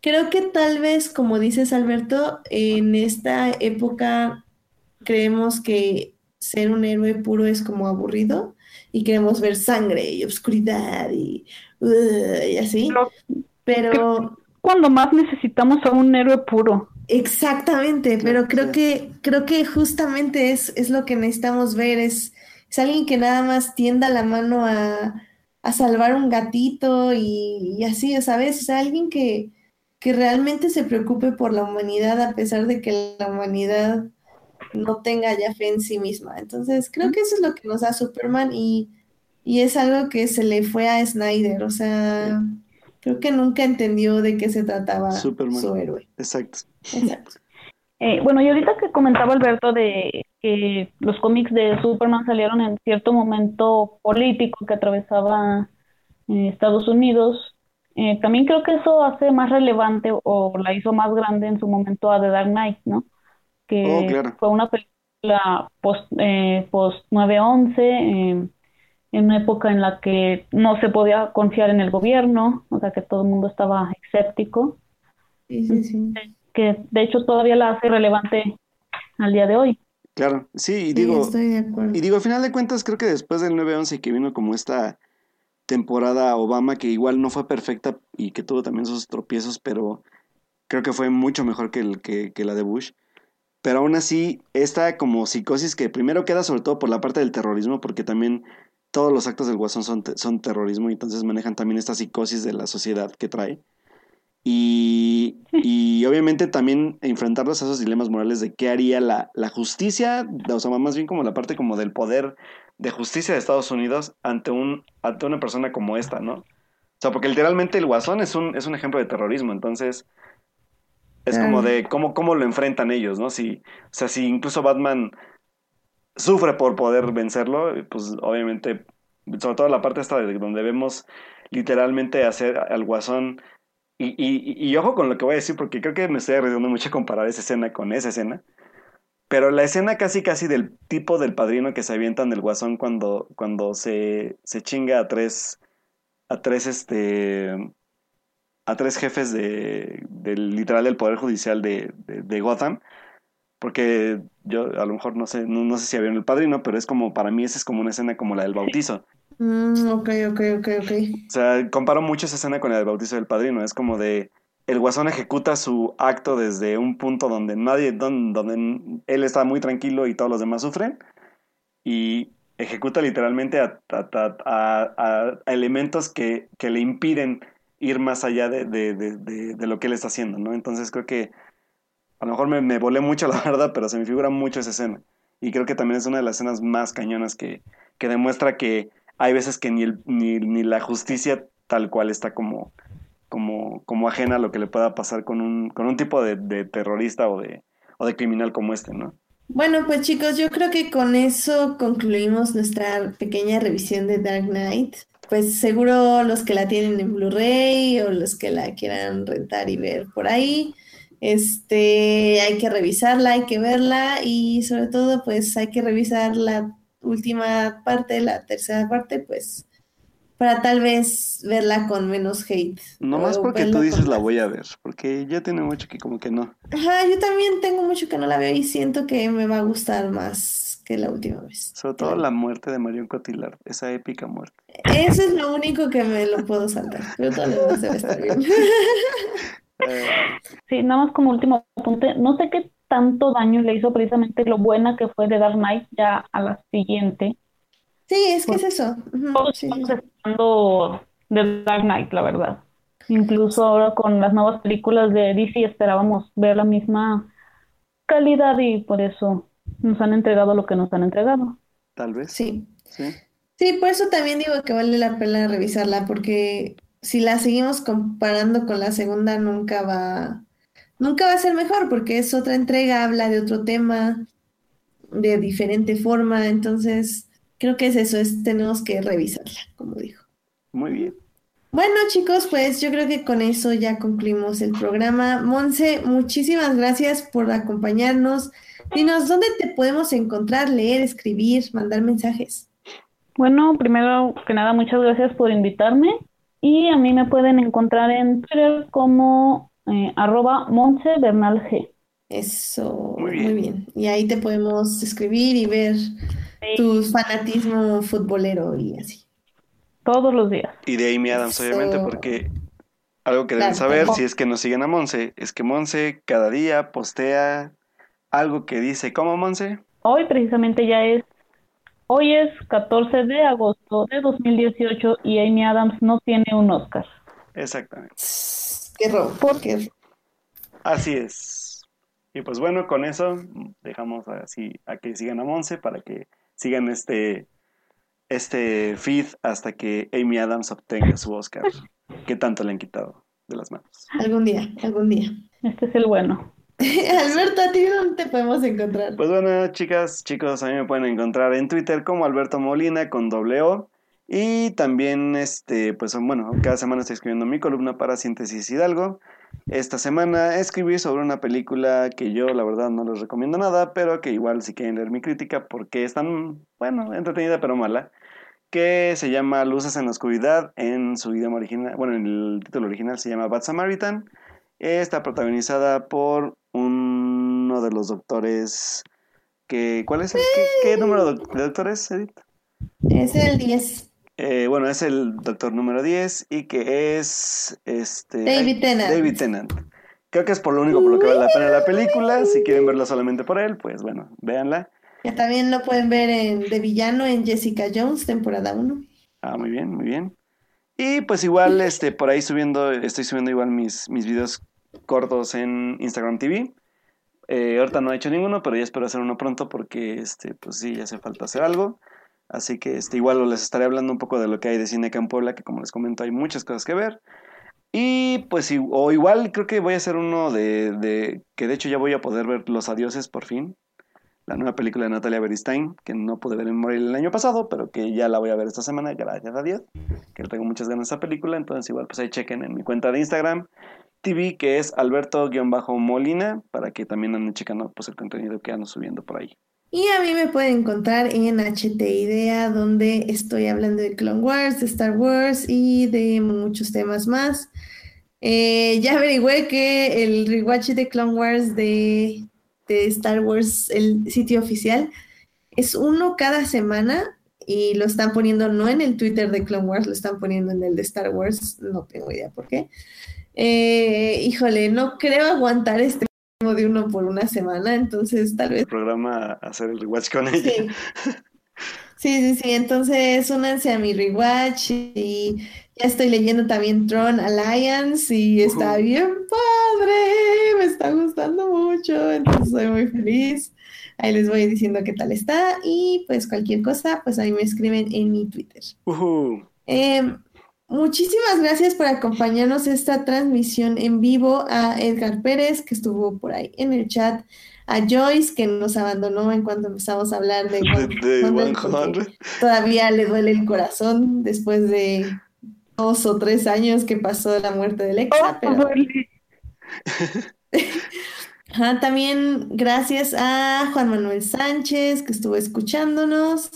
Speaker 2: creo que tal vez, como dices Alberto, en esta época creemos que ser un héroe puro es como aburrido y queremos ver sangre y oscuridad y, y así.
Speaker 3: Lo-
Speaker 2: Pero
Speaker 3: Cuando más necesitamos a un héroe puro.
Speaker 2: exactamente, pero creo que creo que justamente es, es lo que necesitamos ver, es, es alguien que nada más tienda la mano a, a salvar un gatito y, y así, ¿sabes? O sea, alguien que, que realmente se preocupe por la humanidad a pesar de que la humanidad no tenga ya fe en sí misma. Entonces, creo que eso es lo que nos da Superman y, y es algo que se le fue a Snyder. O sea, creo que nunca entendió de qué se trataba
Speaker 1: Superman.
Speaker 2: su héroe.
Speaker 1: Exacto.
Speaker 2: Exacto.
Speaker 3: Eh, bueno, y ahorita que comentaba Alberto de que los cómics de Superman salieron en cierto momento político que atravesaba eh, Estados Unidos, eh, también creo que eso hace más relevante o la hizo más grande en su momento a The Dark Knight, ¿no? Que
Speaker 1: Oh, claro.
Speaker 3: fue una película post, eh, post 9/11, eh, en una época en la que no se podía confiar en el gobierno, o sea que todo el mundo estaba escéptico
Speaker 2: Sí, sí, sí.
Speaker 3: que de hecho todavía la hace relevante al día de hoy.
Speaker 1: Claro, sí, y
Speaker 2: Sí,
Speaker 1: digo,
Speaker 2: estoy de acuerdo.
Speaker 1: y digo, al final de cuentas, creo que después del 9-11 que vino como esta temporada Obama, que igual no fue perfecta y que tuvo también sus tropiezos, pero creo que fue mucho mejor que, el, que, que la de Bush. Pero aún así, esta como psicosis que primero queda sobre todo por la parte del terrorismo, porque también todos los actos del Guasón son, te- son terrorismo y entonces manejan también esta psicosis de la sociedad que trae. Y, y obviamente también enfrentarlos a esos dilemas morales de qué haría la, la justicia, o sea, más bien como la parte como del poder de justicia de Estados Unidos ante, un, ante una persona como esta, ¿no? O sea, porque literalmente el Guasón es un, es un ejemplo de terrorismo, entonces es como de cómo, cómo lo enfrentan ellos, ¿no? Si, o sea, si incluso Batman sufre por poder vencerlo, pues obviamente, sobre todo la parte esta de donde vemos literalmente hacer al Guasón y, y, y, ojo con lo que voy a decir, porque creo que me estoy arriesgando mucho a comparar esa escena con esa escena. Pero la escena casi casi del tipo del padrino que se avientan del guasón cuando, cuando se, se chinga a tres, a tres, este, a tres jefes de, del literal del Poder Judicial de, de Gotham. Porque yo a lo mejor no sé, no, no sé si vieron el padrino, pero es como, para mí esa es como una escena como la del bautizo.
Speaker 2: Mm, ok, ok, ok, ok.
Speaker 1: O sea, comparo mucho esa escena con la del bautizo del padrino. Es como de. El guasón ejecuta su acto desde un punto donde nadie. Donde, donde él está muy tranquilo y todos los demás sufren. Y ejecuta literalmente a, a- a- a- a elementos que, que le impiden ir más allá de, de- de- de- de lo que él está haciendo, ¿no? Entonces creo que. A lo mejor me, me volé mucho, la verdad, pero se me figura mucho esa escena. Y creo que también es una de las escenas más cañonas que, que demuestra que hay veces que ni, ni, ni la justicia tal cual está como, como, como ajena a lo que le pueda pasar con un, con un tipo de, de terrorista o de, o de criminal como este, ¿no?
Speaker 2: Bueno, pues chicos, yo creo que con eso concluimos nuestra pequeña revisión de Dark Knight. Pues seguro los que la tienen en Blu-ray o los que la quieran rentar y ver por ahí, este, hay que revisarla, hay que verla y sobre todo pues hay que revisar la última parte, la tercera parte, pues para tal vez verla con menos hate.
Speaker 1: No más porque tú dices la voy a ver, porque ya tiene mucho que como que no.
Speaker 2: Ajá, yo también tengo mucho que no la veo y siento que me va a gustar más que la última vez.
Speaker 1: Sobre todo la muerte de Marion Cotillard, esa épica muerte.
Speaker 2: Eso es lo único que me lo puedo saltar, pero todo lo demás debe estar bien.
Speaker 3: Sí, nada más como último apunte, no sé qué tanto daño le hizo precisamente lo buena que fue de Dark Knight ya a la siguiente.
Speaker 2: Sí, es que es eso.
Speaker 3: Todos
Speaker 2: sí,
Speaker 3: estamos
Speaker 2: sí.
Speaker 3: esperando de Dark Knight, la verdad. Incluso ahora con las nuevas películas de DC esperábamos ver la misma calidad y por eso nos han entregado lo que nos han entregado.
Speaker 1: tal vez.
Speaker 2: Sí.
Speaker 1: Sí.
Speaker 2: Sí, por eso también digo que vale la pena revisarla, porque si la seguimos comparando con la segunda, nunca va, nunca va a ser mejor, porque es otra entrega, habla de otro tema, de diferente forma, entonces creo que es eso, es tenemos que revisarla, como dijo.
Speaker 1: Muy bien.
Speaker 2: Bueno, chicos, pues yo creo que con eso ya concluimos el programa. Monse, muchísimas gracias por acompañarnos. Dinos, ¿dónde te podemos encontrar, leer, escribir, mandar mensajes?
Speaker 3: Bueno, primero que nada, muchas gracias por invitarme y a mí me pueden encontrar en Twitter como eh, arroba Monse Bernal G.
Speaker 2: Eso,
Speaker 1: Muy
Speaker 2: muy
Speaker 1: bien.
Speaker 2: Y ahí te podemos escribir y ver tu fanatismo futbolero y así.
Speaker 3: Todos los días.
Speaker 1: Y de Amy Adams,
Speaker 2: Eso.
Speaker 1: obviamente, porque algo que deben
Speaker 2: Claro,
Speaker 1: saber,
Speaker 2: tampoco.
Speaker 1: si es que nos siguen a Monse, es que Monse cada día postea algo que dice, ¿cómo Monse?
Speaker 3: Hoy precisamente ya es, hoy es 14 de agosto de 2018 y Amy Adams no tiene un Oscar.
Speaker 1: Exactamente.
Speaker 2: Qué robo, qué robo.
Speaker 1: Así es. Y pues bueno, con eso dejamos así a que sigan a Monse para que sigan este, este feed hasta que Amy Adams obtenga su Oscar, que tanto le han quitado de las manos.
Speaker 2: Algún día, algún día.
Speaker 3: Este es el bueno.
Speaker 2: Alberto, ¿a ti dónde te podemos encontrar?
Speaker 1: Pues bueno, chicas, chicos, a mí me pueden encontrar en Twitter como Alberto Molina con doble O. Y también, este, pues bueno, cada semana estoy escribiendo mi columna para Síntesis Hidalgo. Esta semana escribí sobre una película que yo, la verdad, no les recomiendo nada, pero que igual si quieren leer mi crítica, porque es tan, bueno, entretenida pero mala, que se llama Luces en la Oscuridad en su idioma original, bueno, en el título original se llama Bad Samaritan. Está protagonizada por uno de los doctores que... ¿Cuál es el? ¿Qué, qué número de doctores, Edith?
Speaker 2: Es el 10.
Speaker 1: Eh, bueno, es el doctor número 10 y que es... este
Speaker 2: David Tennant.
Speaker 1: David Tennant. Creo que es por lo único por lo que vale la pena la película. Si quieren verla solamente por él, pues bueno, véanla.
Speaker 2: Ya también lo pueden ver en de villano en Jessica Jones, temporada 1.
Speaker 1: Ah, muy bien, muy bien. Y pues igual, este, por ahí subiendo, estoy subiendo igual mis, mis videos cortos en Instagram TV. Eh, ahorita no he hecho ninguno, pero ya espero hacer uno pronto porque, este, pues sí, ya hace falta hacer algo. Así que, este, igual les estaré hablando un poco de lo que hay de cine acá en Puebla, que como les comento hay muchas cosas que ver. Y pues, o igual creo que voy a hacer uno de, de, que de hecho ya voy a poder ver Los Adioses por fin. La nueva película de Natalia Beristain, que no pude ver en Morelia el año pasado, pero que ya la voy a ver esta semana, gracias a Dios. Que tengo muchas ganas a esa película, entonces igual pues ahí chequen en mi cuenta de Instagram TV, que es Alberto-Molina, para que también anden checando pues el contenido que ando subiendo por ahí.
Speaker 2: Y a mí me pueden encontrar en HT Idea, donde estoy hablando de Clone Wars, de Star Wars y de muchos temas más. Eh, ya averigüé que el rewatch de Clone Wars de, de Star Wars, el sitio oficial, es uno cada semana y lo están poniendo no en el Twitter de Clone Wars, lo están poniendo en el de Star Wars, no tengo idea por qué. Eh, híjole, no creo aguantar este de uno por una semana, entonces tal vez
Speaker 1: El programa hacer el rewatch con ella.
Speaker 2: Sí. Sí, sí, sí. Entonces, únanse a mi rewatch y ya estoy leyendo también Tron Alliance y está bien padre, me está gustando mucho, entonces soy muy feliz. Ahí les voy diciendo qué tal está y pues cualquier cosa, pues ahí me escriben en mi Twitter. Eh, muchísimas gracias por acompañarnos esta transmisión en vivo a Edgar Pérez, que estuvo por ahí en el chat, a Joyce, que nos abandonó en cuanto empezamos a hablar de
Speaker 1: De,
Speaker 2: One
Speaker 1: de
Speaker 2: Hundred, porque
Speaker 1: 100.
Speaker 2: todavía le duele el corazón después de dos o tres años que pasó de la muerte de Lexa, pero
Speaker 3: duele.
Speaker 2: Ajá, también gracias a Juan Manuel Sánchez, que estuvo escuchándonos,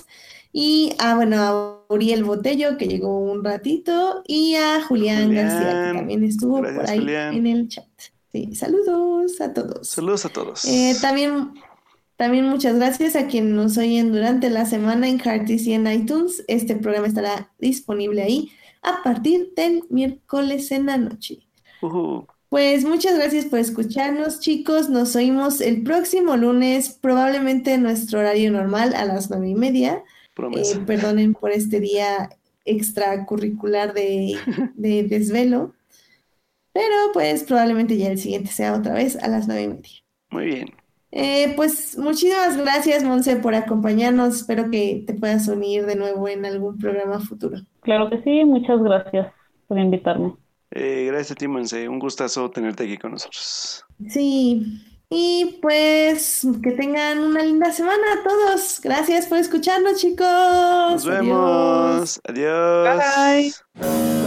Speaker 2: y a, bueno, a Uriel Botello, que llegó un ratito, y a Julián García,
Speaker 1: Julián.
Speaker 2: que también estuvo
Speaker 1: Gracias,
Speaker 2: por ahí
Speaker 1: Julián.
Speaker 2: en el chat. Sí, saludos a todos.
Speaker 1: Saludos a todos.
Speaker 2: Eh, también, también muchas gracias a quienes nos oyen durante la semana en Heartis y en iTunes. Este programa estará disponible ahí a partir del miércoles en la noche.
Speaker 1: Ujú.
Speaker 2: Pues muchas gracias por escucharnos, chicos. Nos oímos el próximo lunes, probablemente en nuestro horario normal a las nueve y media.
Speaker 1: Promesa.
Speaker 2: Eh, perdonen por este día extracurricular de, de desvelo, pero pues probablemente ya el siguiente sea otra vez a las nueve y media.
Speaker 1: Muy bien.
Speaker 2: Eh, pues muchísimas gracias, Monse, por acompañarnos. Espero que te puedas unir de nuevo en algún programa futuro.
Speaker 3: Claro que sí, muchas gracias por invitarme.
Speaker 1: Eh, gracias a ti, Monse. Un gustazo tenerte aquí con nosotros.
Speaker 2: Sí, y pues que tengan una linda semana a todos. Gracias por escucharnos, chicos.
Speaker 1: Nos
Speaker 2: Adiós.
Speaker 1: vemos. Adiós.
Speaker 3: Bye.